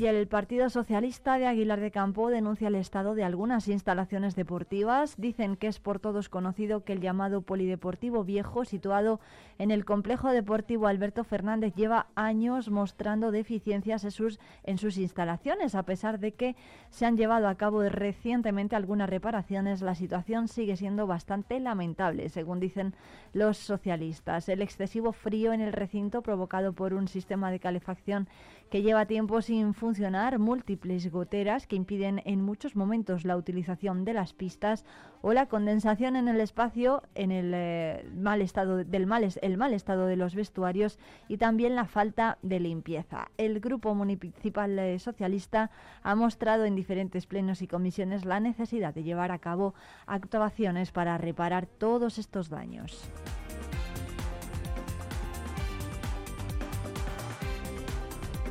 Y el Partido Socialista de Aguilar de Campo denuncia el estado de algunas instalaciones deportivas. Dicen que es por todos conocido que el llamado Polideportivo Viejo, situado en el complejo deportivo Alberto Fernández, lleva años mostrando deficiencias en sus, en sus instalaciones. A pesar de que se han llevado a cabo recientemente algunas reparaciones, la situación sigue siendo bastante lamentable, según dicen los socialistas. El excesivo frío en el recinto provocado por un sistema de calefacción que lleva tiempo sin funcionar, múltiples goteras que impiden en muchos momentos la utilización de las pistas o la condensación en el espacio en el eh, mal estado del mal, el mal estado de los vestuarios y también la falta de limpieza. El grupo municipal eh, socialista ha mostrado en diferentes plenos y comisiones la necesidad de llevar a cabo actuaciones para reparar todos estos daños.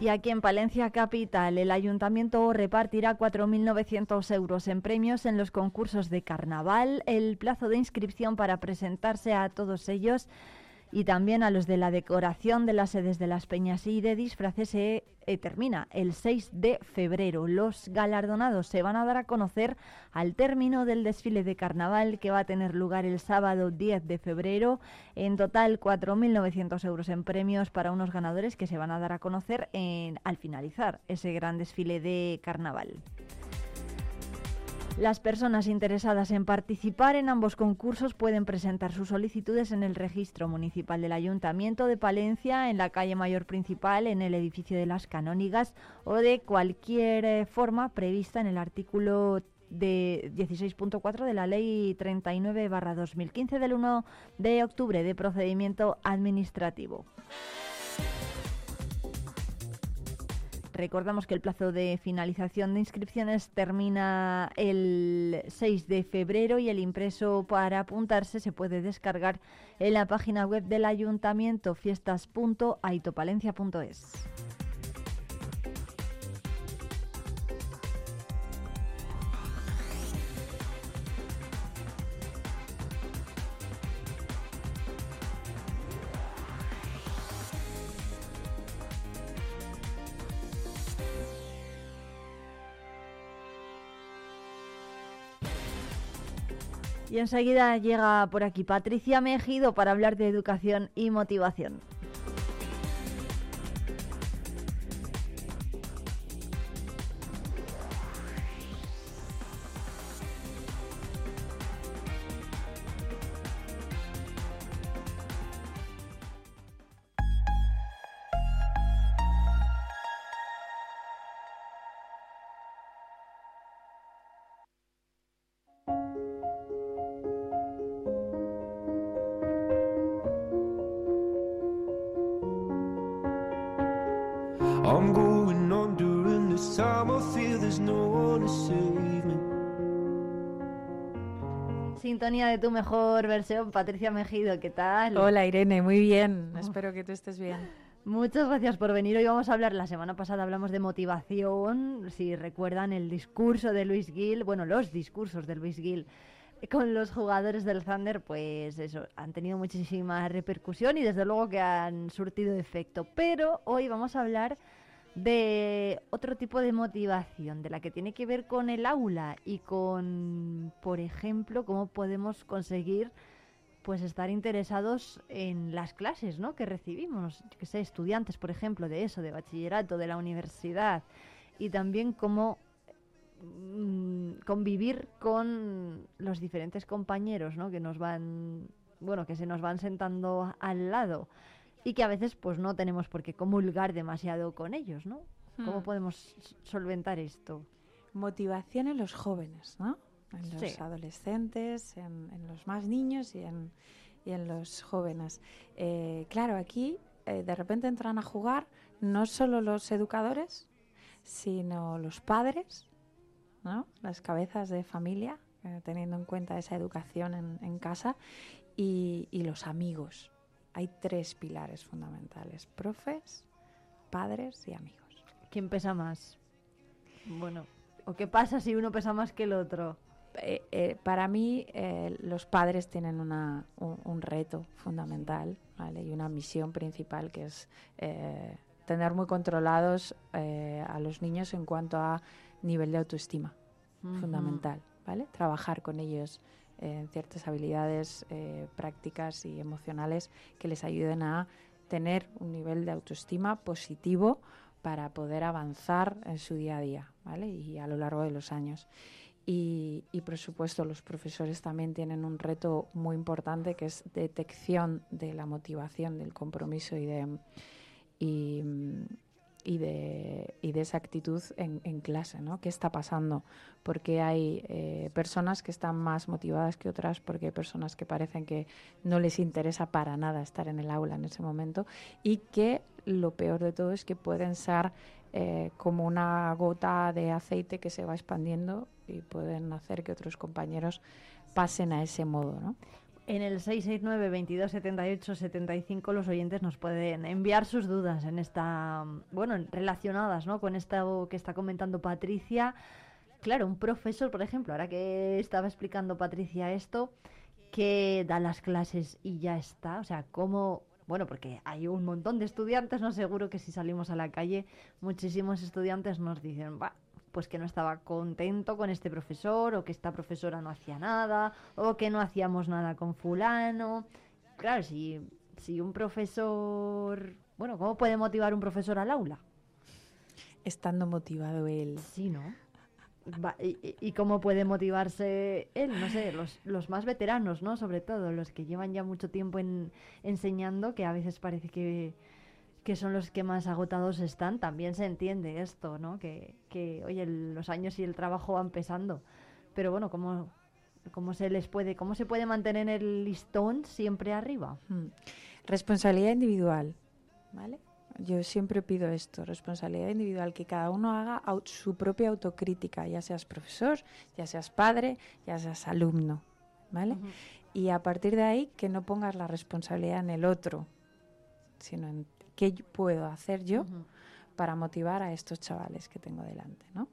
Y aquí en Palencia Capital, el ayuntamiento repartirá 4.900 euros en premios en los concursos de carnaval. El plazo de inscripción para presentarse a todos ellos y también a los de la decoración de las sedes de las peñas y de disfraces se eh, termina el 6 de febrero. Los galardonados se van a dar a conocer al término del desfile de carnaval que va a tener lugar el sábado 10 de febrero. En total 4.900 euros en premios para unos ganadores que se van a dar a conocer en- al finalizar ese gran desfile de carnaval. Las personas interesadas en participar en ambos concursos pueden presentar sus solicitudes en el registro municipal del Ayuntamiento de Palencia, en la calle Mayor Principal, en el edificio de las Canónigas o de cualquier eh, forma prevista en el artículo de 16.4 de la Ley 39-2015 del 1 de octubre de procedimiento administrativo. Recordamos que el plazo de finalización de inscripciones termina el 6 de febrero y el impreso para apuntarse se puede descargar en la página web del ayuntamiento fiestas.aitopalencia.es. Y enseguida llega por aquí Patricia Mejido para hablar de educación y motivación. Sintonía de tu mejor versión, Patricia Mejido, ¿qué tal? Hola Irene, muy bien. Espero que tú estés bien. Muchas gracias por venir. Hoy vamos a hablar, la semana pasada hablamos de motivación, si recuerdan el discurso de Luis Gil, bueno, los discursos de Luis Gil con los jugadores del Thunder, pues eso, han tenido muchísima repercusión y desde luego que han surtido efecto. Pero hoy vamos a hablar de otro tipo de motivación, de la que tiene que ver con el aula y con, por ejemplo, cómo podemos conseguir pues estar interesados en las clases ¿no? que recibimos, que sé, estudiantes, por ejemplo, de eso, de bachillerato, de la universidad, y también cómo mm, convivir con los diferentes compañeros ¿no? que nos van, bueno, que se nos van sentando al lado y que a veces pues no tenemos por qué comulgar demasiado con ellos, ¿no? ¿Cómo Hmm. podemos solventar esto? Motivación en los jóvenes, ¿no? En los Sí. adolescentes, en, en los más niños y en, y en los jóvenes. Eh, claro, aquí eh, de repente entran a jugar no solo los educadores, sino los padres, ¿no? Las cabezas de familia, eh, teniendo en cuenta esa educación en, en casa, y, y los amigos. Hay tres pilares fundamentales, profes, padres y amigos. ¿Quién pesa más? Bueno, ¿o qué pasa si uno pesa más que el otro? Eh, eh, para mí, eh, los padres tienen una, un, un reto fundamental ¿vale? y una misión principal que es eh, tener muy controlados eh, a los niños en cuanto a nivel de autoestima, Ujú. fundamental. ¿vale? Trabajar con ellos en ciertas habilidades eh, prácticas y emocionales que les ayuden a tener un nivel de autoestima positivo para poder avanzar en su día a día ¿vale? y a lo largo de los años. Y, por supuesto los profesores también tienen un reto muy importante que es detección de la motivación, del compromiso y de, y de, y de esa actitud en, en clase, ¿no? ¿Qué está pasando? Porque hay eh, personas que están más motivadas que otras, porque hay personas que parecen que no les interesa para nada estar en el aula en ese momento y que lo peor de todo es que pueden ser eh, como una gota de aceite que se va expandiendo y pueden hacer que otros compañeros pasen a ese modo, ¿no? En el 669 22 78 75 los oyentes nos pueden enviar sus dudas en esta, bueno, relacionadas, ¿no? Con esto que está comentando Patricia. Claro, un profesor, por ejemplo, ahora que estaba explicando Patricia esto, que da las clases y ya está, o sea, cómo bueno, porque hay un montón de estudiantes, no seguro que si salimos a la calle, muchísimos estudiantes nos dicen, "Bah, pues que no estaba contento con este profesor, o que esta profesora no hacía nada, o que no hacíamos nada con fulano. Claro, si, si un profesor, bueno, ¿cómo puede motivar un profesor al aula? Estando motivado él. Sí, ¿no? Va, y, y- cómo puede motivarse él? No sé, los, los más veteranos, ¿no? Sobre todo, los que llevan ya mucho tiempo en, enseñando, que a veces parece que, que son los que más agotados están. También se entiende esto, ¿no? Que, que oye, el- los años y el trabajo van pesando. Pero bueno, ¿cómo, cómo se les puede, cómo se puede mantener el listón siempre arriba? Mm. Responsabilidad individual, ¿vale? Yo siempre pido esto, responsabilidad individual, que cada uno haga su propia autocrítica, ya seas profesor, ya seas padre, ya seas alumno, ¿vale? Y a partir de ahí que no pongas la responsabilidad en el otro, sino en qué puedo hacer yo para motivar a estos chavales que tengo delante, ¿no?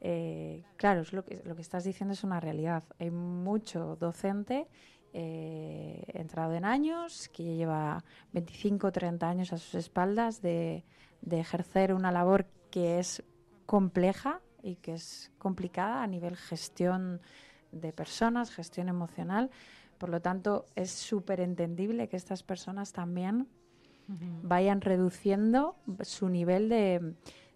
Eh, claro, es lo, que, lo que estás diciendo es una realidad. Hay mucho docente eh, entrado en años, que ya lleva 25 o 30 años a sus espaldas de, de ejercer una labor que es compleja y que es complicada a nivel gestión de personas, gestión emocional. Por lo tanto, es súper entendible que estas personas también vayan reduciendo su nivel de,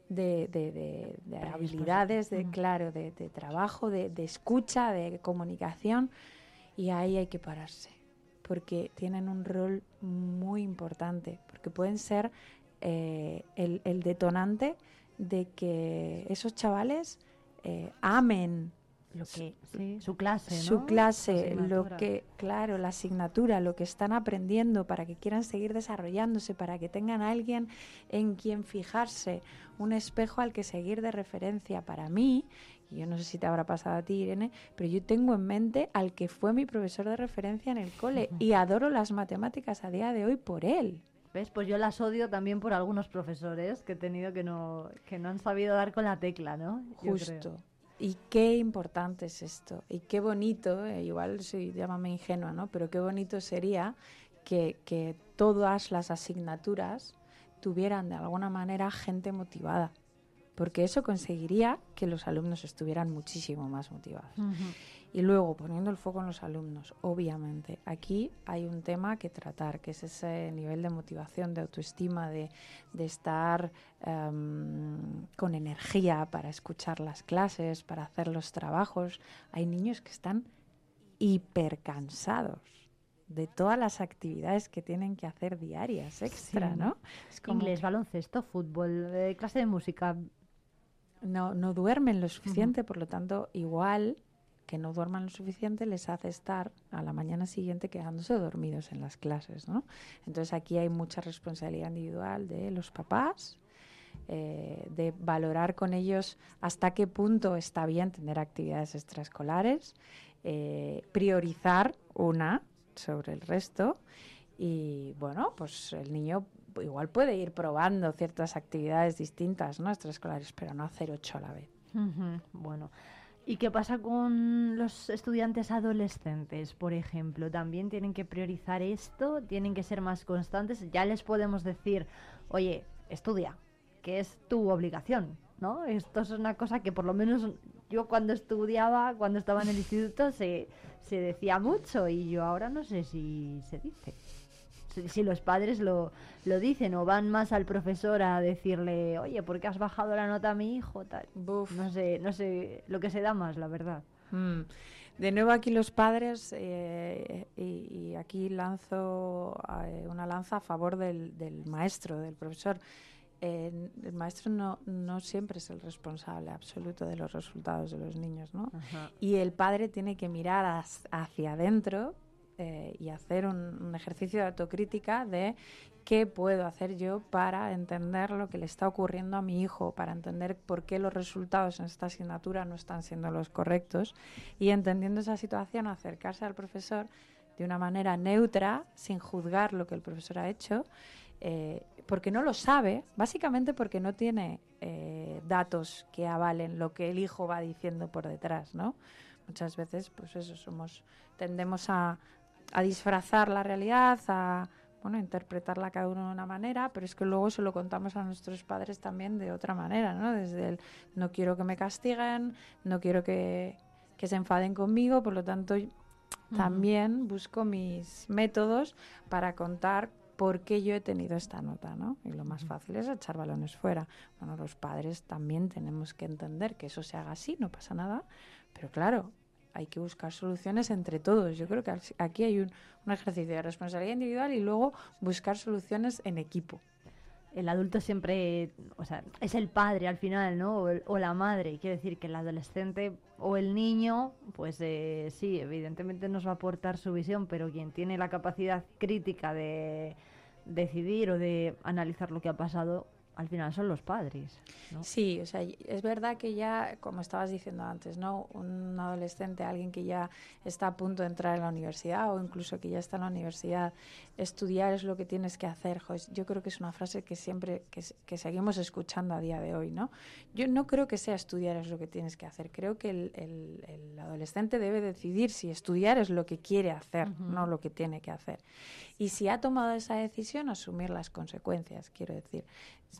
de, de- de- de habilidades, de, claro, de, trabajo, de, de escucha, de comunicación. Y ahí hay que pararse, porque tienen un rol muy importante, porque pueden ser eh, el, el detonante de que esos chavales eh, amen Lo que, sí, su clase, ¿no? su clase, lo que, claro, la asignatura, lo que están aprendiendo para que quieran seguir desarrollándose, para que tengan a alguien en quien fijarse, un espejo al que seguir de referencia. Para mí, y yo no sé si te habrá pasado a ti, Irene, pero yo tengo en mente al que fue mi profesor de referencia en el cole y adoro las matemáticas a día de hoy por él. ¿Ves? Pues yo las odio también por algunos profesores que he tenido que no, que no han sabido dar con la tecla, ¿no? Justo. Y qué importante es esto. Y qué bonito, eh, igual soy, llámame ingenua, ¿no? Pero qué bonito sería que, que todas las asignaturas tuvieran de alguna manera gente motivada. Porque eso conseguiría que los alumnos estuvieran muchísimo más motivados. Y luego, poniendo el foco en los alumnos, obviamente, aquí hay un tema que tratar, que es ese nivel de motivación, de autoestima, de, de estar em, con energía para escuchar las clases, para hacer los trabajos. Hay niños que están hipercansados de todas las actividades que tienen que hacer diarias extra, Sí. ¿no? Es como Inglés, baloncesto, fútbol, eh, clase de música. no, no duermen lo suficiente, por lo tanto, igual que no duerman lo suficiente les hace estar a la mañana siguiente quedándose dormidos en las clases, ¿no? Entonces aquí hay mucha responsabilidad individual de los papás, eh, de valorar con ellos hasta qué punto está bien tener actividades extraescolares, eh, priorizar una sobre el resto y bueno, pues el niño igual puede ir probando ciertas actividades distintas, ¿no? Extraescolares, pero no hacer ocho a la vez. Bueno. ¿Y qué pasa con los estudiantes adolescentes, por ejemplo? ¿También tienen que priorizar esto? ¿Tienen que ser más constantes? Ya les podemos decir, oye, estudia, que es tu obligación, ¿no? Esto es una cosa que por lo menos yo cuando estudiaba, cuando estaba en el instituto, se, se decía mucho y yo ahora no sé si se dice. Si, si los padres lo, lo dicen o van más al profesor a decirle, oye, ¿por qué has bajado la nota a mi hijo? Tal. No sé, no sé lo que se da más, la verdad. Mm. De nuevo aquí los padres, eh, y, y aquí lanzo eh, una lanza a favor del, del maestro, del profesor. Eh, el maestro no, no siempre es el responsable absoluto de los resultados de los niños, ¿no? Ajá. Y el padre tiene que mirar as- hacia adentro eh, y hacer un, un ejercicio de autocrítica de qué puedo hacer yo para entender lo que le está ocurriendo a mi hijo, para entender por qué los resultados en esta asignatura no están siendo los correctos y entendiendo esa situación acercarse al profesor de una manera neutra, sin juzgar lo que el profesor ha hecho, eh, porque no lo sabe, básicamente porque no tiene eh, datos que avalen lo que el hijo va diciendo por detrás, ¿no? Muchas veces, pues eso, somos, tendemos a, a disfrazar la realidad, a bueno, interpretarla cada uno de una manera, pero es que luego se lo contamos a nuestros padres también de otra manera, ¿no? Desde el no quiero que me castiguen, no quiero que, que se enfaden conmigo, por lo tanto también busco mis métodos para contar por qué yo he tenido esta nota, ¿no? Y lo más fácil es echar balones fuera. Bueno, los padres también tenemos que entender que eso se haga así, no pasa nada, pero claro, hay que buscar soluciones entre todos. Yo creo que aquí hay un, ejercicio de responsabilidad individual y luego buscar soluciones en equipo. El adulto siempre, o sea, es el padre al final, ¿no? O, el- o la madre. Quiere decir que el adolescente o el niño, pues eh, sí, evidentemente nos va a aportar su visión, pero quien tiene la capacidad crítica de decidir o de analizar lo que ha pasado, al final son los padres. ¿no? Sí, o sea, es verdad que ya, como estabas diciendo antes, ¿no? Un adolescente, alguien que ya está a punto de entrar en la universidad o incluso que ya está en la universidad, estudiar es lo que tienes que hacer. yo creo que es una frase que siempre, que, seguimos escuchando a día de hoy, ¿no? Yo no creo que sea estudiar es lo que tienes que hacer. Creo que el, el- el adolescente debe decidir si estudiar es lo que quiere hacer, no lo que tiene que hacer. Y si ha tomado esa decisión, asumir las consecuencias, quiero decir.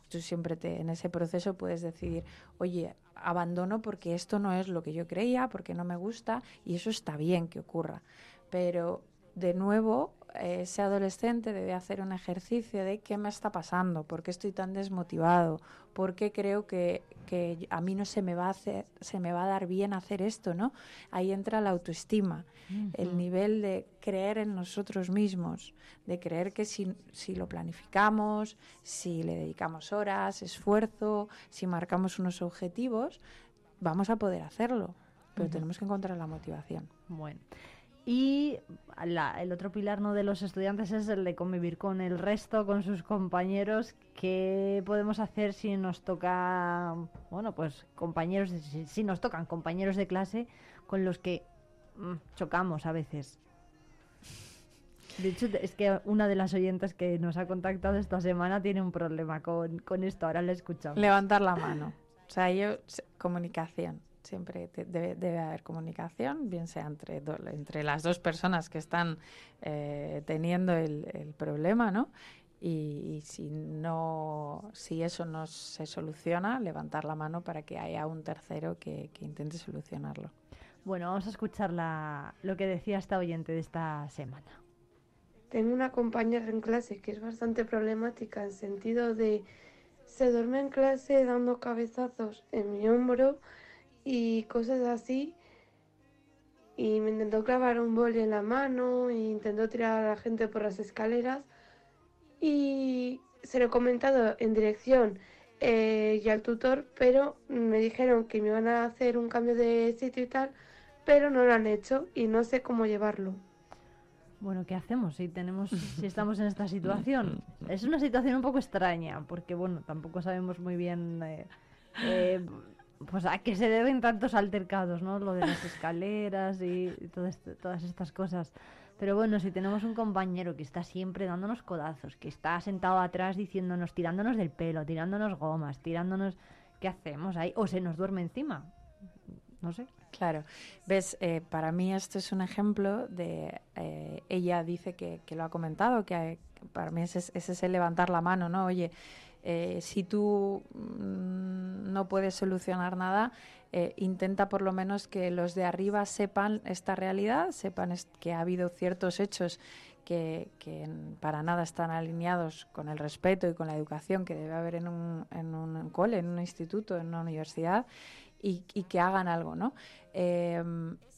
Tú siempre te, en ese proceso puedes decidir, oye, abandono porque esto no es lo que yo creía, porque no me gusta, y eso está bien que ocurra. Pero de nuevo, ese adolescente debe hacer un ejercicio de qué me está pasando, por qué estoy tan desmotivado, por qué creo que, que a mí no se me va a hacer, se me va a dar bien hacer esto, ¿no? Ahí entra la autoestima, el nivel de creer en nosotros mismos, de creer que si, si lo planificamos, si le dedicamos horas, esfuerzo, si marcamos unos objetivos, vamos a poder hacerlo. Pero tenemos que encontrar la motivación. Bueno. Y la- el otro pilar ¿no? de los estudiantes es el de convivir con el resto, con sus compañeros. ¿Qué podemos hacer si nos toca, bueno, pues compañeros, si, si nos tocan compañeros de clase con los que mm, chocamos a veces? De hecho, es que una de las oyentes que nos ha contactado esta semana tiene un problema con, con esto. Ahora la escuchamos. Levantar la mano. O sea, yo, comunicación. Siempre te- debe, debe haber comunicación, bien sea entre, do- entre las dos personas que están eh, teniendo el, el problema, ¿no? Y, y si no, si eso no se soluciona, levantar la mano para que haya un tercero que, que intente solucionarlo. Bueno, vamos a escuchar la- lo que decía esta oyente de esta semana. Tengo una compañera en clase que es bastante problemática en sentido de se duerme en clase dando cabezazos en mi hombro y cosas así. Y me intentó clavar un boli en la mano e intentó tirar a la gente por las escaleras. Y se lo he comentado en dirección eh, y al tutor, pero me dijeron que me iban a hacer un cambio de sitio y tal, pero no lo han hecho y no sé cómo llevarlo. Bueno, ¿qué hacemos si tenemos, si estamos en esta situación? Es una situación un poco extraña, porque bueno, tampoco sabemos muy bien eh, eh, pues a qué se deben tantos altercados, ¿no? Lo de las escaleras y, esto- todas estas cosas. Pero bueno, si tenemos un compañero que está siempre dándonos codazos, que está sentado atrás diciéndonos, tirándonos del pelo, tirándonos gomas, tirándonos, ¿qué hacemos ahí? O se nos duerme encima. No sé. Claro, ves, eh, para mí esto es un ejemplo de, eh, ella dice que, que lo ha comentado, que, que para mí ese es, ese es el levantar la mano, ¿no? Oye, eh, si tú mm, no puedes solucionar nada, eh, intenta por lo menos que los de arriba sepan esta realidad, sepan que ha habido ciertos hechos que, para nada están alineados con el respeto y con la educación que debe haber en un, en un cole, en un instituto, en una universidad, y, y que hagan algo, ¿no? Eh,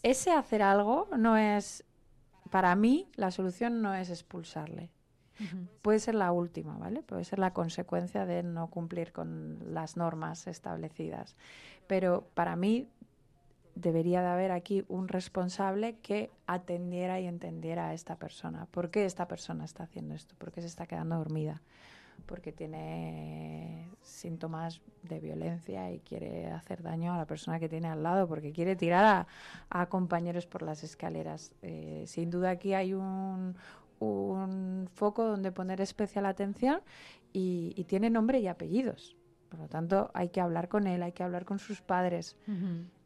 ese hacer algo no es, para mí, la solución no es expulsarle. Puede ser la última, ¿vale? Puede ser la consecuencia de no cumplir con las normas establecidas. Pero para mí debería de haber aquí un responsable que atendiera y entendiera a esta persona. ¿Por qué esta persona está haciendo esto? ¿Por qué se está quedando dormida? Porque tiene síntomas de violencia y quiere hacer daño a la persona que tiene al lado, porque quiere tirar a, compañeros por las escaleras. Eh, sin duda aquí hay un, un foco donde poner especial atención y, y tiene nombre y apellidos. Por lo tanto, hay que hablar con él, hay que hablar con sus padres,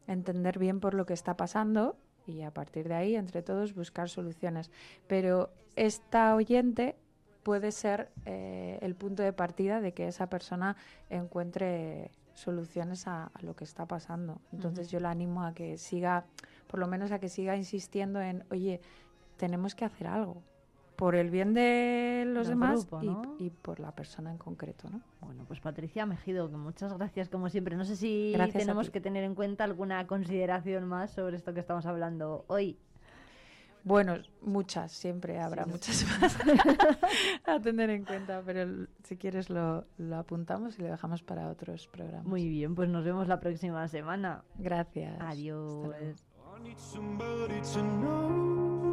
entender bien por lo que está pasando y a partir de ahí, entre todos, buscar soluciones. Pero esta oyente puede ser eh, el punto de partida de que esa persona encuentre soluciones a, a lo que está pasando. Entonces yo la animo a que siga, por lo menos a que siga insistiendo en, oye, tenemos que hacer algo por el bien de los Del demás grupo, y- ¿no? y, por la persona en concreto, ¿no? Bueno, pues Patricia Mejido, que muchas gracias como siempre. No sé si Gracias tenemos que tener en cuenta alguna consideración más sobre esto que estamos hablando hoy. Bueno, muchas, siempre habrá Sí, muchas más a tener en cuenta, pero si quieres lo, lo apuntamos y lo dejamos para otros programas. Muy bien, pues nos vemos la próxima semana. Gracias. Adiós.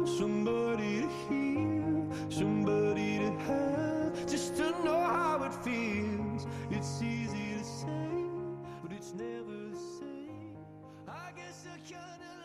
Somebody to hear, somebody to have, just to know how it feels. It's easy to say, but it's never the same. I guess I kinda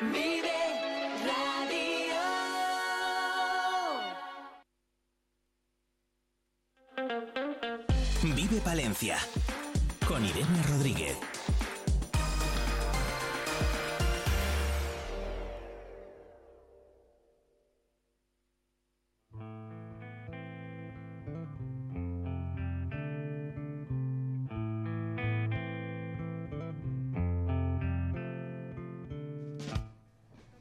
Vive Radio. Vive Palencia con Irene Rodríguez.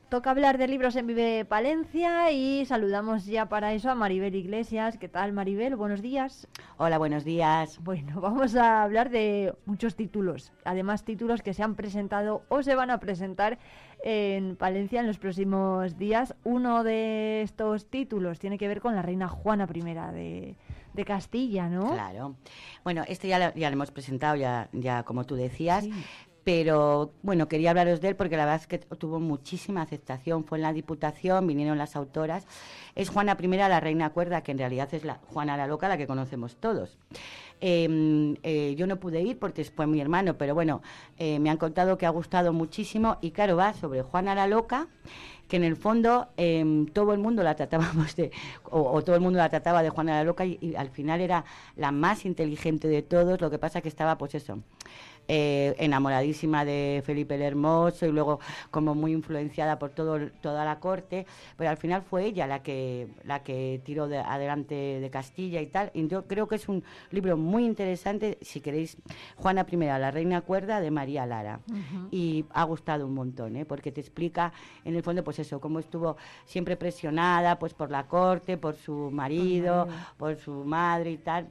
Toca hablar de libros en Vive Palencia y saludamos ya para eso a Maribel Iglesias. ¿Qué tal, Maribel? Buenos días. Hola, buenos días. Bueno, vamos a hablar de muchos títulos. Además, títulos que se han presentado o se van a presentar en Palencia en los próximos días. Uno de estos títulos tiene que ver con la reina Juana I de, de Castilla, ¿no? Claro. Bueno, este ya lo, ya lo hemos presentado, ya, ya como tú decías. Pero bueno, quería hablaros de él porque la verdad es que tuvo muchísima aceptación. Fue en la Diputación, vinieron las autoras. Es Juana I, la reina cuerda, que en realidad es la Juana la Loca, la que conocemos todos. Eh, eh, yo no pude ir porque fue mi hermano, pero bueno, eh, me han contado que ha gustado muchísimo. Y claro, va sobre Juana la Loca que en el fondo em, todo el mundo la tratábamos de, o, todo el mundo la trataba de Juana la Loca y, al final era la más inteligente de todos, lo que pasa que estaba pues eso, eh, enamoradísima de Felipe el Hermoso y luego como muy influenciada por todo, toda la corte, pero al final fue ella la que, la que tiró de- adelante de Castilla y tal, y yo creo que es un libro muy interesante, si queréis, Juana I, la reina cuerda de María Lara y ha gustado un montón, ¿eh? porque te explica en el fondo pues eso, cómo estuvo siempre presionada pues por la corte, por su marido, marido. por su madre y tal,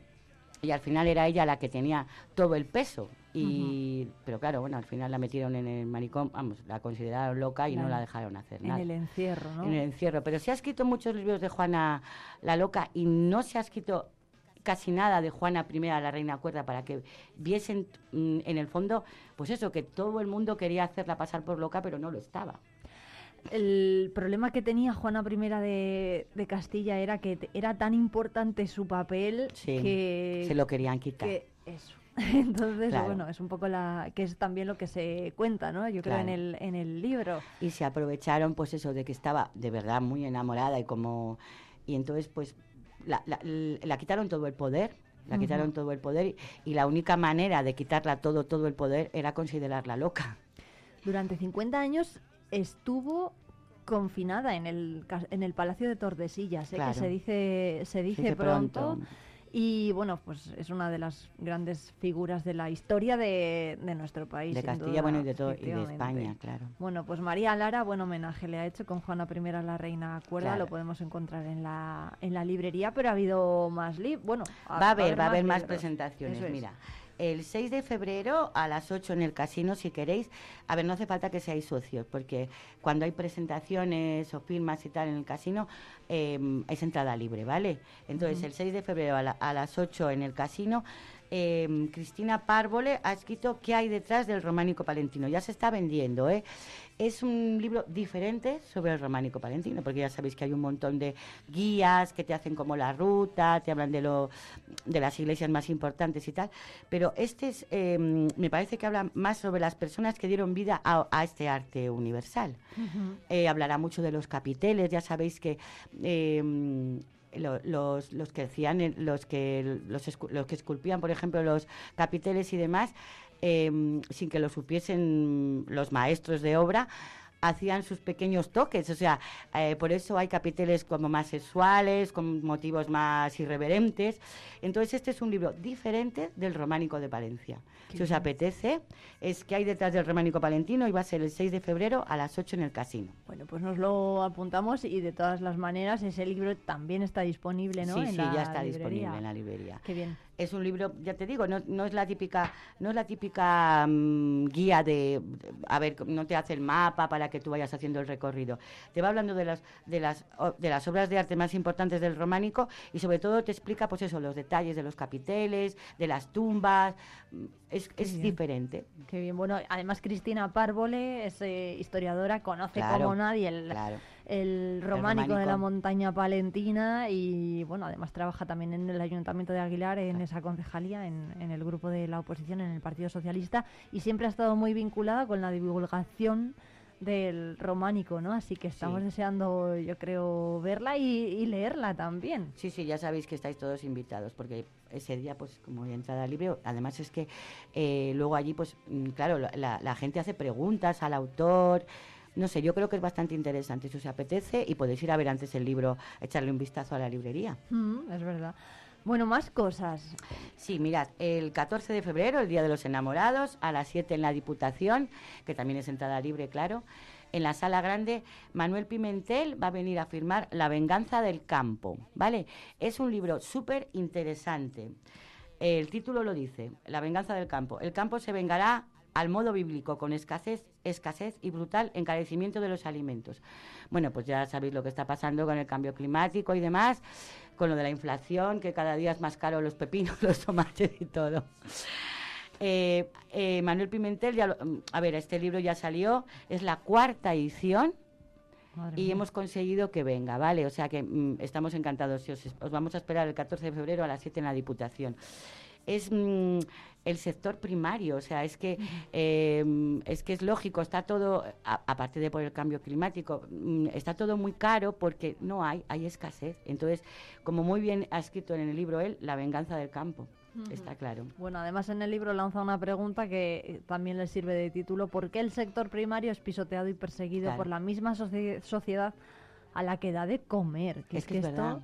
y al final era ella la que tenía todo el peso. Y, Pero claro, bueno, al final la metieron en el manicomio, vamos, la consideraron loca y no la dejaron hacer En nada. el encierro, ¿no? En el encierro. Pero se ha escrito muchos libros de Juana la Loca y no se ha escrito casi nada de Juana I, la reina cuerda, para que viesen mm, en el fondo, pues eso, que todo el mundo quería hacerla pasar por loca, pero no lo estaba. El problema que tenía Juana I de, de Castilla era que era tan importante su papel Sí, que... se lo querían quitar. que eso. Entonces, Claro. bueno, es un poco la... que es también lo que se cuenta, ¿no? Yo creo en el, en el libro. Y se aprovecharon, pues eso, de que estaba de verdad muy enamorada y como... Y entonces, pues, la, la- la quitaron todo el poder, la quitaron todo el poder y, y la única manera de quitarla todo, todo el poder era considerarla loca. Durante 50 años estuvo confinada en el, en el Palacio de Tordesillas, ¿eh? Claro. que se dice, se dice, dice pronto. pronto. Y bueno, pues es una de las grandes figuras de la historia de, de nuestro país. De Castilla, duda, bueno, y de todo- y de. España, claro. Bueno, pues María Lara, buen homenaje le ha hecho con Juana I, la reina cuerda, Claro. lo podemos encontrar en la, en la librería, pero ha habido más libros. Bueno, Va a haber, va a haber más presentaciones, es. mira. El 6 de febrero a las 8 en el casino, si queréis. A ver, no hace falta que seáis socios, porque cuando hay presentaciones o firmas y tal en el casino, eh, es entrada libre, ¿vale? Entonces, el 6 de febrero a, la- a las 8 en el casino, eh, Cristina Párvole ha escrito ¿Qué hay detrás del románico palentino? Ya se está vendiendo, ¿eh? Es un libro diferente sobre el románico palentino, porque ya sabéis que hay un montón de guías que te hacen como la ruta, te hablan de, lo, de las iglesias más importantes y tal, pero este es, eh, me parece que habla más sobre las personas que dieron vida a, a este arte universal. Eh, hablará mucho de los capiteles, ya sabéis que eh, lo- los, los que hacían, los que, los, los que esculpían, por ejemplo, los capiteles y demás, eh, sin que lo supiesen los maestros de obra, hacían sus pequeños toques, o sea, eh, por eso hay capiteles como más sexuales, con motivos más irreverentes. Entonces este es un libro diferente del románico de Palencia. Qué si os apetece, es que hay detrás del románico palentino y va a ser el 6 de febrero a las 8 en el casino. Bueno, pues nos lo apuntamos y de todas las maneras ese libro también está disponible, ¿no? Sí, En sí, la ya está librería. disponible en la librería. Qué bien. Es un libro, ya te digo, no, no es la típica, no es la típica mm, guía de, a ver, no te hace el mapa para que tú vayas haciendo el recorrido. Te va hablando de las, de las, de las obras de arte más importantes del románico y sobre todo te explica, pues eso, los detalles de los capiteles, de las tumbas. mm, Es, es diferente. Qué bien. Bueno, además Cristina Párvole es eh, historiadora, conoce Claro, como nadie el, claro. El románico de la montaña palentina y bueno, además trabaja también en el Ayuntamiento de Aguilar, en esa concejalía, en, en el grupo de la oposición, en el Partido Socialista y siempre ha estado muy vinculada con la divulgación del románico, ¿no? Así que estamos deseando, yo creo, verla y, y leerla también. Sí, sí, ya sabéis que estáis todos invitados, porque ese día, pues, como hay entrada libre, además es que eh, luego allí, pues, mm, claro, la- la, la gente hace preguntas al autor. No sé, yo creo que es bastante interesante. Si os apetece, y podéis ir a ver antes el libro, echarle un vistazo a la librería. Mm, es verdad. Bueno, más cosas. Sí, mirad, el 14 de febrero, el Día de los Enamorados, a las 7 en la Diputación, que también es entrada libre, claro. En la sala grande, Manuel Pimentel va a venir a firmar La venganza del campo, ¿vale? Es un libro súper interesante. El título lo dice, La venganza del campo. El campo se vengará al modo bíblico, con escasez, escasez y brutal encarecimiento de los alimentos. Bueno, pues ya sabéis lo que está pasando con el cambio climático y demás, con lo de la inflación, que cada día es más caro los pepinos, los tomates y todo. Eh, eh, Manuel Pimentel, ya lo- mm, a ver, este libro ya salió, es la cuarta edición Madre y mía. hemos conseguido que venga, ¿vale? O sea que mm, estamos encantados. Os, os vamos a esperar el 14 de febrero a las 7 en la Diputación. Es mm, el sector primario, o sea, es que, eh, es que es lógico, está todo, a- aparte de por el cambio climático, mm, está todo muy caro porque no hay, hay escasez. Entonces, como muy bien ha escrito en el libro él, La venganza del campo, está claro. Bueno, además en el libro lanza una pregunta que eh, también le sirve de título. ¿Por qué el sector primario es pisoteado y perseguido Claro. por la misma socie- sociedad a la que da de comer? Que Es es, que que, es esto verdad.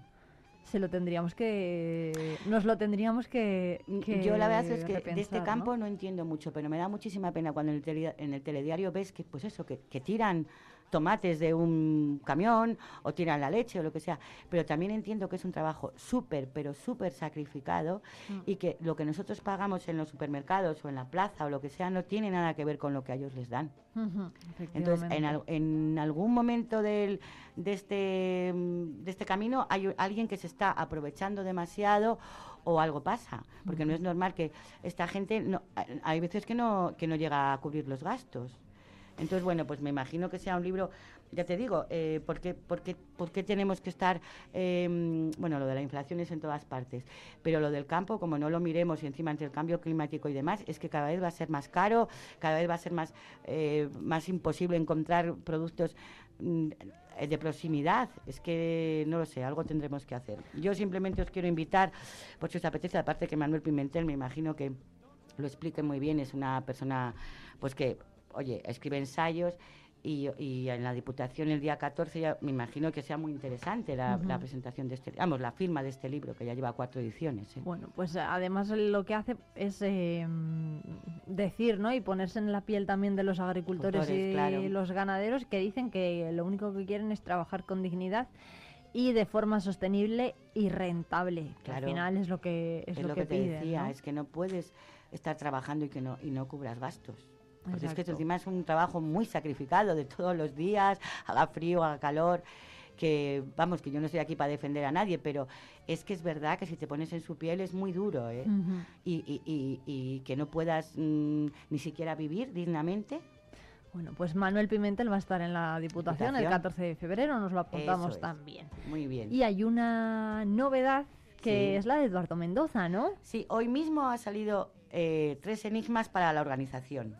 Se lo tendríamos que... Nos lo tendríamos que, que Yo la verdad es que de este campo ¿no? entiendo mucho, pero me da muchísima pena cuando en el, tele- en el telediario ves que, pues eso, que, que tiran tomates de un camión o tiran la leche o lo que sea, pero también entiendo que es un trabajo súper, pero súper sacrificado Mm. y que lo que nosotros pagamos en los supermercados o en la plaza o lo que sea no tiene nada que ver con lo que a ellos les dan. Entonces, en, al- en algún momento del, de, este, de este camino hay alguien que se está aprovechando demasiado o algo pasa, porque no es normal que esta gente, no, hay veces que no, que no llega a cubrir los gastos. Entonces, bueno, pues me imagino que sea un libro, ya te digo, eh, ¿por, qué, tenemos que estar, eh, bueno, lo de la inflación es en todas partes, pero lo del campo, como no lo miremos y encima entre el cambio climático y demás, es que cada vez va a ser más caro, cada vez va a ser más, eh, más imposible encontrar productos mm, de proximidad. Es que, no lo sé, algo tendremos que hacer. Yo simplemente os quiero invitar, por si os apetece, aparte que Manuel Pimentel, me imagino que lo explique muy bien, es una persona pues que, oye, escribe ensayos y, y en la Diputación el día 14 ya me imagino que sea muy interesante la, la presentación de este, vamos, la firma de este libro que ya lleva cuatro ediciones. ¿eh? Bueno, pues además lo que hace es eh, decir, ¿no? Y ponerse en la piel también de los agricultores y claro. los ganaderos que dicen que lo único que quieren es trabajar con dignidad y de forma sostenible y rentable. Que Claro. al final es lo que es, es lo que, te piden, decía, ¿no? es que no puedes estar trabajando y que no y no cubras gastos. Porque es que encima es un trabajo muy sacrificado de todos los días, haga frío, haga calor, que, vamos, que yo no estoy aquí para defender a nadie, pero es que es verdad que si te pones en su piel es muy duro, ¿eh? Ujú. y, y- y- y que no puedas mm, ni siquiera vivir dignamente. Bueno, pues Manuel Pimentel va a estar en la Diputación, el Diputación. 14 de febrero, nos lo apuntamos es. también. Muy bien. Y hay una novedad que Sí. es la de Eduardo Mendoza, ¿no? Sí, hoy mismo ha salido eh, tres enigmas para la organización.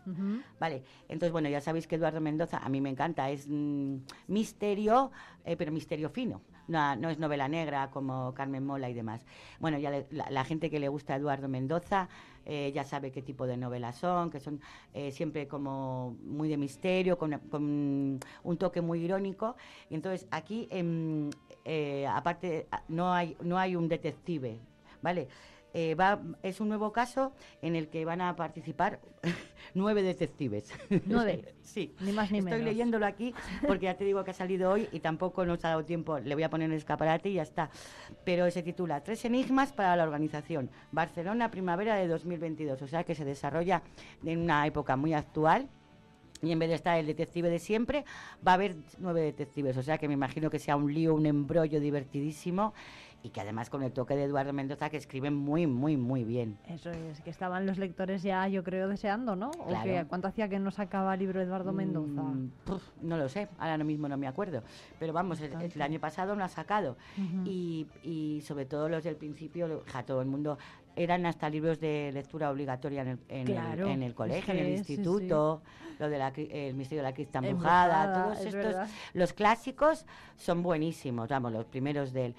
Vale, entonces bueno, ya sabéis que Eduardo Mendoza a mí me encanta, es mm, misterio, eh, pero misterio fino. No, no es novela negra como Carmen Mola y demás. Bueno, ya le- la, la gente que le gusta a Eduardo Mendoza eh, ya sabe qué tipo de novelas son, que son eh, siempre como muy de misterio, con, con un toque muy irónico. Y entonces aquí, em, eh, aparte, no hay, no hay un detective, ¿vale? Eh, va, es un nuevo caso en el que van a participar nueve detectives. Nueve. sí. Ni más ni Estoy menos. leyéndolo aquí porque ya te digo que ha salido hoy y tampoco nos ha dado tiempo. Le voy a poner el escaparate y ya está. Pero se titula Tres enigmas para la organización. Barcelona, primavera de 2022. O sea que se desarrolla en una época muy actual. Y en vez de estar el detective de siempre, va a haber nueve detectives. O sea que me imagino que sea un lío, un embrollo divertidísimo. Y que además con el toque de Eduardo Mendoza, que escribe muy, muy, muy bien. Eso es, que estaban los lectores ya, yo creo, deseando, ¿no? ¿O Claro. que, ¿Cuánto hacía que no sacaba libro Eduardo Mendoza? Mm, puf, no lo sé, ahora no mismo no me acuerdo. Pero vamos, el, el año pasado lo ha sacado. Y, y sobre todo los del principio, ja, todo el mundo, eran hasta libros de lectura obligatoria en el, en el- Claro, en el colegio, en el sí, instituto, lo de la, el misterio de la crista Embrujada, todos es estos, verdad. los clásicos son buenísimos, vamos, los primeros de él.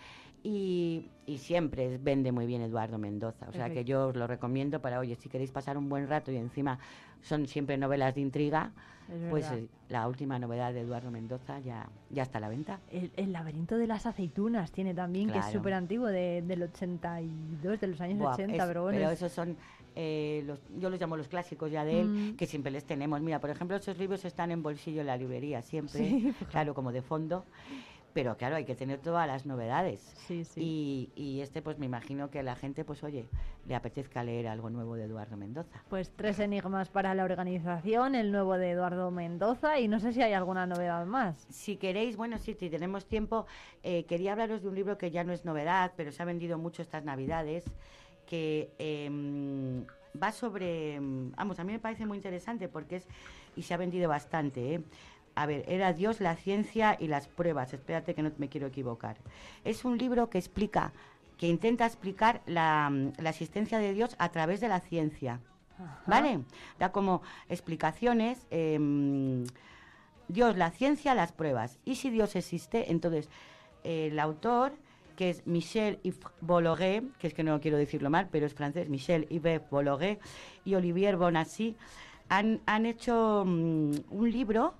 Y, y siempre vende muy bien Eduardo Mendoza. O sea que yo os lo recomiendo para, oye, si queréis pasar un buen rato y encima son siempre novelas de intriga, Es pues verdad. eh, la última novedad de Eduardo Mendoza ya, ya está a la venta. El, el laberinto de las aceitunas tiene también, que es súper antiguo, de, del 82, de los años Buah, 80, es- pero bueno. es- esos son, eh, los, yo los llamo los clásicos ya de él, Mm. que siempre les tenemos. Mira, por ejemplo, esos libros están en bolsillo en la librería siempre, Sí, claro, como de fondo. Pero claro, hay que tener todas las novedades. Sí, sí. Y, y este, pues me imagino que a la gente, pues oye, le apetezca leer algo nuevo de Eduardo Mendoza. Pues tres enigmas para la organización, el nuevo de Eduardo Mendoza y no sé si hay alguna novedad más. Si queréis, bueno, sí, si tenemos tiempo, eh, quería hablaros de un libro que ya no es novedad, pero se ha vendido mucho estas Navidades, que em, va sobre, em, vamos, a mí me parece muy interesante porque es, y se ha vendido bastante, ¿eh? A ver, era Dios, la ciencia y las pruebas. Espérate que no me quiero equivocar. Es un libro que explica, que intenta explicar la, la existencia de Dios a través de la ciencia. ¿Vale? Da como explicaciones. em, Dios, la ciencia, las pruebas. Y si Dios existe, entonces eh, el autor, que es Michel Yves Bolloré, que es que no quiero decirlo mal, pero es francés, Michel Yves Bolloré y Olivier Bonassi, han, han hecho mm, un libro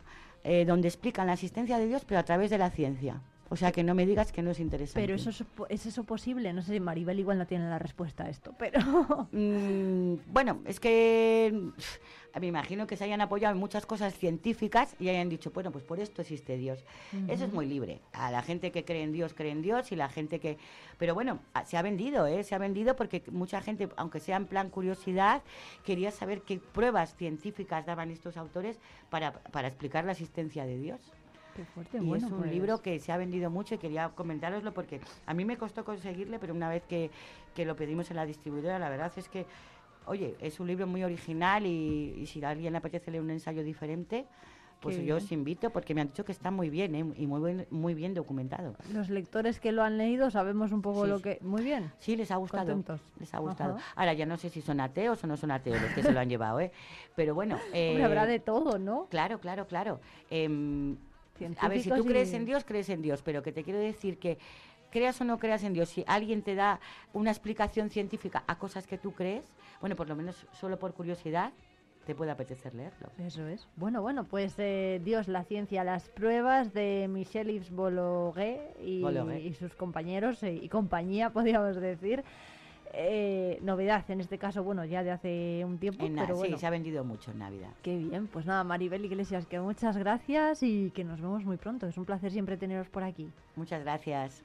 eh, donde explican la existencia de Dios, pero a través de la ciencia. O sea, que no me digas que no es interesante. Pero eso es, ¿es eso posible? No sé si Maribel igual no tiene la respuesta a esto, pero... Mm, bueno, es que me imagino que se hayan apoyado en muchas cosas científicas y hayan dicho, bueno, pues por esto existe Dios. Eso es muy libre. A la gente que cree en Dios, cree en Dios y la gente que... Pero bueno, se ha vendido, ¿eh? Se ha vendido porque mucha gente, aunque sea en plan curiosidad, quería saber qué pruebas científicas daban estos autores para, para explicar la existencia de Dios. Qué fuerte, Y bueno, es un pues- libro que se ha vendido mucho y quería comentároslo porque a mí me costó conseguirle, pero una vez que, que lo pedimos en la distribuidora, la verdad es que, oye, es un libro muy original y, y si a alguien le apetece leer un ensayo diferente, pues Qué yo bien. os invito porque me han dicho que está muy bien ¿eh? y muy bien, muy bien documentado. Los lectores que lo han leído sabemos un poco Sí, lo que... Muy bien. Sí, les ha gustado. Contentos. Les ha gustado. Ajá. Ahora ya no sé si son ateos o no son ateos los que se lo han llevado, ¿eh? Pero bueno. Hombre, eh, habrá de todo, ¿no? Claro, claro, claro. Em, a ver, si tú crees en Dios, crees en Dios, pero que te quiero decir que creas o no creas en Dios, si alguien te da una explicación científica a cosas que tú crees, bueno, por lo menos solo por curiosidad, te puede apetecer leerlo. Eso es. Bueno, bueno, pues eh, Dios, la ciencia, las pruebas de Michel Yves Bolloré y, sus compañeros eh, y compañía, podríamos decir. Eh, novedad, en este caso, bueno, ya de hace un tiempo, En pero sí, bueno. se ha vendido mucho en Navidad. Qué bien, pues nada, Maribel Iglesias, que muchas gracias y que nos vemos muy pronto. Es un placer siempre teneros por aquí. Muchas gracias.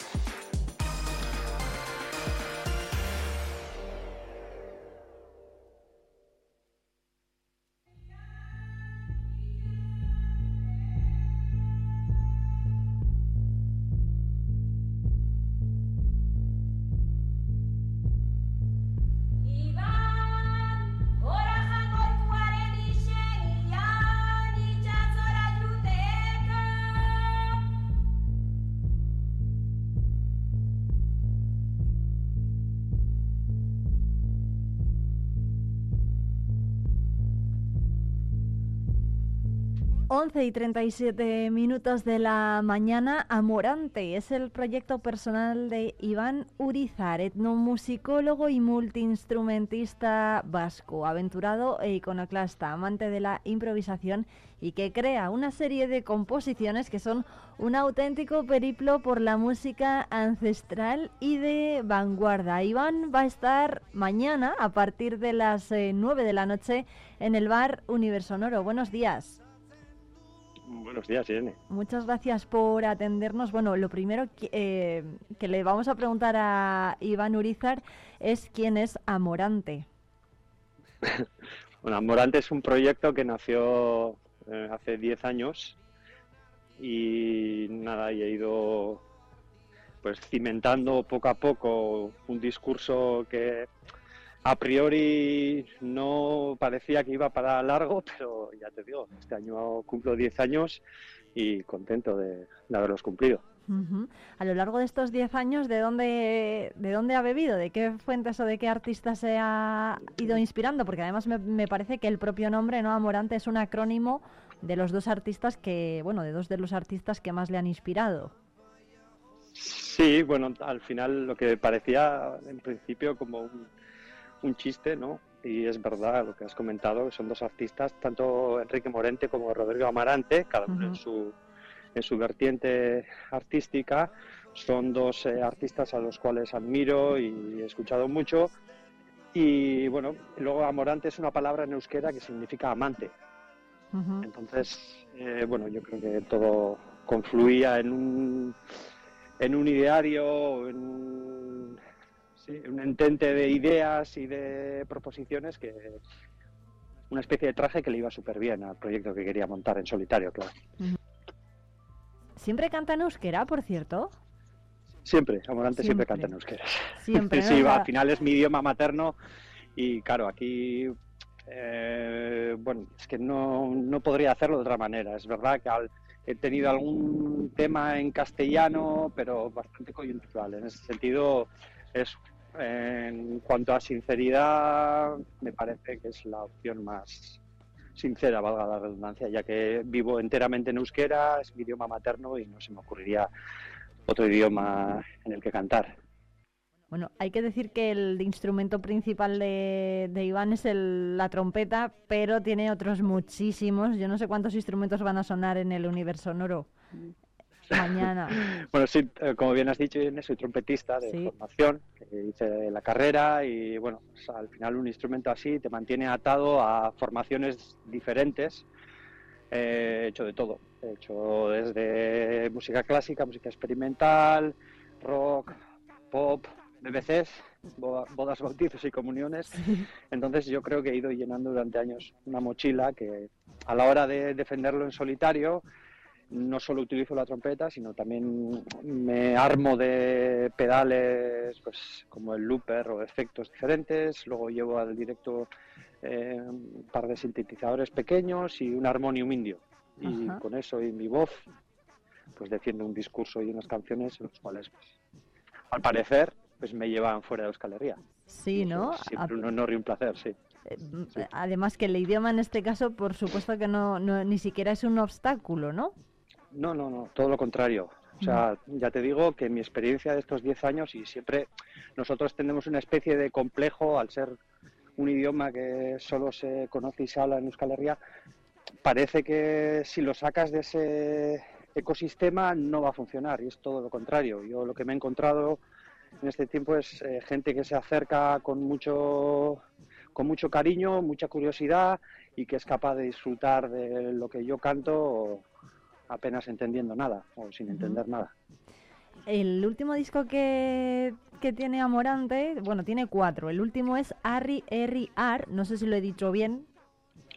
Once y 37 minutos de la mañana, Amorante es el proyecto personal de Iván Urizar, etnomusicólogo y multiinstrumentista vasco, aventurado e iconoclasta, amante de la improvisación y que crea una serie de composiciones que son un auténtico periplo por la música ancestral y de vanguardia. Iván va a estar mañana a partir de las eh, 9 de la noche en el bar Universonoro. Buenos días. Buenos días, Irene. Muchas gracias por atendernos. Bueno, lo primero que, eh, que le vamos a preguntar a Iván Urizar es quién es Amorante. Bueno, Amorante es un proyecto que nació eh, hace 10 años y nada, y he ido pues cimentando poco a poco un discurso que a priori no parecía que iba para largo, pero ya te digo, este año cumplo 10 años y contento de, de haberlos cumplido. A lo largo de estos 10 años, ¿de dónde, ¿de dónde ha bebido? ¿De qué fuentes o de qué artistas se ha ido inspirando? Porque además me, me parece que el propio nombre, ¿no? Amorante, es un acrónimo de los dos artistas que, bueno, de dos de los artistas que más le han inspirado. Sí, bueno, al final lo que parecía en principio como un, un chiste, ¿no? Y es verdad lo que has comentado, que son dos artistas, tanto Enrique Morente como Rodrigo Amarante, cada uno en su, en su vertiente artística. Son dos eh, artistas a los cuales admiro y he escuchado mucho. Y bueno, luego Amorante es una palabra en euskera que significa amante. Entonces, eh, bueno, yo creo que todo confluía en un, en un ideario, en un, sí, un entente de ideas y de proposiciones que una especie de traje que le iba súper bien al proyecto que quería montar en solitario, claro. ¿Siempre canta en euskera, por cierto? Siempre, Amorante siempre, Siempre. canta en euskera. Siempre, sí, va, al final es mi idioma materno y claro, aquí, eh, bueno, es que no, no podría hacerlo de otra manera. Es verdad que al- he tenido algún tema en castellano, pero bastante coyuntural. En ese sentido, es en cuanto a sinceridad, me parece que es la opción más sincera, valga la redundancia, ya que vivo enteramente en euskera, es mi idioma materno y no se me ocurriría otro idioma en el que cantar. Bueno, hay que decir que el instrumento principal de, de Iván es el- la trompeta, pero tiene otros muchísimos. Yo no sé cuántos instrumentos van a sonar en el universo sonoro mañana. Bueno, sí, eh, como bien has dicho, Irene, soy trompetista de Sí. formación, hice la carrera y bueno, pues, al final un instrumento así te mantiene atado a formaciones diferentes. Eh, he hecho de todo, he hecho desde música clásica, música experimental, rock, pop, BBCs, boda- bodas, bautizos y comuniones. Entonces yo creo que he ido llenando durante años una mochila que a la hora de defenderlo en solitario no solo utilizo la trompeta, sino también me armo de pedales pues como el looper o efectos diferentes. Luego llevo al directo eh, un par de sintetizadores pequeños y un armonium indio. Y Ajá. con eso y mi voz, pues defiendo un discurso y unas canciones en los cuales, pues, al parecer, pues me llevan fuera de Euskal Herria. Sí, ¿no? Siempre un honor y un placer, sí. Mm, Además que el idioma en este caso, por supuesto que no, no ni siquiera es un obstáculo, ¿no? No, no, no, todo lo contrario. O sea, ya te digo que mi experiencia de estos 10 años y siempre nosotros tenemos una especie de complejo al ser un idioma que solo se conoce y se habla en Euskal Herria, parece que si lo sacas de ese ecosistema no va a funcionar y es todo lo contrario. Yo lo que me he encontrado en este tiempo es eh, gente que se acerca con mucho con mucho cariño, mucha curiosidad y que es capaz de disfrutar de lo que yo canto apenas entendiendo nada o sin entender nada. El último disco que, que tiene Amorante, bueno, tiene cuatro. El último es Arri Erri Ar, no sé si lo he dicho bien.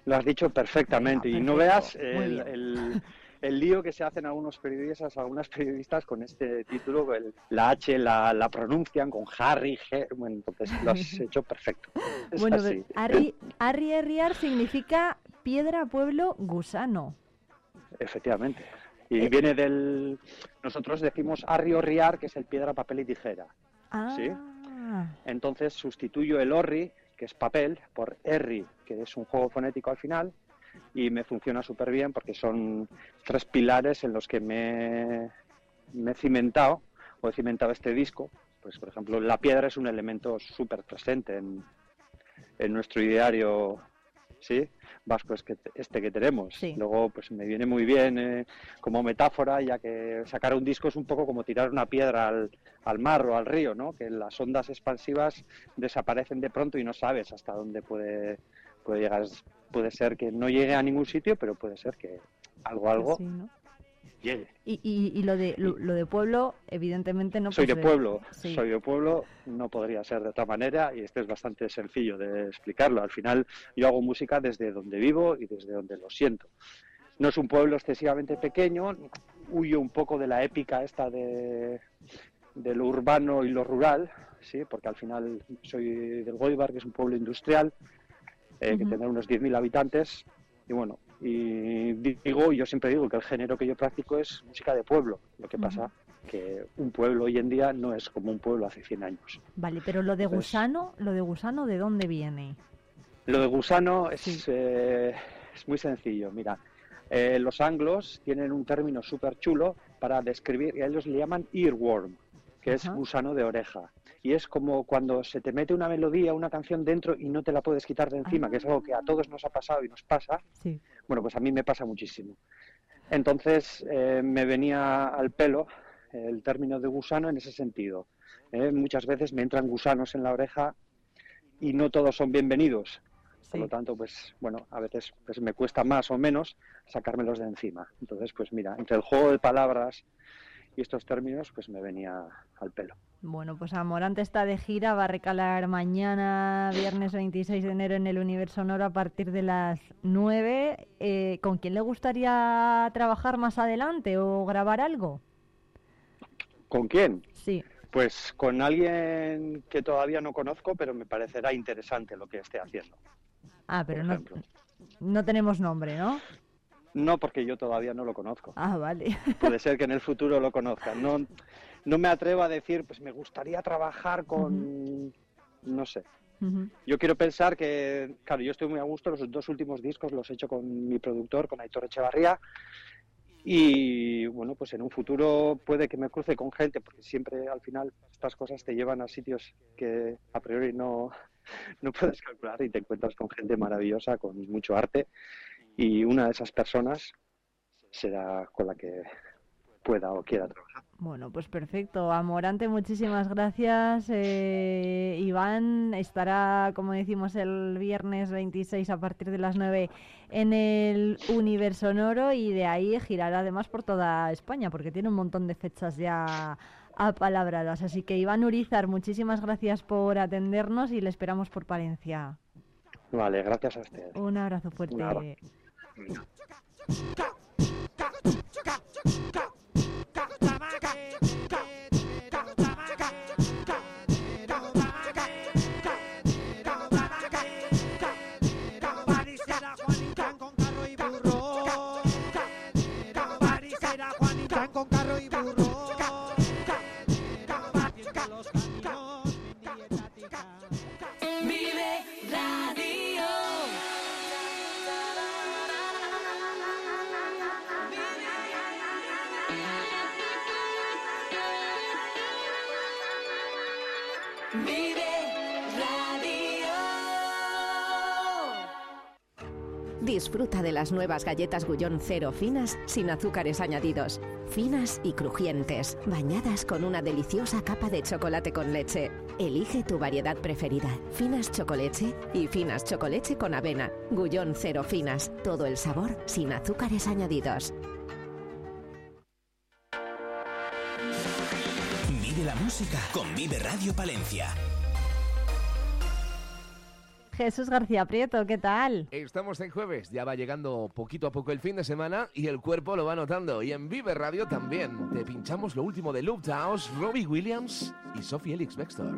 Lo has dicho perfectamente y no veas el, el- el lío que se hacen algunos periodistas, algunas periodistas con este título, el- la H la, la pronuncian con Harry, G, bueno, entonces lo has hecho perfecto. Es Bueno, Arri, Arri Erri Ar significa piedra, pueblo, gusano. Efectivamente. Y viene del... Nosotros decimos arri riar, que es el piedra, papel y tijera. Ah, ¿sí? Entonces sustituyo el orri, que es papel, por erri, que es un juego fonético al final, y me funciona súper bien porque son tres pilares en los que me, me he cimentado, o he cimentado este disco. Pues, por ejemplo, la piedra es un elemento súper presente en, en nuestro ideario ¿sí? vasco es que este que tenemos. Luego, pues me viene muy bien eh, como metáfora, ya que sacar un disco es un poco como tirar una piedra al, al mar o al río, ¿no? Que las ondas expansivas desaparecen de pronto y no sabes hasta dónde puede, puede llegar. Puede ser que no llegue a ningún sitio, pero puede ser que algo, algo Sí, ¿no? Llegue. Y, y, y lo de lo, lo de pueblo, evidentemente no. soy de pueblo, sí. soy de pueblo, no podría ser de otra manera y este es bastante sencillo de explicarlo. Al final yo hago música desde donde vivo y desde donde lo siento. No es un pueblo excesivamente pequeño, huyo un poco de la épica esta de, de lo urbano y lo rural, sí, porque al final soy del Goibar, que es un pueblo industrial, eh, que tendrá unos 10.000 habitantes, y bueno, y digo, yo siempre digo que el género que yo practico es música de pueblo, lo que pasa que un pueblo hoy en día no es como un pueblo hace 100 años. Vale, pero lo de Pues- gusano, lo de gusano, ¿de dónde viene? Lo de gusano es, eh, es muy sencillo. Mira, eh, los anglos tienen un término súper chulo para describir, y a ellos le llaman earworm, que es gusano de oreja. Y es como cuando se te mete una melodía, una canción dentro y no te la puedes quitar de encima, que es algo que a todos nos ha pasado y nos pasa. Sí. Bueno, pues a mí me pasa muchísimo. Entonces eh, me venía al pelo el término de gusano en ese sentido. Eh, muchas veces me entran gusanos en la oreja y no todos son bienvenidos. Por lo tanto, pues bueno, a veces pues, me cuesta más o menos sacármelos de encima. Entonces, pues mira, entre el juego de palabras y estos términos, pues me venía al pelo. Bueno, pues Amorante está de gira, va a recalar mañana, viernes 26 de enero, en el Universo Sonoro a partir de las 9. Eh, ¿Con quién le gustaría trabajar más adelante o grabar algo? ¿Con quién? Sí. Pues con alguien que todavía no conozco, pero me parecerá interesante lo que esté haciendo. Ah, pero no, no tenemos nombre, ¿no? No porque yo todavía no lo conozco. Ah, vale. Puede ser que en el futuro lo conozca. No, no me atrevo a decir, pues me gustaría trabajar con, no sé. Yo quiero pensar que, claro, yo estoy muy a gusto. Los dos últimos discos los he hecho con mi productor, con Aitor Echevarría. Y bueno, pues en un futuro puede que me cruce con gente, porque siempre al final estas cosas te llevan a sitios que a priori no, no puedes calcular y te encuentras con gente maravillosa, con mucho arte. Y una de esas personas será con la que pueda o quiera trabajar. Bueno, pues perfecto. Amorante, muchísimas gracias. Eh, Iván estará, como decimos, el viernes 26 a partir de las 9 en el Universo Sonoro y de ahí girará además por toda España porque tiene un montón de fechas ya apalabradas. Así que Iván Urizar, muchísimas gracias por atendernos y le esperamos por Palencia. Vale, gracias a ustedes. Un abrazo fuerte. Un abrazo. Con carro y burro. Disfruta de las nuevas galletas Gullón Cero finas sin azúcares añadidos. Finas y crujientes, bañadas con una deliciosa capa de chocolate con leche. Elige tu variedad preferida. Finas chocoleche y finas chocoleche con avena. Gullón Cero finas. Todo el sabor sin azúcares añadidos. Vive la música con Vive Radio Palencia. Jesús García Prieto, ¿qué tal? Estamos en jueves, ya va llegando poquito a poco el fin de semana y el cuerpo lo va notando. Y en Vive Radio también. Te pinchamos lo último de Loop House, Robbie Williams y Sophie Elix Bextor.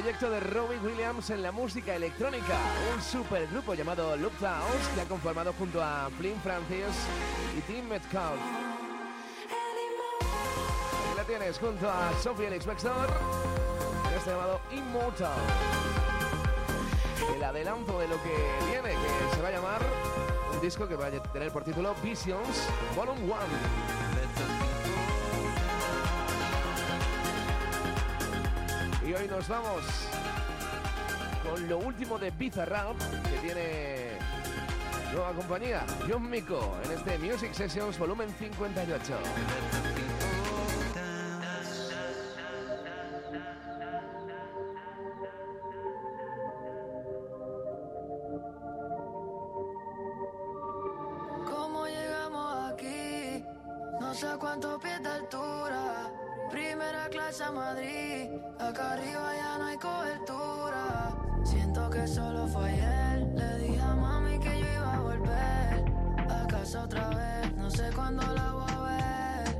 Proyecto de Robbie Williams en la música electrónica, un supergrupo llamado Loop House que ha conformado junto a Flynn Francis y Tim Metcalf. Aquí la tienes junto a Sophie Alex en este llamado Immortal. El adelanto de lo que viene, que se va a llamar un disco que va a tener por título Visions Volume 1. Y hoy nos vamos con lo último de Bizarrap, que tiene nueva compañía, John Mico, en este Music Sessions volumen 58. Acá arriba ya no hay cobertura. Siento que solo fue ayer. Le dije a mami que yo iba a volver. A casa otra vez. No sé cuándo la voy a ver.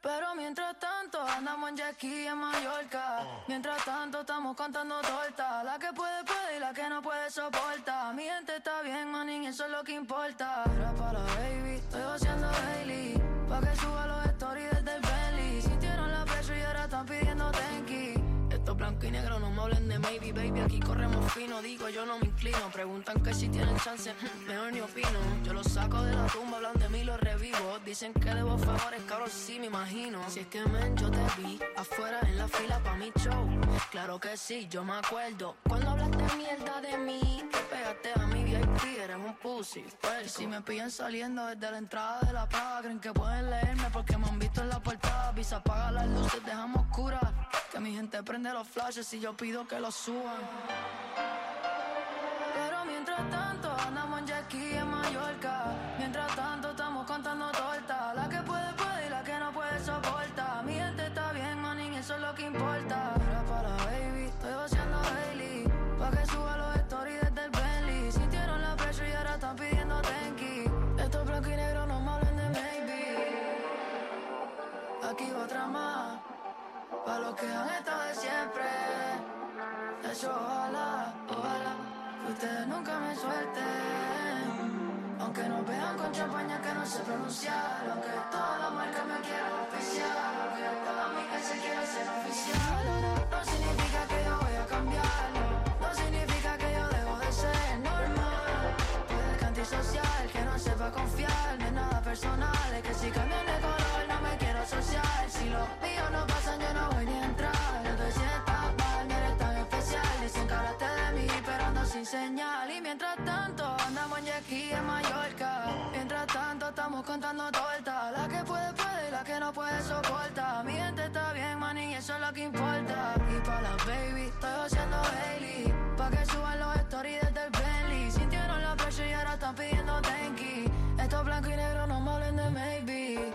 Pero mientras tanto andamos en Jackie en Mallorca. Mientras tanto estamos cantando torta. La que puede puede y la que no puede soporta. Mi gente está bien, manín, eso es lo que importa. Era para la baby, estoy haciendo Bailey. Pa' que suba stories desde el blanco y negro, no me hablen de maybe, baby. Aquí corremos fino, digo, yo no me inclino. Preguntan que si tienen chance, mejor ni opino. Yo los saco de la tumba, hablan de mí, los revivo. Dicen que debo favores, cabrón, sí me imagino. Si es que men, yo te vi afuera en la fila pa' mi show. Claro que sí, yo me acuerdo. Cuando hablaste mierda de mí, que pegaste a mi VIP, eres un pussy. Pues si me pillan saliendo desde la entrada de la plaza, creen que pueden leerme porque me han visto en la portada. Visa, apaga las luces, dejamos oscuras. Que mi gente prende los flashes y yo pido que los suban. Pero mientras tanto andamos en jet ski en Mallorca. Mientras tanto estamos contando torta. La que puede puede y la que no puede soporta. Mi gente está bien, manín, eso es lo que importa. Era para baby, estoy vaciando Bailey Pa' que suba los stories desde el Bentley. Sintieron la presión y ahora están pidiendo tenki Esto es blanco y negro, no me hablen de maybe. Aquí va otra más Pa' los que han estado de siempre Eso ojalá, ojalá que ustedes nunca me suelten. Aunque nos vean con champaña que no sé pronunciar. Aunque todas las marcas me quieran oficial. Aunque todas mis que se quieran ser oficial. No significa que yo voy a cambiarlo. No significa que yo dejo de ser normal. Puede que antisocial, que no sepa confiar. No es nada personal, es que si Y mientras tanto, andamos en aquí en Mallorca. Mientras tanto, estamos contando torta. La que puede, puede y la que no puede, soporta. Mi gente está bien, man, y eso es lo que importa. Y para las baby, estoy haciendo Bailey. Pa' que suban los stories desde el Bentley. Sintieron la presión y ahora están pidiendo tenki. Esto es blanco y negro, no me hablen de maybe.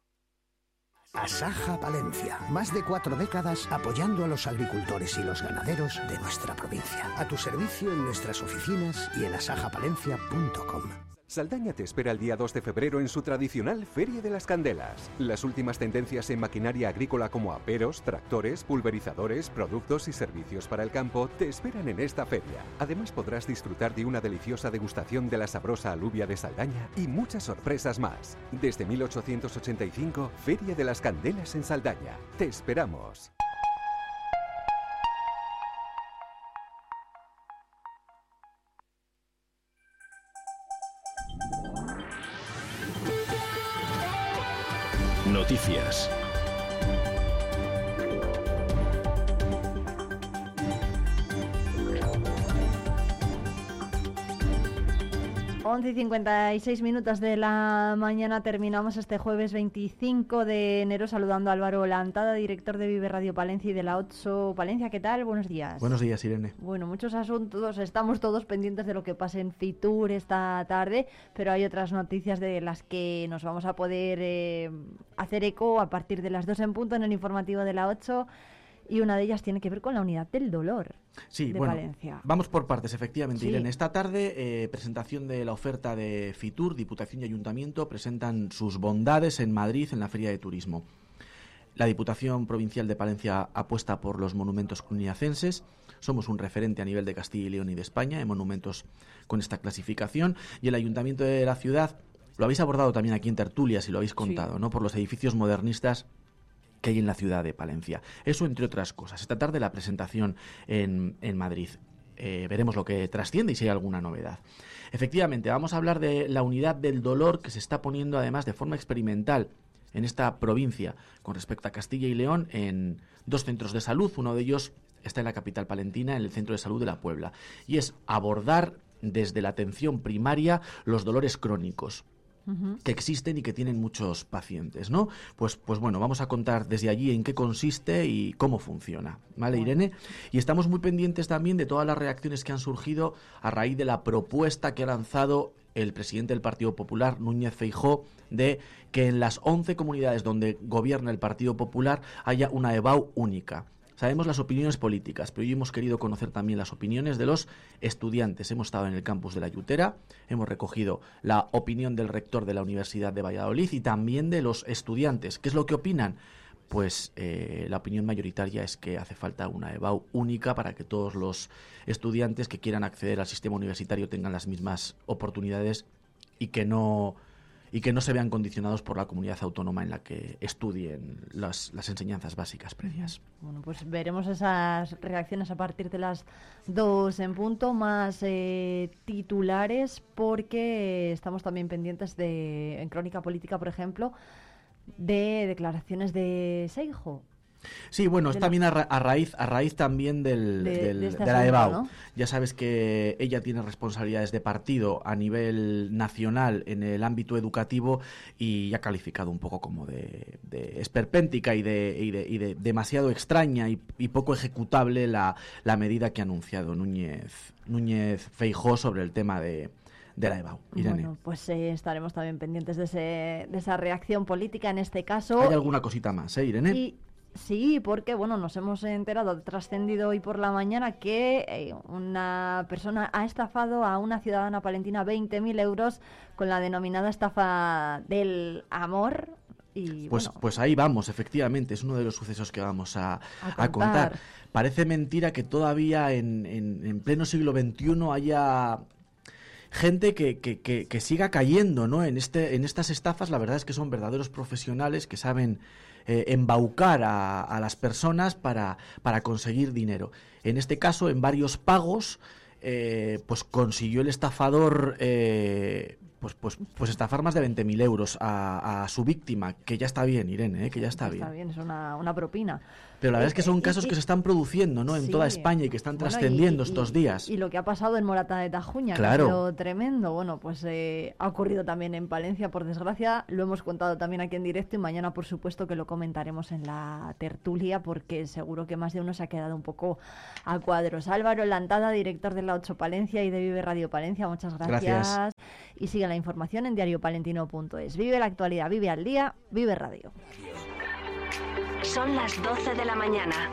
Asaja Palencia. Más de cuatro décadas apoyando a los agricultores y los ganaderos de nuestra provincia. A tu servicio en nuestras oficinas y en asajapalencia.com. Saldaña te espera el día 2 de febrero en su tradicional Feria de las Candelas. Las últimas tendencias en maquinaria agrícola como aperos, tractores, pulverizadores, productos y servicios para el campo te esperan en esta feria. Además podrás disfrutar de una deliciosa degustación de la sabrosa alubia de Saldaña y muchas sorpresas más. Desde 1885, Feria de las Candelas en Saldaña. Te esperamos. Noticias. 11 y 56 minutos de la mañana terminamos este jueves 25 de enero saludando a Álvaro Lantada, director de Vive Radio Palencia y de la OTSO Palencia. ¿Qué tal? Buenos días. Buenos días, Irene. Bueno, muchos asuntos, estamos todos pendientes de lo que pase en Fitur esta tarde, pero hay otras noticias de las que nos vamos a poder eh, hacer eco a partir de las 2 en punto en el informativo de la 8. Y una de ellas tiene que ver con la unidad del dolor Sí, de bueno, Valencia. vamos por partes, efectivamente. Sí. Irene, esta tarde, eh, presentación de la oferta de Fitur, Diputación y Ayuntamiento presentan sus bondades en Madrid en la Feria de Turismo. La Diputación Provincial de Palencia apuesta por los monumentos cluniacenses. Somos un referente a nivel de Castilla y León y de España en monumentos con esta clasificación. Y el Ayuntamiento de la ciudad, lo habéis abordado también aquí en tertulias y lo habéis contado, ¿no? Por los edificios modernistas que hay en la ciudad de Palencia. Eso entre otras cosas. Esta tarde la presentación en, Madrid. Eh, veremos lo que trasciende y si hay alguna novedad. Efectivamente, vamos a hablar de la unidad del dolor que se está poniendo además de forma experimental en esta provincia con respecto a Castilla y León en dos centros de salud. Uno de ellos está en la capital palentina, en el Centro de Salud de la Puebla. Y es abordar desde la atención primaria los dolores crónicos que existen y que tienen muchos pacientes, ¿no? Pues, pues bueno, vamos a contar desde allí en qué consiste y cómo funciona, ¿vale, Irene? Y estamos muy pendientes también de todas las reacciones que han surgido a raíz de la propuesta que ha lanzado el presidente del Partido Popular, Núñez Feijó, de que en las 11 comunidades donde gobierna el Partido Popular haya una EBAU única. Sabemos las opiniones políticas, pero hoy hemos querido conocer también las opiniones de los estudiantes. Hemos estado en el campus de la Yutera, hemos recogido la opinión del rector de la Universidad de Valladolid y también de los estudiantes. ¿Qué es lo que opinan? Pues eh, la opinión mayoritaria es que hace falta una EBAU única para que todos los estudiantes que quieran acceder al sistema universitario tengan las mismas oportunidades y que no y que no se vean condicionados por la comunidad autónoma en la que estudien las, enseñanzas básicas previas. Bueno, pues veremos esas reacciones a partir de las dos en punto, más eh, titulares, porque estamos también pendientes de, en Crónica Política, por ejemplo, de declaraciones de Seijo. Sí, bueno, es también a, ra- a raíz, a raíz también del, De- del- de de la EBAU. ¿no? Ya sabes que ella tiene responsabilidades de partido a nivel nacional en el ámbito educativo y ha calificado un poco como de, de esperpéntica y de, y de- y de demasiado extraña y, y poco ejecutable la, la medida que ha anunciado Núñez, Núñez Feijó sobre el tema de, de la EBAU. Irene, Bueno, pues eh, estaremos también pendientes de, ese- de esa reacción política en este caso. ¿hay alguna cosita más, eh, Irene? Y sí, porque bueno, nos hemos enterado, trascendido hoy por la mañana que eh, una persona ha estafado a una ciudadana palentina 20.000 euros con la denominada estafa del amor. Y Pues, bueno, pues ahí vamos, efectivamente, es uno de los sucesos que vamos a, A a contar. contar. Parece mentira que todavía en, en- en pleno siglo XXI haya gente que, que- que- que siga cayendo ¿no? en, este, en estas estafas. La verdad es que son verdaderos profesionales que saben eh, embaucar a, a las personas para, para conseguir dinero. En este caso, en varios pagos, eh, pues consiguió el estafador... eh, pues, pues, pues estafar más de 20.000 euros a, a su víctima, que ya está bien, Irene, ¿eh? que ya está bien. está bien, es una, una propina. Pero la verdad es que son casos y- que se están produciendo ¿no? en Sí. toda España y que están Bueno, trascendiendo y- estos días. Y lo que ha pasado en Morata de Tajuña, Claro. que ha sido tremendo, bueno, pues eh, ha ocurrido también en Palencia, por desgracia, lo hemos contado también aquí en directo y mañana, por supuesto, que lo comentaremos en la tertulia, porque seguro que más de uno se ha quedado un poco a cuadros. Álvaro Lantada, director de la 8 Palencia y de Vive Radio Palencia, muchas gracias. Gracias. Y sigue la información en diariopalentino.es. Vive la actualidad, vive al día, vive radio. Son las 12 de la mañana.